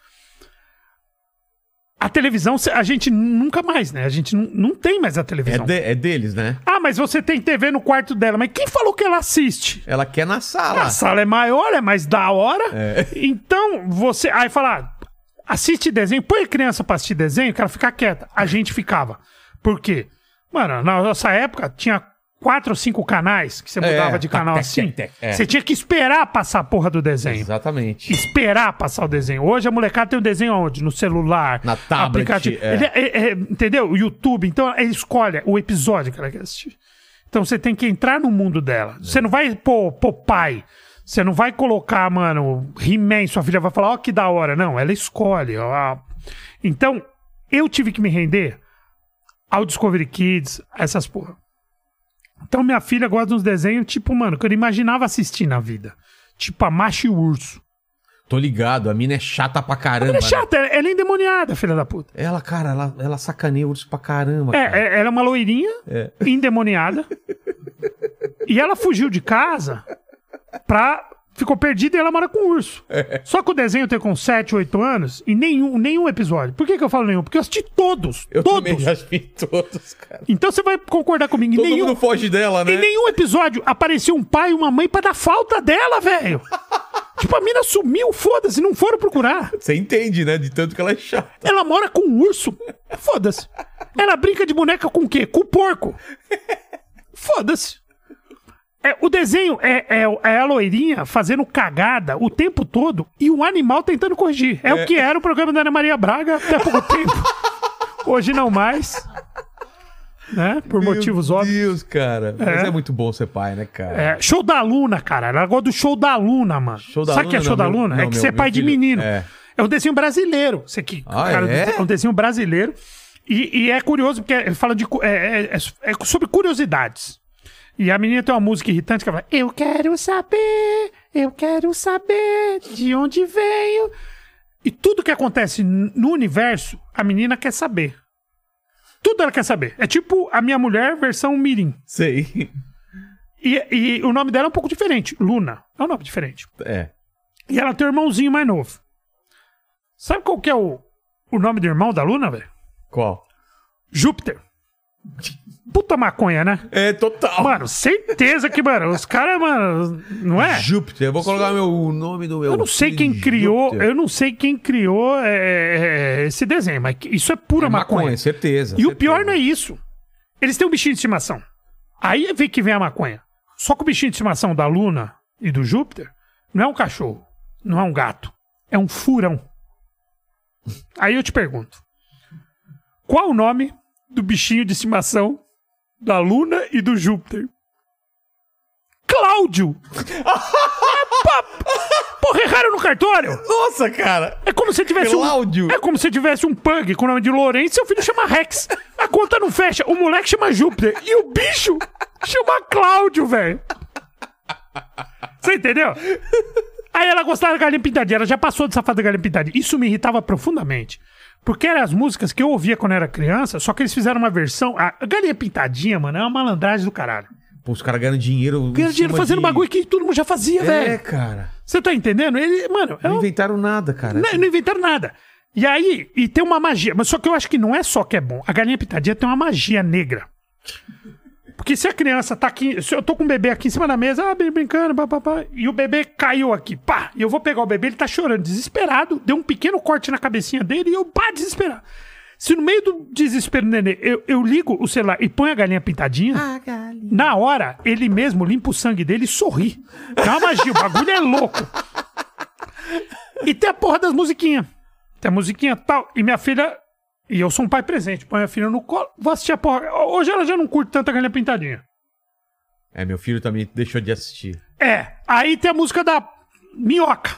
A televisão, a gente nunca mais, né? A gente não, não tem mais a É, televisão. de- é deles, né? Ah, mas você tem TV no quarto dela. Mas quem falou que ela assiste? Ela quer na sala. A sala é maior, é mais da hora. Então, você. Aí fala, ah, assiste desenho, põe a criança pra assistir desenho, que ela fica quieta. A gente ficava. Por quê? Mano, na nossa época tinha quatro ou cinco canais que você É, mudava de tac, canal assim. tac, tac, é. Você tinha que esperar passar a porra do desenho. Exatamente. Esperar passar o desenho. Hoje a molecada tem o desenho onde? No celular. Na tablet, aplicativo. é. Ele é- é- entendeu? O YouTube. Então ele escolhe o episódio que ela quer assistir. Então você tem que entrar no mundo dela. Você não vai pôr pai. Você não vai colocar, mano, He-Man, sua filha vai falar, ó, que da hora. Não, ela escolhe. ó. Então, eu tive que me render ao Discovery Kids, essas porra. Então, minha filha gosta de uns desenhos, tipo, mano, que eu não imaginava assistir na vida. Tipo, a Macho e o Urso. Tô ligado, a mina é chata pra caramba. Ela é né? chata, ela ela é endemoniada, filha da puta. Ela, cara, ela, ela sacaneia o urso pra caramba. É, cara. é, ela é uma loirinha, É. endemoniada. *laughs* e ela fugiu de casa pra. Ficou perdida e ela mora com o urso. É. Só que o desenho tem com 7, 8 anos e nenhum, nenhum episódio. Por que, que eu falo nenhum? Porque eu assisti todos. Eu todos. também já vi todos, cara. Então você vai concordar comigo. Todo nenhum, mundo foge dela, né? em nenhum episódio apareceu um pai e uma mãe pra dar falta dela, velho. *laughs* tipo, a mina sumiu, foda-se, não foram procurar. Você entende, né? De tanto que ela é chata. Ela mora com um urso. Foda-se. Ela brinca de boneca com o quê? Com o porco. *laughs* Foda-se. É, o desenho é, é, é a loirinha fazendo cagada o tempo todo e o animal tentando corrigir. É, o que era o programa da Ana Maria Braga até pouco tempo. *laughs* Hoje não mais. Né? Por motivos Meu óbvios. Deus, cara. Mas É. é muito bom ser pai, né, cara? É, show da Luna, cara. Ela gosta do show da Luna, mano. Show da Sabe o que é show Não, da meu- Luna? não, é que meu- você é meu pai de filho- menino. é. É um desenho brasileiro. Você que, Ah, cara, é? é um desenho brasileiro. E, e é curioso porque fala de. É, é- é- é sobre curiosidades. E a menina tem uma música irritante que ela fala: Eu quero saber, eu quero saber de onde veio. E tudo que acontece no universo, a menina quer saber. Tudo ela quer saber. É tipo a minha mulher versão Mirim. Sei. E, e o nome dela é um pouco diferente. Luna. É um nome diferente. É. E ela tem um irmãozinho mais novo. Sabe qual que é o, o nome do irmão da Luna, velho? Qual? Júpiter. Puta maconha, né? É total. Mano, certeza que, mano, os caras, mano, não é? Júpiter. Eu vou colocar meu, o nome do meu. Eu não sei quem criou, Júpiter. eu não sei quem criou é, é, esse desenho, mas isso é pura É maconha. maconha, certeza. E o pior não é isso. Eles têm um bichinho de estimação. Aí vem que vem a maconha. Só que o bichinho de estimação da Luna e do Júpiter não é um cachorro, não é um gato, é um furão. Aí eu te pergunto: qual o nome do bichinho de estimação da Luna e do Júpiter? Cláudio! Porra, erraram no cartório! Nossa, cara. É como se tivesse Cláudio. um. É como se tivesse um pug com o nome de Lourenço e seu filho chama Rex. A conta não fecha. O moleque chama Júpiter e o bicho chama Cláudio, velho. Você entendeu? Aí ela gostava da galinha pintadinha, ela já passou de safada da galinha pintadinha. Isso me irritava profundamente. Porque eram as músicas que eu ouvia quando era criança, só que eles fizeram uma versão. A galinha pintadinha, mano, é uma malandragem do caralho. Pô, os caras ganham dinheiro. em Ganhando dinheiro fazendo de- bagulho que todo mundo já fazia, É, velho. cara. Você tá entendendo? Ele, mano, é Não um inventaram nada, cara. não, não inventaram nada. E aí, e tem uma magia. Mas só que eu acho que não é só que é bom. A galinha pitadinha tem uma magia negra. Porque se a criança tá aqui. Se eu tô com o bebê aqui em cima da mesa, ah, brincando, papapá, e o bebê caiu aqui, pá, e eu vou pegar o bebê, ele tá chorando, desesperado, deu um pequeno corte na cabecinha dele e eu, pá, desesperado. Se no meio do desespero do nenê eu, eu ligo o celular e ponho a galinha pintadinha, na hora, ele mesmo limpa o sangue dele e sorri. É uma magia, o bagulho é louco. E tem a porra das musiquinhas. Tem a musiquinha tal. E minha filha. E eu sou um pai presente. Põe a filha no colo. Vou assistir a porra. Hoje ela já não curte tanta galinha pintadinha. É, meu filho também deixou de assistir. É. Aí tem a música da minhoca.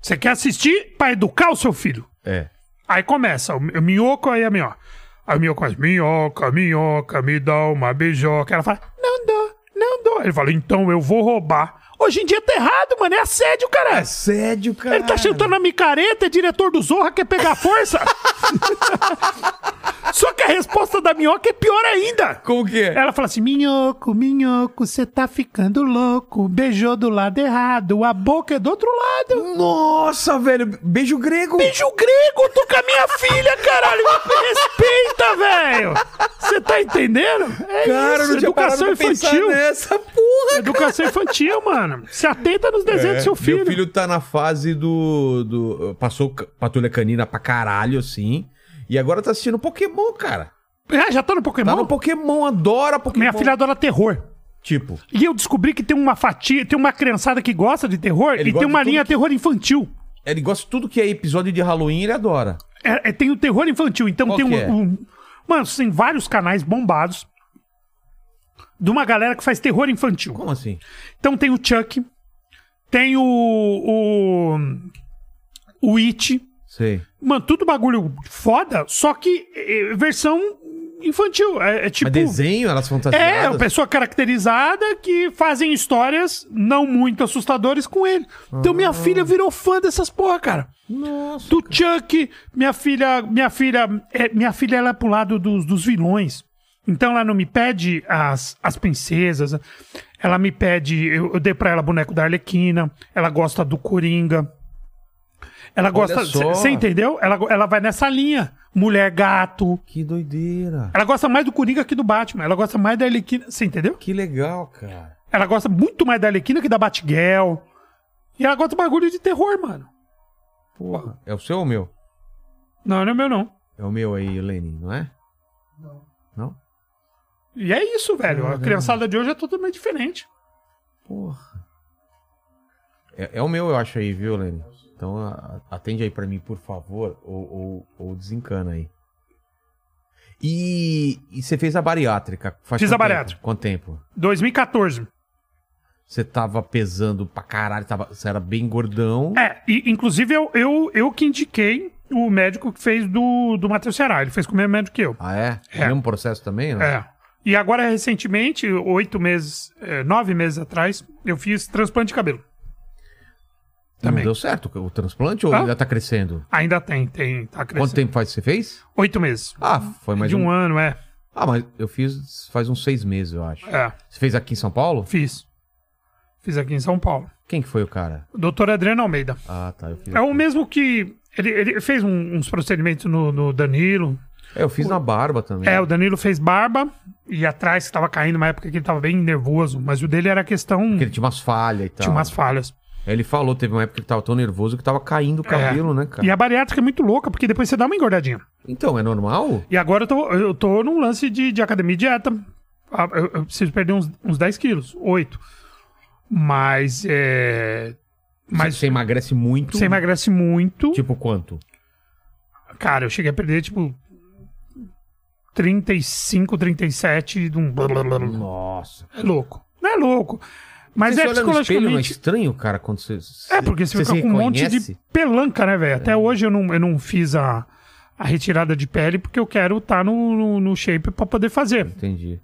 Você quer assistir pra educar o seu filho? É. Aí começa. O, minhoco, aí a minhoca. Aí o minhoco faz: Minhoca, minhoca, me dá uma beijoca. Ela fala: Não dou, não dou. Ele fala: Então eu vou roubar. Hoje em dia tá errado, mano. É assédio, cara. Sério, cara. Ele tá chutando a micareta, é diretor do Zorra, quer pegar força. *laughs* Só que a resposta da minhoca é pior ainda. Como que é? Ela fala assim: Minhoco, minhoco, você tá ficando louco. Beijou do lado errado, a boca é do outro lado. Nossa, velho. Beijo grego. Beijo grego, tô com a minha filha, caralho. Me respeita, velho. Você tá entendendo? É Cara, isso, não educação infantil. nessa porra. Educação infantil, mano. Se atenta nos desenhos do seu filho. É, Meu filho tá na fase do. do passou patrulha canina pra caralho, assim. E agora tá assistindo Pokémon, cara. É, já tá no Pokémon? Tá no Pokémon, adora Pokémon. Minha filha adora terror. Tipo, E eu descobri que tem uma fatia, tem uma criançada que gosta de terror Ele e tem uma linha que- terror infantil. ele gosta de tudo que é episódio de Halloween, ele adora. É, é, tem o terror infantil. Então Qual tem um, é? um- Mano, tem vários canais bombados de uma galera que faz terror infantil. Como assim? Então tem o Chuck, tem o. O. O It. Sei. Mano, tudo bagulho foda, só que é, versão infantil. É, é tipo. Mas desenho, elas fantasiadas. É, uma pessoa caracterizada que fazem histórias não muito assustadoras com ele. Então minha filha virou fã dessas porra, cara. Nossa. Do Chuck, minha filha, minha filha, é, minha filha ela é pro lado dos, dos vilões. Então ela não me pede as, as princesas, ela me pede, eu, eu dei pra ela boneco da Arlequina, ela gosta do Coringa. Ela gosta, você entendeu? Ela, ela vai nessa linha, mulher gato. Que doideira. Ela gosta mais do Coringa que do Batman. Ela gosta mais da Arlequina. Você entendeu? Que legal, cara. Ela gosta muito mais da Arlequina que da Batgirl. E ela gosta de bagulho de terror, mano. Porra. É o seu ou o meu? Não, não é meu, não. É o meu aí, Lenin, não é? Não. Não? E é isso, velho. A criançada de hoje é totalmente diferente. Porra. É, é o meu, eu acho aí, viu, Lenin? Então atende aí pra mim, por favor, ou, ou, ou desencana aí. E, e você fez a bariátrica? Faz Fiz a bariátrica. Tempo? Quanto tempo? 2014. Você tava pesando pra caralho, tava, você era bem gordão. É, e, inclusive eu, eu, eu que indiquei o médico que fez do, do Matheus Ceará. Ele fez com o mesmo médico que eu. Ah, é? É. O mesmo processo também, né? É. E agora, recentemente, oito meses, é, nove meses atrás, eu fiz transplante de cabelo. Não Também. deu certo o transplante ou Ah? ainda tá crescendo? Ainda tem, tem, tá crescendo. Quanto tempo faz que você fez? Oito meses. Ah, foi mais de um, ano, é. Ah, mas eu fiz faz uns seis meses, eu acho. É, Você fez aqui em São Paulo? fiz. Fiz aqui em São Paulo. Quem que foi o cara? Doutor Adriano Almeida. Ah, tá. É o mesmo que. Ele, ele fez um- uns procedimentos no, no Danilo. É, eu fiz na barba também. É, o Danilo fez barba e atrás que tava caindo, uma época que ele tava bem nervoso. Mas o dele era questão. Porque ele tinha umas falhas e tal. Tinha umas falhas. Ele falou, teve uma época que ele tava tão nervoso que tava caindo o cabelo, É. né, cara? E a bariátrica é muito louca, porque depois você dá uma engordadinha. Então, é normal? E agora eu tô, eu tô num lance de, de academia e dieta. Ah, Eu, eu preciso perder uns, uns 10 quilos, 8. Mas é. Mas Você emagrece muito. você emagrece muito. Tipo quanto? Cara, eu cheguei a perder, tipo. 35, 37 de um. Nossa. É louco. Não é louco. Mas você é no espelho, não é psicologicamente. estranho, cara, quando você... É, porque você, fica se com um monte reconhece? de pelanca, né, velho? Até hoje eu não, eu não fiz a, a retirada de pele porque eu quero estar no, no, no shape pra poder fazer. Entendi.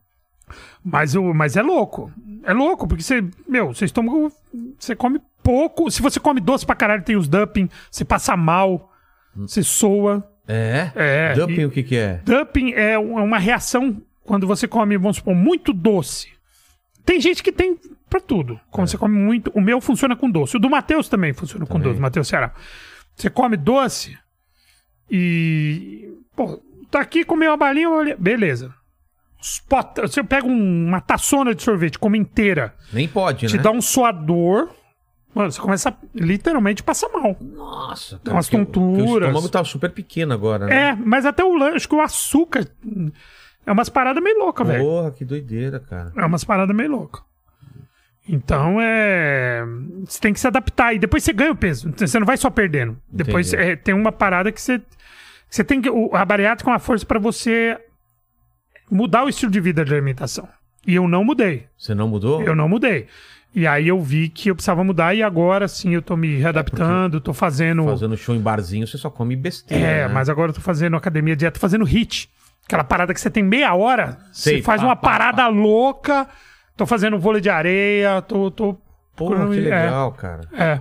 Mas, eu, mas é louco. É louco, porque você, meu, seu estômago, você come pouco. Se você come doce pra caralho, tem os dumping, você passa mal, você soa. É? É, Dumping e- o que que é? Dumping é é uma reação quando você come, vamos supor, muito doce. Tem gente que tem pra tudo. Quando você come muito. O meu funciona com doce. O do Matheus também funciona com Também. doce, Matheus Ceará. Você come doce e. Pô, tá aqui, comeu uma balinha, olha- beleza. Os pot- Você pega um- uma taçona de sorvete, come inteira, Nem pode, te né? dá um suador. Mano, você começa a literalmente passa mal. Nossa, Dá umas porque o- tonturas. estômago tá super pequeno agora, né? É, mas até o lanche, que o açúcar. É umas paradas meio loucas, velho. Porra, que doideira, cara. É umas paradas meio loucas. Então é. Você tem que se adaptar. E depois você ganha o peso. Você não vai só perdendo. Depois Entendi. é, tem uma parada que você. Você tem que. o- A bariátrica é uma força pra você mudar o estilo de vida de alimentação. E eu não mudei. Você não mudou? Eu não mudei. E aí eu vi que eu precisava mudar e agora sim eu tô me readaptando, tô fazendo. Fazendo show em barzinho, você só come besteira. É, né? mas agora eu tô fazendo academia dieta, tô fazendo hit. Aquela parada que você tem meia hora, Sei, você faz pá, uma pá, parada louca. Tô fazendo vôlei de areia, tô. tô Porra, que é, legal, cara. É.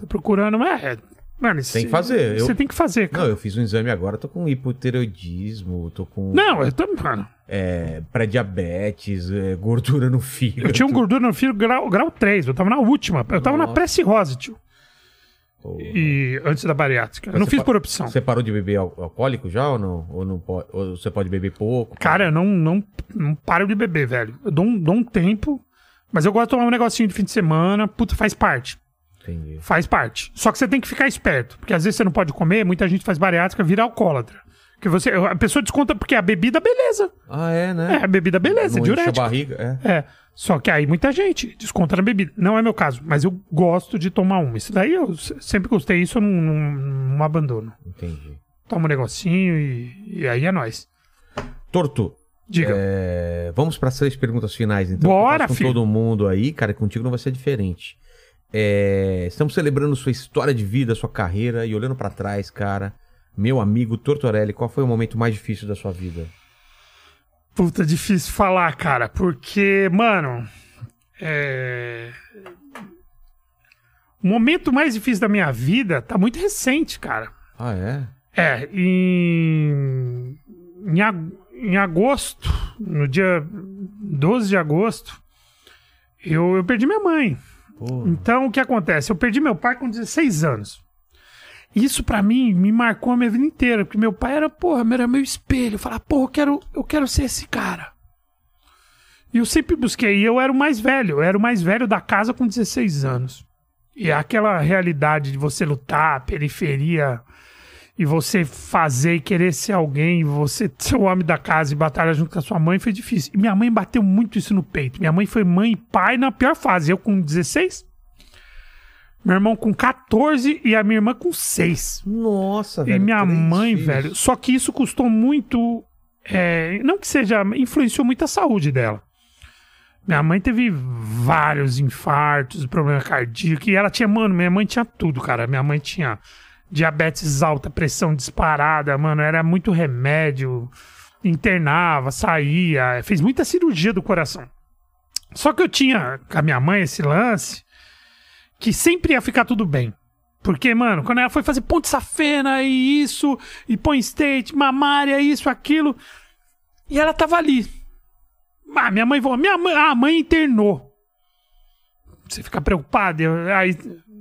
Tô procurando, mas. é, Mano, Tem que fazer, eu- Você tem que fazer, Não, cara. eu fiz um exame agora, tô com hipotireoidismo, tô com Não, eu tô. Mano, é, pré-diabetes, é, gordura no *laughs* fígado. eu tinha um gordura no fio grau, grau 3, eu tava na última. Eu tava na Nossa. pré-cirrose, tio. Ou- E antes da bariátrica. Eu Mas não fiz por opção. Você parou de beber al- alcoólico já ou não? Ou, não pode, ou você pode beber pouco? Cara, eu não, não, não paro de beber, velho. Eu dou um, dou um tempo, mas eu gosto de tomar um negocinho de fim de semana. Puta, faz parte. Entendi. Faz parte. Só que você tem que ficar esperto. Porque às vezes você não pode comer, muita gente faz bariátrica, vira alcoólatra. Que você, a pessoa desconta porque a bebida, beleza. Ah, é, É, né? a bebida, beleza, não a diurética. barriga, é. É. Só que aí muita gente desconta na bebida. Não é meu caso, mas eu gosto de tomar uma. Isso daí eu se- sempre gostei, isso eu não, não, não abandono. Entendi. Toma um negocinho e, e aí é nóis. Torto, Diga. é, vamos para as três perguntas finais, então. Bora, com filho. todo mundo aí, cara, contigo não vai ser diferente. É, estamos celebrando sua história de vida, sua carreira e olhando pra trás, cara. Meu amigo Tortorelli, qual foi o momento mais difícil da sua vida? Puta, difícil falar, cara, porque, mano, é... o momento mais difícil da minha vida tá muito recente, cara. Ah, é? É, em, em, ag- em agosto, no dia 12 de agosto, eu, eu perdi minha mãe. Pô, Então, o que acontece? Eu perdi meu pai com 16 anos. Isso pra mim me marcou a minha vida inteira, porque meu pai era, porra, era meu espelho. Eu falava, porra, eu quero, eu quero ser esse cara. E eu sempre busquei, e eu era o mais velho, eu era o mais velho da casa com 16 anos. E é aquela realidade de você lutar, periferia, e você fazer e querer ser alguém, você ser o homem da casa e batalhar junto com a sua mãe foi difícil. E minha mãe bateu muito isso no peito. Minha mãe foi mãe e pai na pior fase. Eu com 16, meu irmão com 14 e a minha irmã com 6. Nossa, E velho. minha três mãe, filhos. velho. Só que isso custou muito. é, não que seja. Influenciou muito a saúde dela. Minha mãe teve vários infartos, problema cardíaco. E ela tinha, mano, minha mãe tinha tudo, cara. Minha mãe tinha diabetes alta, pressão disparada, mano. Era muito remédio. Internava, saía. Fez muita cirurgia do coração. Só que eu tinha com a minha mãe esse lance que sempre ia ficar tudo bem. Porque, mano, quando ela foi fazer ponte safena e isso, e põe state, mamária, isso, aquilo, e ela tava ali. Ah, minha mãe falou, minha mãe, ah, a mãe internou. Você fica preocupado, aí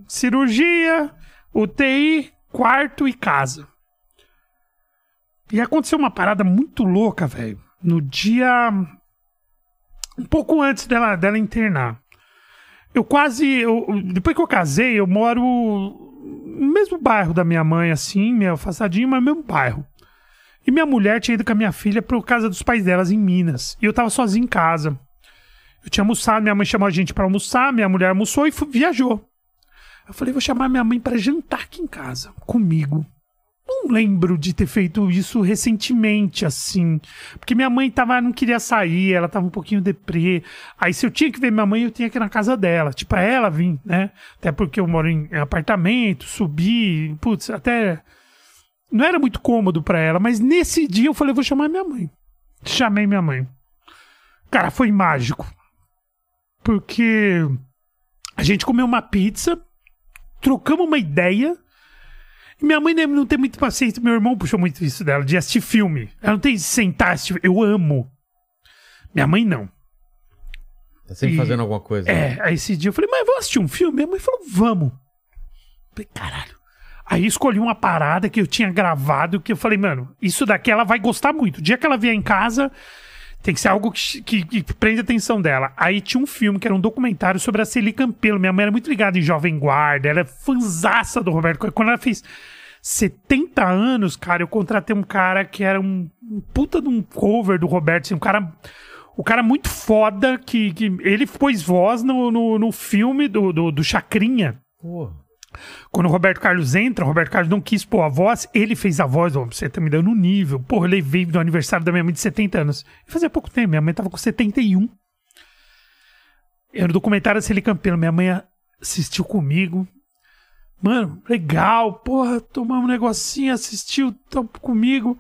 cirurgia, UTI, quarto e casa. E aconteceu uma parada muito louca, velho. No dia um pouco antes dela, dela internar. Eu quase. eu- depois que eu casei, eu moro no mesmo bairro da minha mãe, assim, meio afastadinho, mas mesmo bairro. E minha mulher tinha ido com a minha filha pra casa dos pais delas em Minas. E eu tava sozinho em casa. Eu tinha almoçado, minha mãe chamou a gente pra almoçar, minha mulher almoçou e viajou. Eu falei, vou chamar minha mãe pra jantar aqui em casa, comigo. Não lembro de ter feito isso recentemente, assim. Porque minha mãe tava, não queria sair, ela tava um pouquinho deprê. Aí se eu tinha que ver minha mãe, eu tinha que ir na casa dela. Tipo, ela vir, né? Até porque eu moro em, apartamento, subir, putz, até. Não era muito cômodo pra ela, mas nesse dia eu falei, vou chamar minha mãe. Chamei minha mãe. Cara, foi mágico. Porque a gente comeu uma pizza, trocamos uma ideia. E minha mãe não tem muito paciência. Meu irmão puxou muito isso dela, de assistir filme. Ela não tem de sentar, assistir. Eu amo. Minha mãe não. Tá sempre E- fazendo alguma coisa. É, aí esse dia eu falei, mas vamos assistir um filme? Minha mãe falou, vamos. Eu falei, caralho. Aí escolhi uma parada que eu tinha gravado, que eu falei, mano, isso daqui ela vai gostar muito. O dia que ela vier em casa, tem que ser algo que, que, que prende a atenção dela. Aí tinha um filme que era um documentário sobre a Celi Campelo. Minha mãe era muito ligada em Jovem Guarda, ela é fanzaça do Roberto. Quando ela fez 70 anos, cara, eu contratei um cara que era um, um puta de um cover do Roberto, assim, um cara. O cara muito foda que, que ele pôs voz no, no, no filme do, do, do Chacrinha. Pô, Quando o Roberto Carlos entra, o Roberto Carlos não quis pôr a voz, ele fez a voz, ó, você tá me dando um nível. Porra, eu levei no aniversário da minha mãe de 70 anos. E fazia pouco tempo, minha mãe tava com 71. Era o documentário Celi Campelo, minha mãe assistiu comigo. Mano, legal, porra, tomamos um negocinho, assistiu comigo.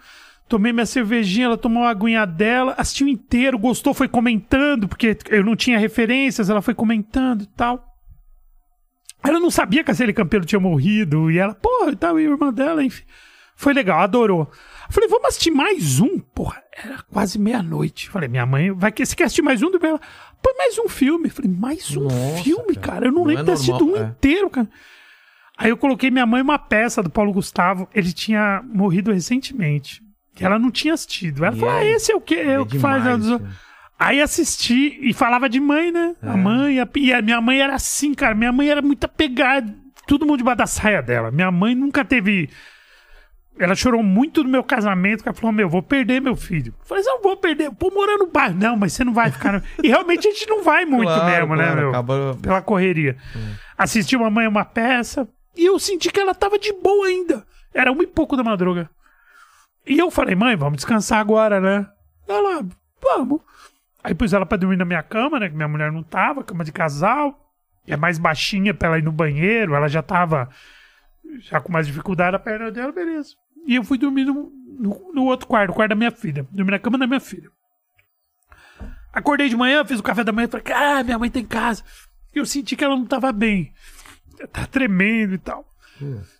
Tomei minha cervejinha, ela tomou a aguinha dela, assistiu inteiro, gostou, foi comentando, porque eu não tinha referências, ela foi comentando e tal. Ela não sabia que a Célia Campelo tinha morrido. E ela, porra, e tal, e a irmã dela, enfim. Foi legal, adorou. Falei, vamos assistir mais um? Porra, era quase meia-noite. Falei, minha mãe, vai que você quer assistir mais um? Ela, põe mais um filme. Falei, mais um Nossa, filme, cara. cara? Eu não, Não lembro é de ter assistido um é. inteiro, cara. Aí eu coloquei minha mãe uma peça do Paulo Gustavo. Ele tinha morrido recentemente. Que ela não tinha assistido. Ela E falou: é- ah, esse é o que? É, é o que faz. demais, a- né? Aí assisti e falava de mãe, né? É. A mãe, a, e a minha mãe era assim, cara. Minha mãe era muito apegada. Todo mundo debaixo da saia dela. Minha mãe nunca teve. Ela chorou muito no meu casamento, que ela falou: Meu, vou perder meu filho. Eu falei: Não vou perder, vou morar no bairro. Não, mas você não vai ficar. no-" *laughs* E realmente a gente não vai muito Claro, mesmo, né, claro, meu? acaba- Pela correria. Assisti uma mãe uma peça e eu senti que ela tava de boa ainda. Era uma e pouco da madruga. E eu falei: Mãe, vamos descansar agora, né? Ela, vamos. Aí pus ela pra dormir na minha cama, né? Que minha mulher não tava, cama de casal. É mais baixinha pra ela ir no banheiro. Ela já tava já com mais dificuldade a perna dela, beleza. E eu fui dormir no, no, no outro quarto, no quarto da minha filha. Dormi na cama da minha filha. Acordei de manhã, fiz o café da manhã falei, ah, minha mãe tá em casa. E eu senti que ela não tava bem. Tá tremendo e tal.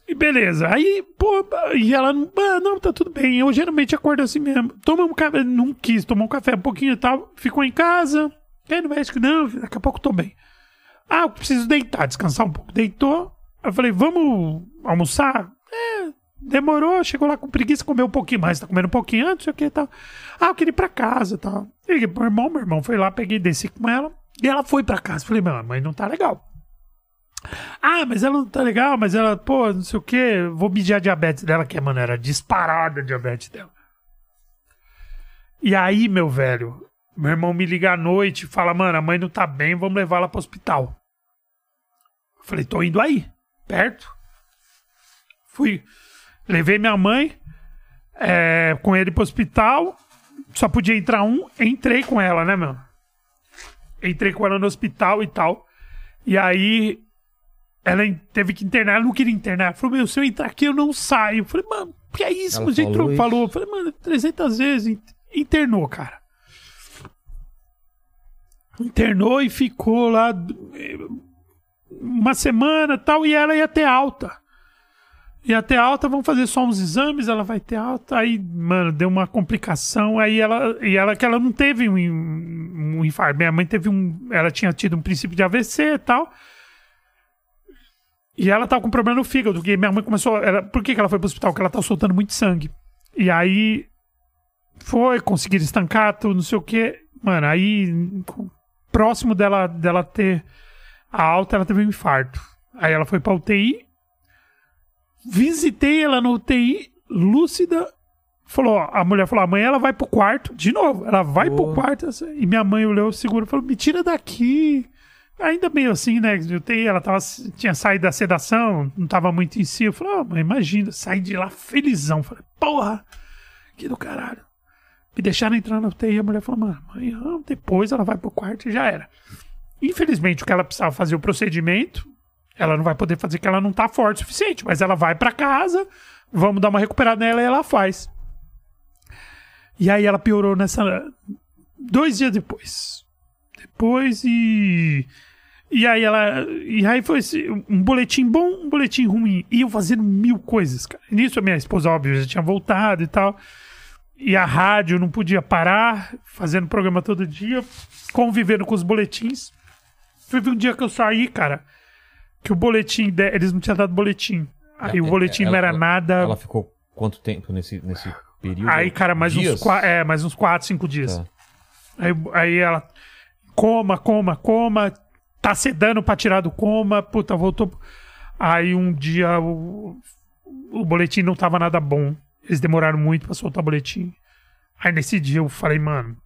E beleza. Aí, pô, e ela ah, não, tá tudo bem. Eu geralmente acordo assim mesmo. Toma um café, não quis tomar um café um pouquinho e tal. Ficou em casa. Aí no médico, não, daqui a pouco tô bem. Ah, eu preciso deitar, descansar um pouco. Deitou. Eu falei, vamos almoçar? É, demorou, chegou lá com preguiça, comeu um pouquinho mais, tá comendo um pouquinho antes, o que e tal. Ah, eu queria ir pra casa e tal. Meu irmão, meu irmão foi lá, peguei, desci com ela. E ela foi pra casa. Falei, mano, mãe não tá legal. Ah, mas ela não tá legal, mas ela, pô, não sei o que, vou medir a diabetes dela, que, mano, era disparada a diabetes dela. E aí, meu velho, meu irmão me liga à noite e fala, mano, a mãe não tá bem, vamos levar ela pro hospital. Eu falei, tô indo aí, perto. Fui, levei minha mãe é, com ele pro hospital, só podia entrar um, entrei com ela, né, meu? Entrei com ela no hospital e tal. E aí, ela teve que internar, ela não queria internar. Falou, meu, se eu entrar aqui, eu não saio. Eu falei, mano, que é isso? Ela Mas entrou, falou isso? falou. Eu falei, mano, 300 vezes. in- Internou, cara. Internou e ficou lá eh, uma semana e tal, e ela ia ter alta. Ia ter alta, vamos fazer só uns exames, ela vai ter alta. Aí, mano, deu uma complicação. Aí ela, e ela que ela não teve um, um infarto. Minha mãe teve um, ela tinha tido um princípio de AVC e tal. E ela tava com problema no fígado, porque minha mãe começou. Ela, por que, que ela foi pro hospital? Porque ela tá soltando muito sangue. E aí foi, conseguiram estancar, tudo, não sei o quê. Mano, aí próximo dela, dela ter a alta, ela teve um infarto. Aí ela foi pra UTI. Visitei ela no UTI, lúcida. Falou, ó, a mulher falou, amanhã ela vai pro quarto, de novo, ela vai pro Boa. quarto. E minha mãe olhou seguro e falou, me tira daqui. Ainda meio assim, né? de UTI, ela tava, tinha saído da sedação, não tava muito em si. Eu falei, mãe, imagina, saí de lá felizão. Falei, porra, que do caralho. Me deixaram entrar na UTI. A mulher falou, mano, amanhã, depois ela vai pro quarto e já era. Infelizmente, o que ela precisava fazer o procedimento, ela não vai poder fazer que ela não tá forte o suficiente, mas ela vai pra casa, vamos dar uma recuperada nela e ela faz. E aí ela piorou nessa. Dois dias depois. Depois e. E aí ela. E aí foi um boletim bom, um boletim ruim. E eu fazendo mil coisas, cara. E nisso a minha esposa, óbvio, já tinha voltado e tal. E a rádio não podia parar, fazendo programa todo dia, convivendo com os boletins. Teve um dia que eu saí, cara, que o boletim, de- eles não tinham dado boletim. Aí o É, boletim não ela- era ela- nada. Ela ficou quanto tempo nesse, nesse período? Aí, cara, mais Dias? uns, qua- é, mais uns quatro, cinco dias. Tá. Aí, aí ela, coma, coma, coma, tá sedando pra tirar do coma, puta, voltou. Aí um dia o, o boletim não tava nada bom. Eles demoraram muito pra soltar o boletim. Aí nesse dia eu falei, mano,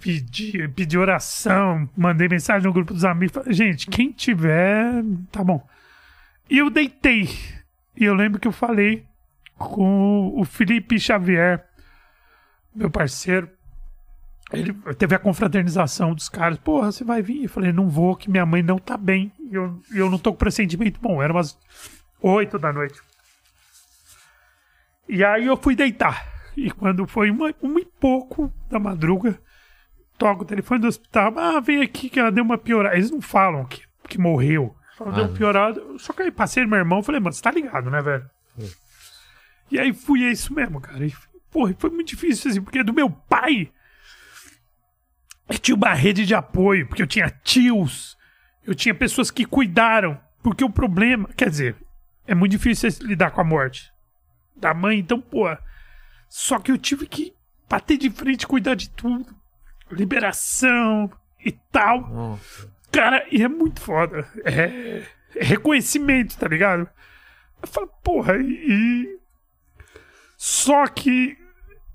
pedi, pedi oração, mandei mensagem no grupo dos amigos. Falei, gente, quem tiver, tá bom. E eu deitei. E eu lembro que eu falei com o Felipe Xavier, meu parceiro. Ele teve a confraternização dos caras. Porra, você vai vir? Eu falei, não vou, que minha mãe não tá bem. E eu, eu não tô com pressentimento bom. Era umas oito da noite. E aí eu fui deitar. E quando foi uma, uma e pouco da madruga, toco o telefone do hospital. Ah, vem aqui que ela deu uma piorada. Eles não falam que, que morreu. Deu Ah. uma piorada. Só que aí passei no meu irmão falei, mano, você tá ligado, né, velho? E aí fui, é isso mesmo, cara. E, porra, foi muito difícil, assim, porque do meu pai eu tinha uma rede de apoio, porque eu tinha tios, eu tinha pessoas que cuidaram. Porque o problema, quer dizer, É muito difícil lidar com a morte da mãe, então, pô. Só que eu tive que bater de frente, cuidar de tudo. Liberação e tal. Nossa. Cara, e é muito foda. É, é reconhecimento, tá ligado? Eu falo, porra, e. Só que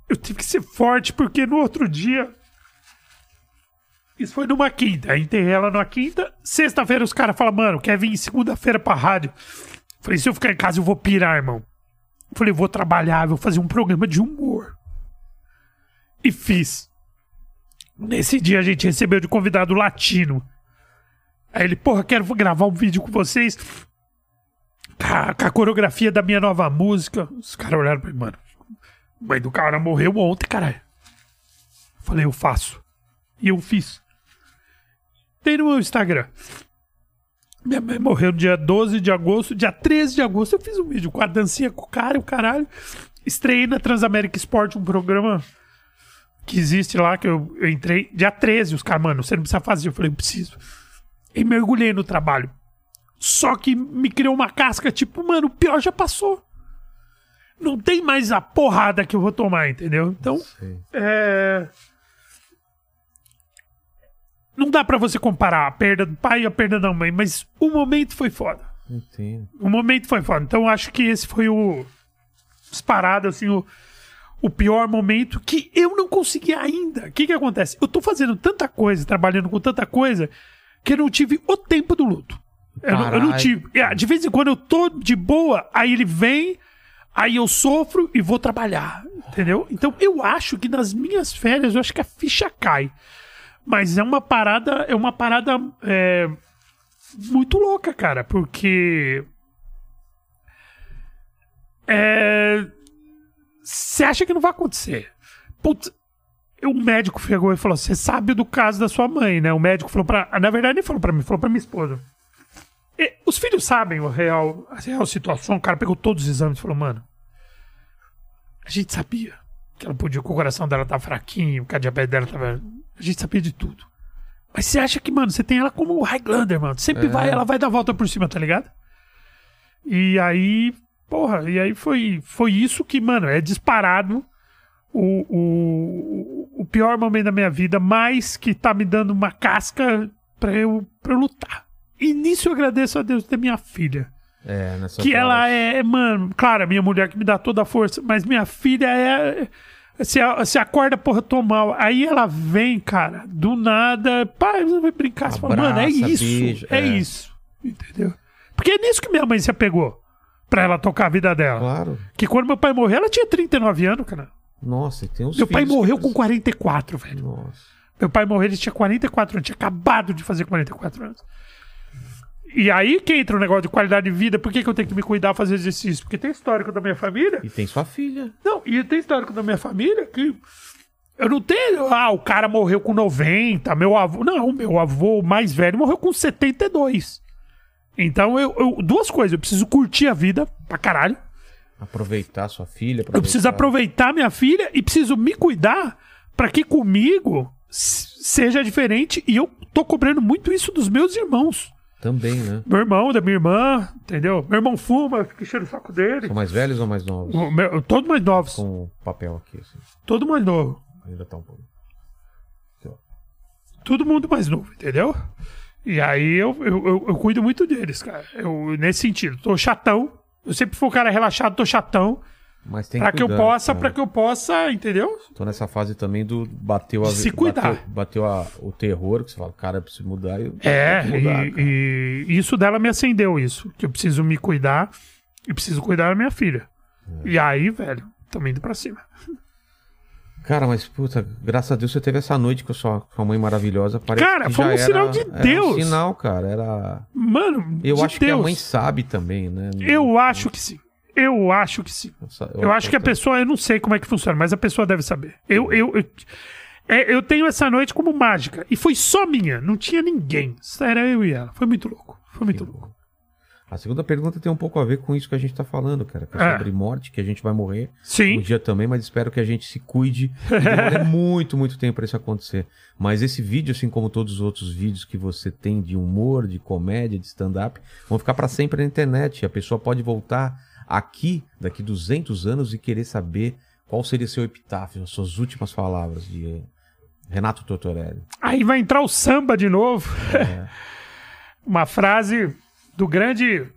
eu tive que ser forte, porque no outro dia. Isso foi numa quinta. Enterrei ela numa quinta. Sexta-feira os caras falam, mano, quer vir segunda-feira pra rádio. Falei, se eu ficar em casa, eu vou pirar, irmão. Falei, vou trabalhar, vou fazer um programa de humor. E fiz. Nesse dia a gente recebeu de convidado latino. Aí ele, porra, quero gravar um vídeo com vocês. Com a coreografia da minha nova música. Os caras olharam pra mim, mano. Mãe do cara morreu ontem, caralho. Falei, eu faço. E eu fiz. Tem no meu Instagram. Minha mãe morreu no dia 12 de agosto. Dia 13 de agosto eu fiz um vídeo com a dancinha com o cara o caralho. Estreiei na Transamérica Sport um programa que existe lá, que eu, eu entrei. Dia 13, os caras, mano, você não precisa fazer. Eu falei, eu preciso. E mergulhei no trabalho. Só que me criou uma casca, tipo, mano, o pior já passou. Não tem mais a porrada que eu vou tomar, entendeu? Então, é. Não dá pra você comparar a perda do pai e a perda da mãe, mas o momento foi foda. Entendo. O momento foi foda. Então, eu acho que esse foi o. Disparado, assim, o, o pior momento que eu não consegui ainda. O que que acontece? Eu tô fazendo tanta coisa, trabalhando com tanta coisa, que eu não tive o tempo do luto. Eu não, eu não tive. É, De vez em quando eu tô de boa, aí ele vem, aí eu sofro e vou trabalhar. Entendeu? Então eu acho que nas minhas férias, eu acho que a ficha cai. Mas é uma parada, é uma parada é, muito louca, cara, porque. É. Você acha que não vai acontecer? Putz, o médico chegou e falou: Você sabe do caso da sua mãe, né? O médico falou pra. Na verdade, nem falou pra mim, falou pra minha esposa. E os filhos sabem o real, a real situação. O cara pegou todos os exames e falou: Mano, a gente sabia que ela podia, que o coração dela tá fraquinho, que a diabetes dela tava. A gente sabia de tudo. Mas você acha que, mano, você tem ela como o Highlander, mano. Sempre É. vai, ela vai dar volta por cima, tá ligado? E aí, porra, e aí foi, foi isso que, mano, é disparado o, o, o pior momento da minha vida, mas que tá me dando uma casca pra eu, pra eu lutar. E nisso eu agradeço a Deus ter minha filha. É, nessa Que ela é, mano, claro, a minha mulher que me dá toda a força, mas minha filha é. Se, se acorda, porra, tô mal. Aí ela vem, cara, do nada. Pai, você vai brincar. Você fala, mano, é Abraça, isso. beija, é. é. isso. Entendeu? Porque é nisso que minha mãe se apegou. Pra ela tocar a vida dela. Claro. Que quando meu pai morreu, ela tinha 39 anos, cara. Nossa, e tem uns Meu pai morreu com 44, velho. Nossa. Meu pai morreu, ele tinha 44 anos, tinha acabado de fazer 44 anos. E aí que entra o negócio de qualidade de vida, por que, que eu tenho que me cuidar, fazer exercício? Porque tem histórico da minha família. E tem sua filha. Não, e tem histórico da minha família que eu não tenho. Ah, o cara morreu com 90, meu avô. Não, meu avô mais velho morreu com 72. Então eu, eu- duas coisas, eu preciso curtir a vida pra caralho. Aproveitar sua filha. Eu preciso aproveitar minha filha e preciso me cuidar pra que comigo seja diferente. E eu tô cobrando muito isso dos meus irmãos. Também, né? Meu irmão, da minha irmã, entendeu? Meu irmão fuma, fica enchendo o saco dele. São mais velhos ou mais novos? O meu- todos mais novos. Com o papel aqui, assim. Todo mais novo. Ainda tá um pouco. Todo mundo mais novo, entendeu? E aí eu, eu, eu, eu cuido muito deles, cara. Eu, nesse sentido, tô chatão. Eu sempre fui um cara relaxado, tô chatão. Mas tem Pra que eu possa, pra que eu possa, entendeu? Tô nessa fase também do bateu a Se cuidar. Bateu, bateu a- o terror, que você fala, cara, eu preciso mudar. Eu É, mudar, e, e isso dela me acendeu isso. Que eu preciso me cuidar e preciso cuidar da minha filha. É. E aí, velho, tamo indo pra cima. *laughs* Cara, mas puta, graças a Deus você teve essa noite com a sua, com a mãe maravilhosa. Parece Cara, foi um era- sinal de era Deus. Um sinal, cara. Era. Mano, Eu acho que a Deus. mãe sabe também, né? Eu acho que sim. Eu acho que sim. Eu acho que a pessoa, eu não sei como é que funciona, mas a pessoa deve saber. Eu, eu, eu, é, eu tenho essa noite como mágica. E foi só minha, não tinha ninguém. Era eu e ela. Foi muito louco. Foi muito louco. A segunda pergunta tem um pouco a ver com isso que a gente tá falando, cara. Que é É. sobre morte, que a gente vai morrer Sim. um dia também, mas espero que a gente se cuide. Demore *laughs* muito, muito tempo pra isso acontecer. Mas esse vídeo, assim como todos os outros vídeos que você tem de humor, de comédia, de stand-up, vão ficar pra sempre na internet. A pessoa pode voltar aqui, daqui 200 anos, e querer saber qual seria seu epitáfio, as suas últimas palavras de Renato Tortorelli. Aí vai entrar o samba de novo. *laughs* Uma frase do grande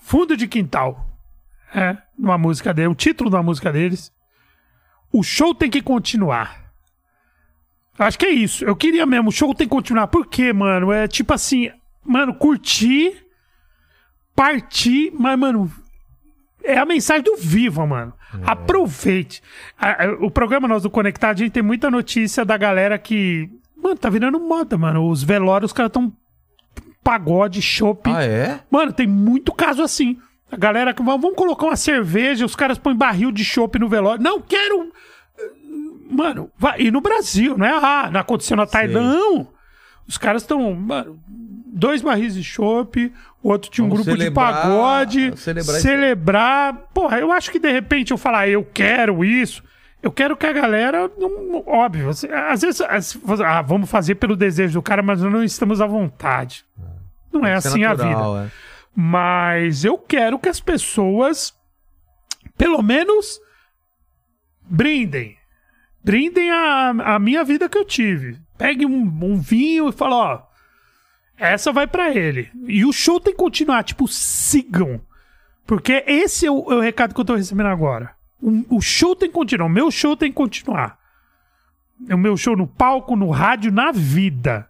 Fundo de Quintal. É, numa música dele, o título da música deles. O show tem que continuar. Acho que é isso. Eu queria mesmo, o show tem que continuar. Por quê, mano? É tipo assim, mano, curtir, partir, mas, mano, é a mensagem do Viva, mano. Aproveite. A- a- o programa nosso do Conectado, a gente tem muita notícia da galera que. Mano, tá virando moda, mano. Os velórios, os caras tão pagode, chopp. Ah, é? Mano, tem muito caso assim. A galera que vamos colocar uma cerveja, os caras põem barril de chopp no velório. Não quero. Mano, vai. E no Brasil, não é? Ah, não aconteceu na Tailândia. Os caras estão. Dois barris de chopp, o outro tinha um Vamos grupo celebrar- de pagode. celebrar Celebrar. isso. Porra, eu acho que de repente eu falar, eu quero isso. Eu quero que a galera. não- óbvio, às vezes. às- Ah, vamos fazer pelo desejo do cara, mas nós não estamos à vontade. Não é Isso assim a vida. natural, é. Mas eu quero que as pessoas, pelo menos, brindem. Brindem a, a minha vida que eu tive. Pegue um, um vinho e fala, ó, essa vai pra ele. E o show tem que continuar, tipo, sigam. Porque esse é o, é o recado que eu tô recebendo agora. O, o show tem que continuar, o meu show tem que continuar. O meu show no palco, no rádio, na vida.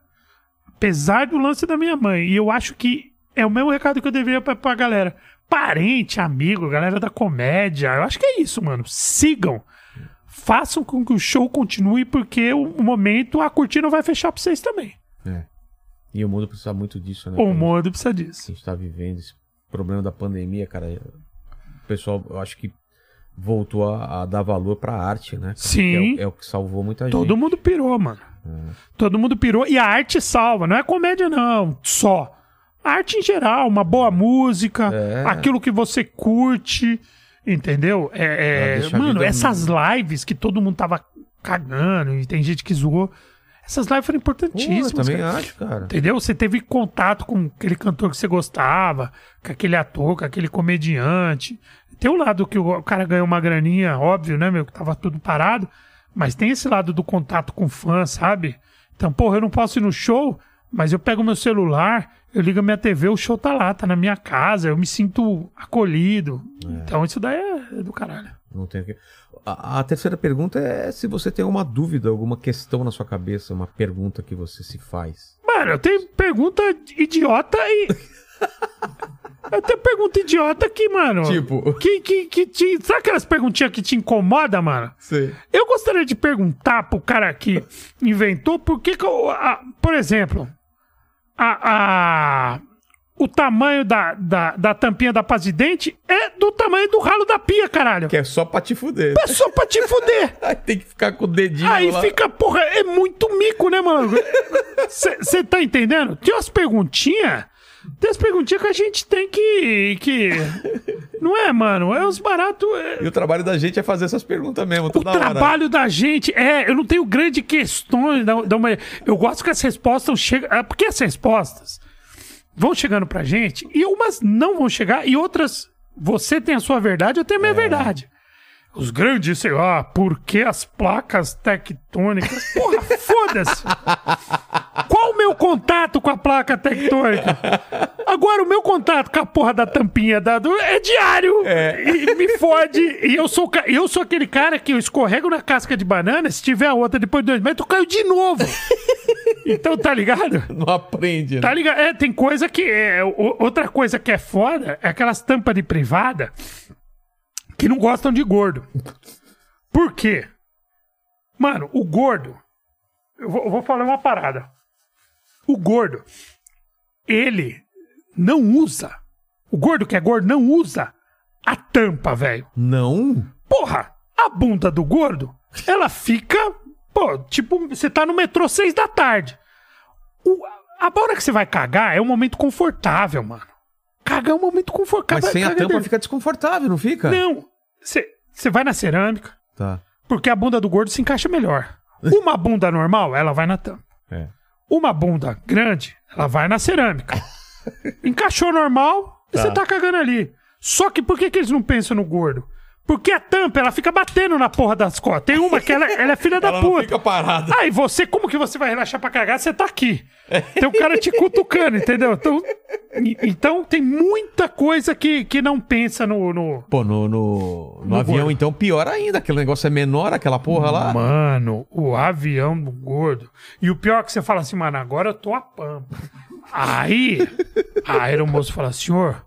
Apesar do lance da minha mãe. E eu acho que é o mesmo recado que eu deveria pra, pra galera. Parente, amigo, galera da comédia. Eu acho que é isso, mano. Sigam. Façam com que o show continue, porque o, momento a cortina vai fechar pra vocês também. É. E o mundo precisa muito disso, né? O mundo precisa disso. a gente tá vivendo, esse problema da pandemia, cara. O pessoal, eu acho que voltou a, a dar valor pra arte, né? cara? Sim. Que É, o- é o que salvou muita gente. Todo mundo pirou, mano. Todo mundo pirou. E a arte salva. Não é comédia, não. Só. A arte em geral, uma boa música, É. aquilo que você curte, entendeu? É, é- mano, essas lives que todo mundo tava cagando e tem gente que zoou. Essas lives foram Pô, eu importantíssimas. também cara. acho, cara. Entendeu? Você teve contato com aquele cantor que você gostava, com aquele ator, com aquele comediante. Tem o lado que o cara ganhou uma graninha, óbvio, né, meu? Que tava tudo parado. Mas tem esse lado do contato com fã, sabe? Então, porra, eu não posso ir no show, mas eu pego meu celular, eu ligo a minha TV, o show tá lá, tá na minha casa, eu me sinto acolhido. Então, isso daí é, é do caralho. Não tem que... a, a terceira pergunta é se você tem alguma dúvida, alguma questão na sua cabeça, uma pergunta que você se faz. Mano, eu tenho pergunta idiota e. *laughs* eu tenho pergunta idiota que, mano. Tipo? Que, que, que te. Sabe aquelas perguntinhas que te incomoda, mano? Sim. Eu gostaria de perguntar pro cara que inventou por que, que eu- a- por exemplo, a, a- o tamanho da, da, da tampinha da paz de dente é do tamanho do ralo da pia, caralho. Que é só pra te fuder. É só pra te fuder. *laughs* Aí tem que ficar com o dedinho Aí lá. fica, porra, é muito mico, né, mano? Você tá entendendo? Tem umas perguntinhas. Tem umas perguntinhas que a gente tem que. que... Não é, mano? É uns baratos. é- E o trabalho da gente é fazer essas perguntas mesmo, O toda hora. trabalho da gente. É, eu não tenho grandes questões. Da, da uma... Eu gosto que as respostas chegam. é, Porque as respostas vão chegando pra gente e umas não vão chegar e outras. Você tem a sua verdade, eu tenho a minha verdade. Os grandes, sei lá, por que as placas tectônicas? Porra, *laughs* foda-se! Qual o meu contato com a placa tectônica? Agora, o meu contato com a porra da tampinha da, do, é diário! E me fode. E eu sou, eu sou aquele cara que eu escorrego na casca de banana, se tiver a outra depois de dois metros, eu caio de novo! Então, tá ligado? *laughs* Não aprende, né? Tá ligado? É, tem coisa que. É, o- outra coisa que é foda é aquelas tampas de privada que não gostam de gordo. Por quê? Mano, o gordo. Eu vou, eu vou falar uma parada. O gordo, ele não usa. O gordo que é gordo não usa a tampa, velho. Não? Porra, a bunda do gordo, ela fica. Pô, tipo, você tá no metrô seis da tarde. O, a hora que você vai cagar é um momento confortável, mano. cagar é um momento confortável. Mas sem a tampa fica desconfortável, não fica? Não. Você vai na cerâmica, Tá. porque a bunda do gordo se encaixa melhor. *laughs* Uma bunda normal, ela vai na tampa. É. Uma bunda grande, ela vai na cerâmica. *laughs* Encaixou normal, e você tá cagando ali. Só que por que, que eles não pensam no gordo? Porque a tampa, ela fica batendo na porra das costas. Tem uma que ela, ela é filha da *laughs* Ela puta. não fica parada. Aí você, como que você vai relaxar pra cagar? Você tá aqui. Tem o cara te cutucando, entendeu? Então, então tem muita coisa que, que não pensa no. no... Pô, no, no, no, No avião, gordo. então, pior ainda. Aquele negócio é menor, aquela porra lá. Mano, o avião do gordo. E o pior é que você fala assim, mano, agora eu tô a pampa. Aí, a aeromoça fala, senhor,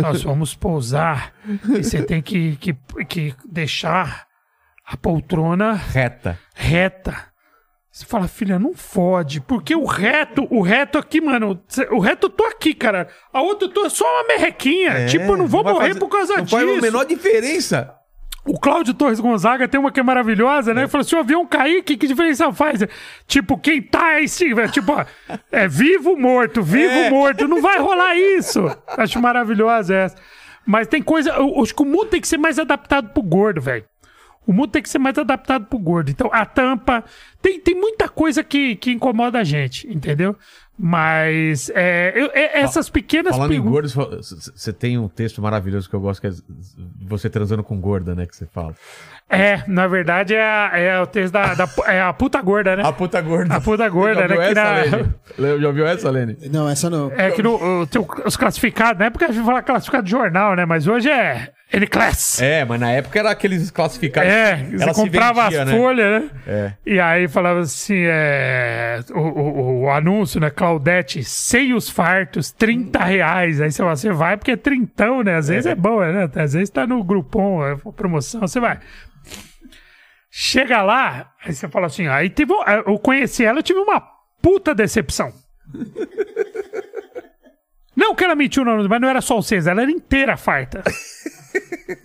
nós vamos pousar e você tem que, que, que deixar a poltrona Reta. reta. Você fala, filha, não fode, porque o reto, o reto aqui, mano, o reto eu tô aqui, cara. A outra eu tô só uma merrequinha. tipo, eu não vou É, vai morrer fazer- por causa não disso. faz a menor diferença. O Cláudio Torres Gonzaga tem uma que é maravilhosa, né? Ele falou: se o avião cair, que, que diferença faz? Tipo, quem tá aí, sim, velho, tipo, ó, é vivo, morto, vivo, É. morto. Não vai rolar isso. Acho maravilhosa essa. Mas tem coisa. Eu acho que o mundo tem que ser mais adaptado pro gordo, velho. O mundo tem que ser mais adaptado pro gordo. Então, a tampa. Tem, tem muita coisa que, que incomoda a gente, entendeu? Mas é, eu- é- essas pequenas Falando em perguntas- gordos, você tem um texto maravilhoso que eu gosto, que é você transando com gorda, né? Que você fala. É, na verdade é, a- é o texto da, da- é a puta gorda, né? *laughs* A puta gorda. A puta gorda, né, que na- Já ouviu essa, Lene? Não, essa não. É que no, o- os classificados, na época a gente fala classificado de jornal, né? Mas hoje é N-Class. É, mas na época era aqueles classificados. É, você Ela se comprava vendia, as né? folhas, né? É. E aí falava assim, é, o, o- o anúncio, né? Claudete, seios fartos, 30 reais. Aí você fala, você vai porque é trintão, né? Às vezes é, bom, né? Às vezes tá no Groupon, é promoção, você vai. Chega lá, aí você fala assim, aí teve, eu conheci ela, eu tive uma puta decepção. *laughs* Não que ela mentiu, não, mas não era só o seis, ela era inteira farta.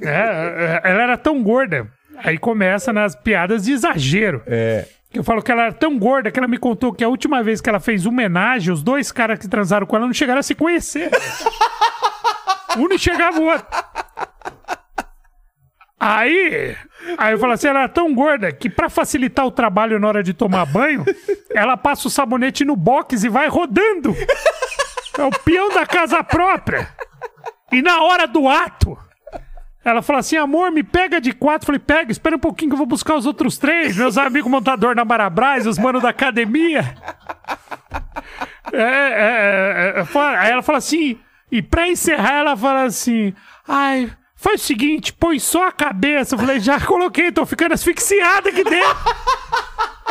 É, ela era tão gorda. Aí começa nas piadas de exagero. É. Eu falo que ela era tão gorda que ela me contou que a última vez que ela fez homenagem, os dois caras que transaram com ela não chegaram a se conhecer. *laughs* um não chegava o outro. Aí, aí eu falo assim, ela era tão gorda que pra facilitar o trabalho na hora de tomar banho, ela passa o sabonete no box e vai rodando. É o peão da casa própria. E na hora do ato, ela fala assim, amor, me pega de quatro. Falei, pega, espera um pouquinho que eu vou buscar os outros três. Meus amigos montador na Marabras, os manos da academia. É, é, é, é, aí ela fala assim, e pra encerrar ela fala assim, ai, faz o seguinte, põe só a cabeça. Eu falei, já coloquei, tô ficando asfixiada aqui dentro.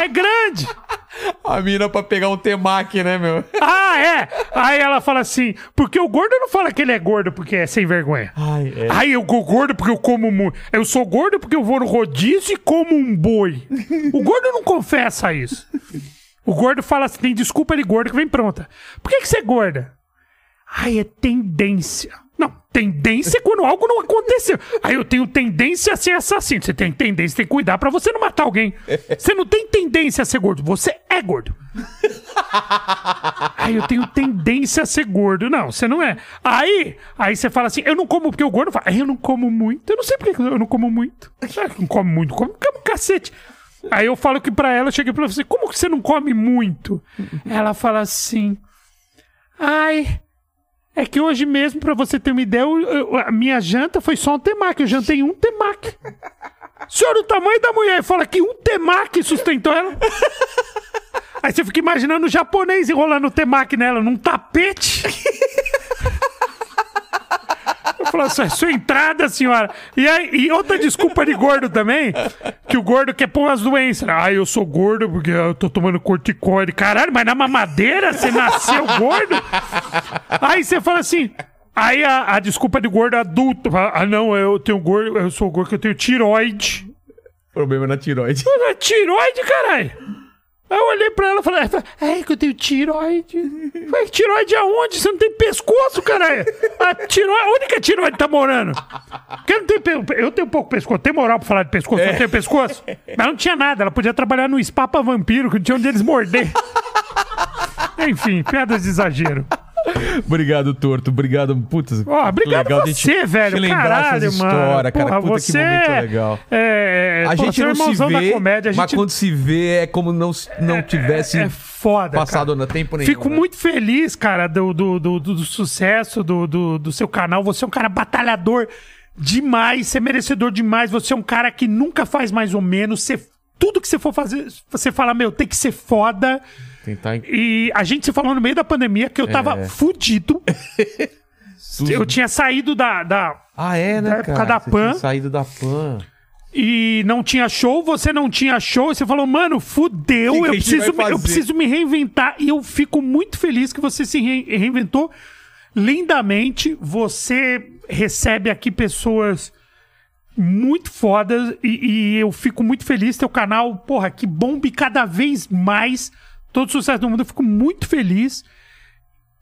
É grande. *laughs* A mina pra pegar um temaki, né, meu? *laughs* Ah, é. Aí ela fala assim, porque o gordo não fala que ele é gordo porque é sem vergonha. Ai, é. Ai, eu sou gordo porque eu como muito. Eu sou gordo porque eu vou no rodízio e como um boi. O gordo não confessa isso. O gordo fala assim: tem desculpa de gordo que vem pronta. Por que, que você é gorda? Ai, é tendência. Não, tendência é quando algo não aconteceu. Aí eu tenho tendência a ser assassino. Você tem tendência, tem que cuidar pra você não matar alguém. Você não tem tendência a ser gordo, você é gordo. Aí eu tenho tendência a ser gordo. Não, você não é. Aí, aí você fala assim, eu não como porque o gordo fala, "Ai, eu não como muito. Eu não sei porque eu não como muito. Ah, Não como muito, como, como cacete. Aí eu falo que pra ela, eu cheguei pra ela assim, como que você não come muito? Ela fala assim, ai, é que hoje mesmo, pra você ter uma ideia, eu- eu- a minha janta foi só um temaki. Eu jantei um temaki. Senhor, o tamanho da mulher fala que um temaki sustentou ela. Aí você fica imaginando o japonês enrolando o temaki nela num tapete. Eu falo assim, sua entrada, senhora. E, aí, e outra desculpa de gordo também, que o gordo quer pôr as doenças. Ah, eu sou gordo porque eu tô tomando corticoide. Caralho, mas na mamadeira você nasceu gordo? Aí você fala assim... Aí a, a desculpa de gordo adulto. Ah, não, eu tenho gordo, eu sou gordo que eu tenho tiroide. Problema na tiroide. É tiroide, caralho. Aí eu olhei pra ela e falei, é que eu tenho tiroide. Eu Falei, tiroide aonde? Você não tem pescoço, caralho. A tiroide, onde que a tiroide tá morando? Porque eu, não tenho, pe- eu tenho pouco pescoço. Tem moral pra falar de pescoço? Eu não tenho pescoço? Mas não tinha nada. Ela podia trabalhar no spa pra vampiro, que não tinha onde eles morder. Enfim, piadas de exagero. *laughs* Obrigado, Torto. Obrigado. Putz, Ó, obrigado legal você, velho. te Caralho, mano. cara. Porra, Puta, você que momento legal. É, A pô, gente é não se vê, comédia. A mas gente quando se vê é como não, não tivesse é foda, passado cara. no tempo nenhum. Fico né? muito feliz, cara, do, do, do, do- do sucesso do, do, do seu canal. Você é um cara batalhador demais, você é merecedor demais. Você é um cara que nunca faz mais ou menos. Você, tudo que você for fazer, você fala, meu, tem que ser foda. Tentar... E a gente se falou no meio da pandemia que eu tava É. fudido. *laughs* Eu tinha saído da, da, Ah, é, né, Da época cara? da Você Pan. saído da Pan. e não tinha show, você não tinha show, e você falou, mano, fudeu, Que que eu, preciso, me- eu preciso me reinventar. E eu fico muito feliz que você se re- reinventou lindamente. Você recebe aqui pessoas muito fodas e, e eu fico muito feliz. Teu canal, porra, que bombe cada vez mais. Todo sucesso do mundo, eu fico muito feliz.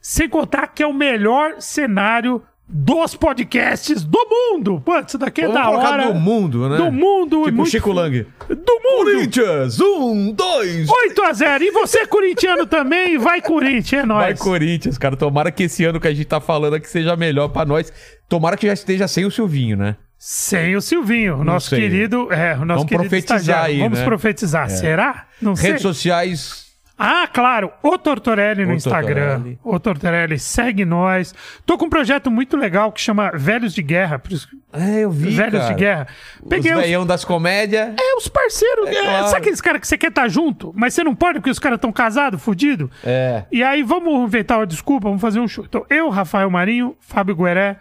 Sem contar que é o melhor cenário dos podcasts do mundo. Pô, isso daqui é Vamos da hora. do mundo, né? Do mundo. Tipo muito Chico Lang. Do mundo. Corinthians, um, dois... 8 a 0 E você, corintiano, também? Vai, Corinthians, é nóis. Vai Corinthians, cara. Tomara que esse ano que a gente tá falando aqui seja melhor pra nós. Tomara que já esteja sem o Silvinho, né? Sem o Silvinho, o nosso sei. querido. É, o nosso Vamos querido profetizar estagiário. aí, Vamos né? profetizar. Será? Não sei. Redes sociais. Ah, claro, o Tortorelli no O Instagram. Tortorelli. O Tortorelli, segue nós. Tô com um projeto muito legal que chama Velhos de Guerra. por isso- É, eu vi, Velhos cara. de Guerra. Peguei Os os, veião das comédias. é, os parceiros. é, claro. Sabe aqueles caras que você quer estar junto, mas você não pode porque os caras estão casados, fudidos? É. E aí, vamos inventar uma desculpa, vamos fazer um show. Então, eu, Rafael Marinho, Fábio Gueré,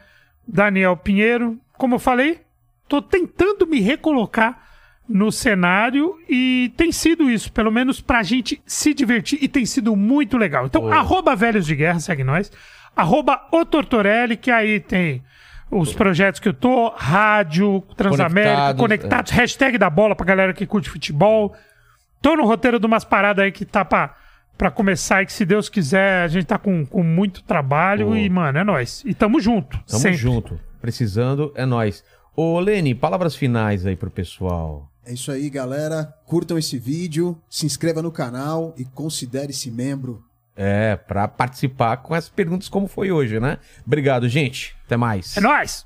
Daniel Pinheiro. Como eu falei, tô tentando me recolocar no cenário e tem sido isso, pelo menos pra gente se divertir e tem sido muito legal. Então, arroba Velhos de Guerra, segue nós. Arroba o Tortorelli, que aí tem os projetos que eu tô, rádio, Transamérica, Conectados, conectados, hashtag da bola pra galera que curte futebol. Tô no roteiro de umas paradas aí que tá pra, pra começar e que, se Deus quiser, a gente tá com, com muito trabalho Boa. e, mano, é nóis. E tamo junto. Tamo sempre. junto. Precisando, é nós. Ô, Lene, palavras finais aí pro pessoal. É isso aí, galera. Curtam esse vídeo, se inscreva no canal e considere-se membro. É, pra participar com as perguntas como foi hoje, né? Obrigado, gente. Até mais. É nóis.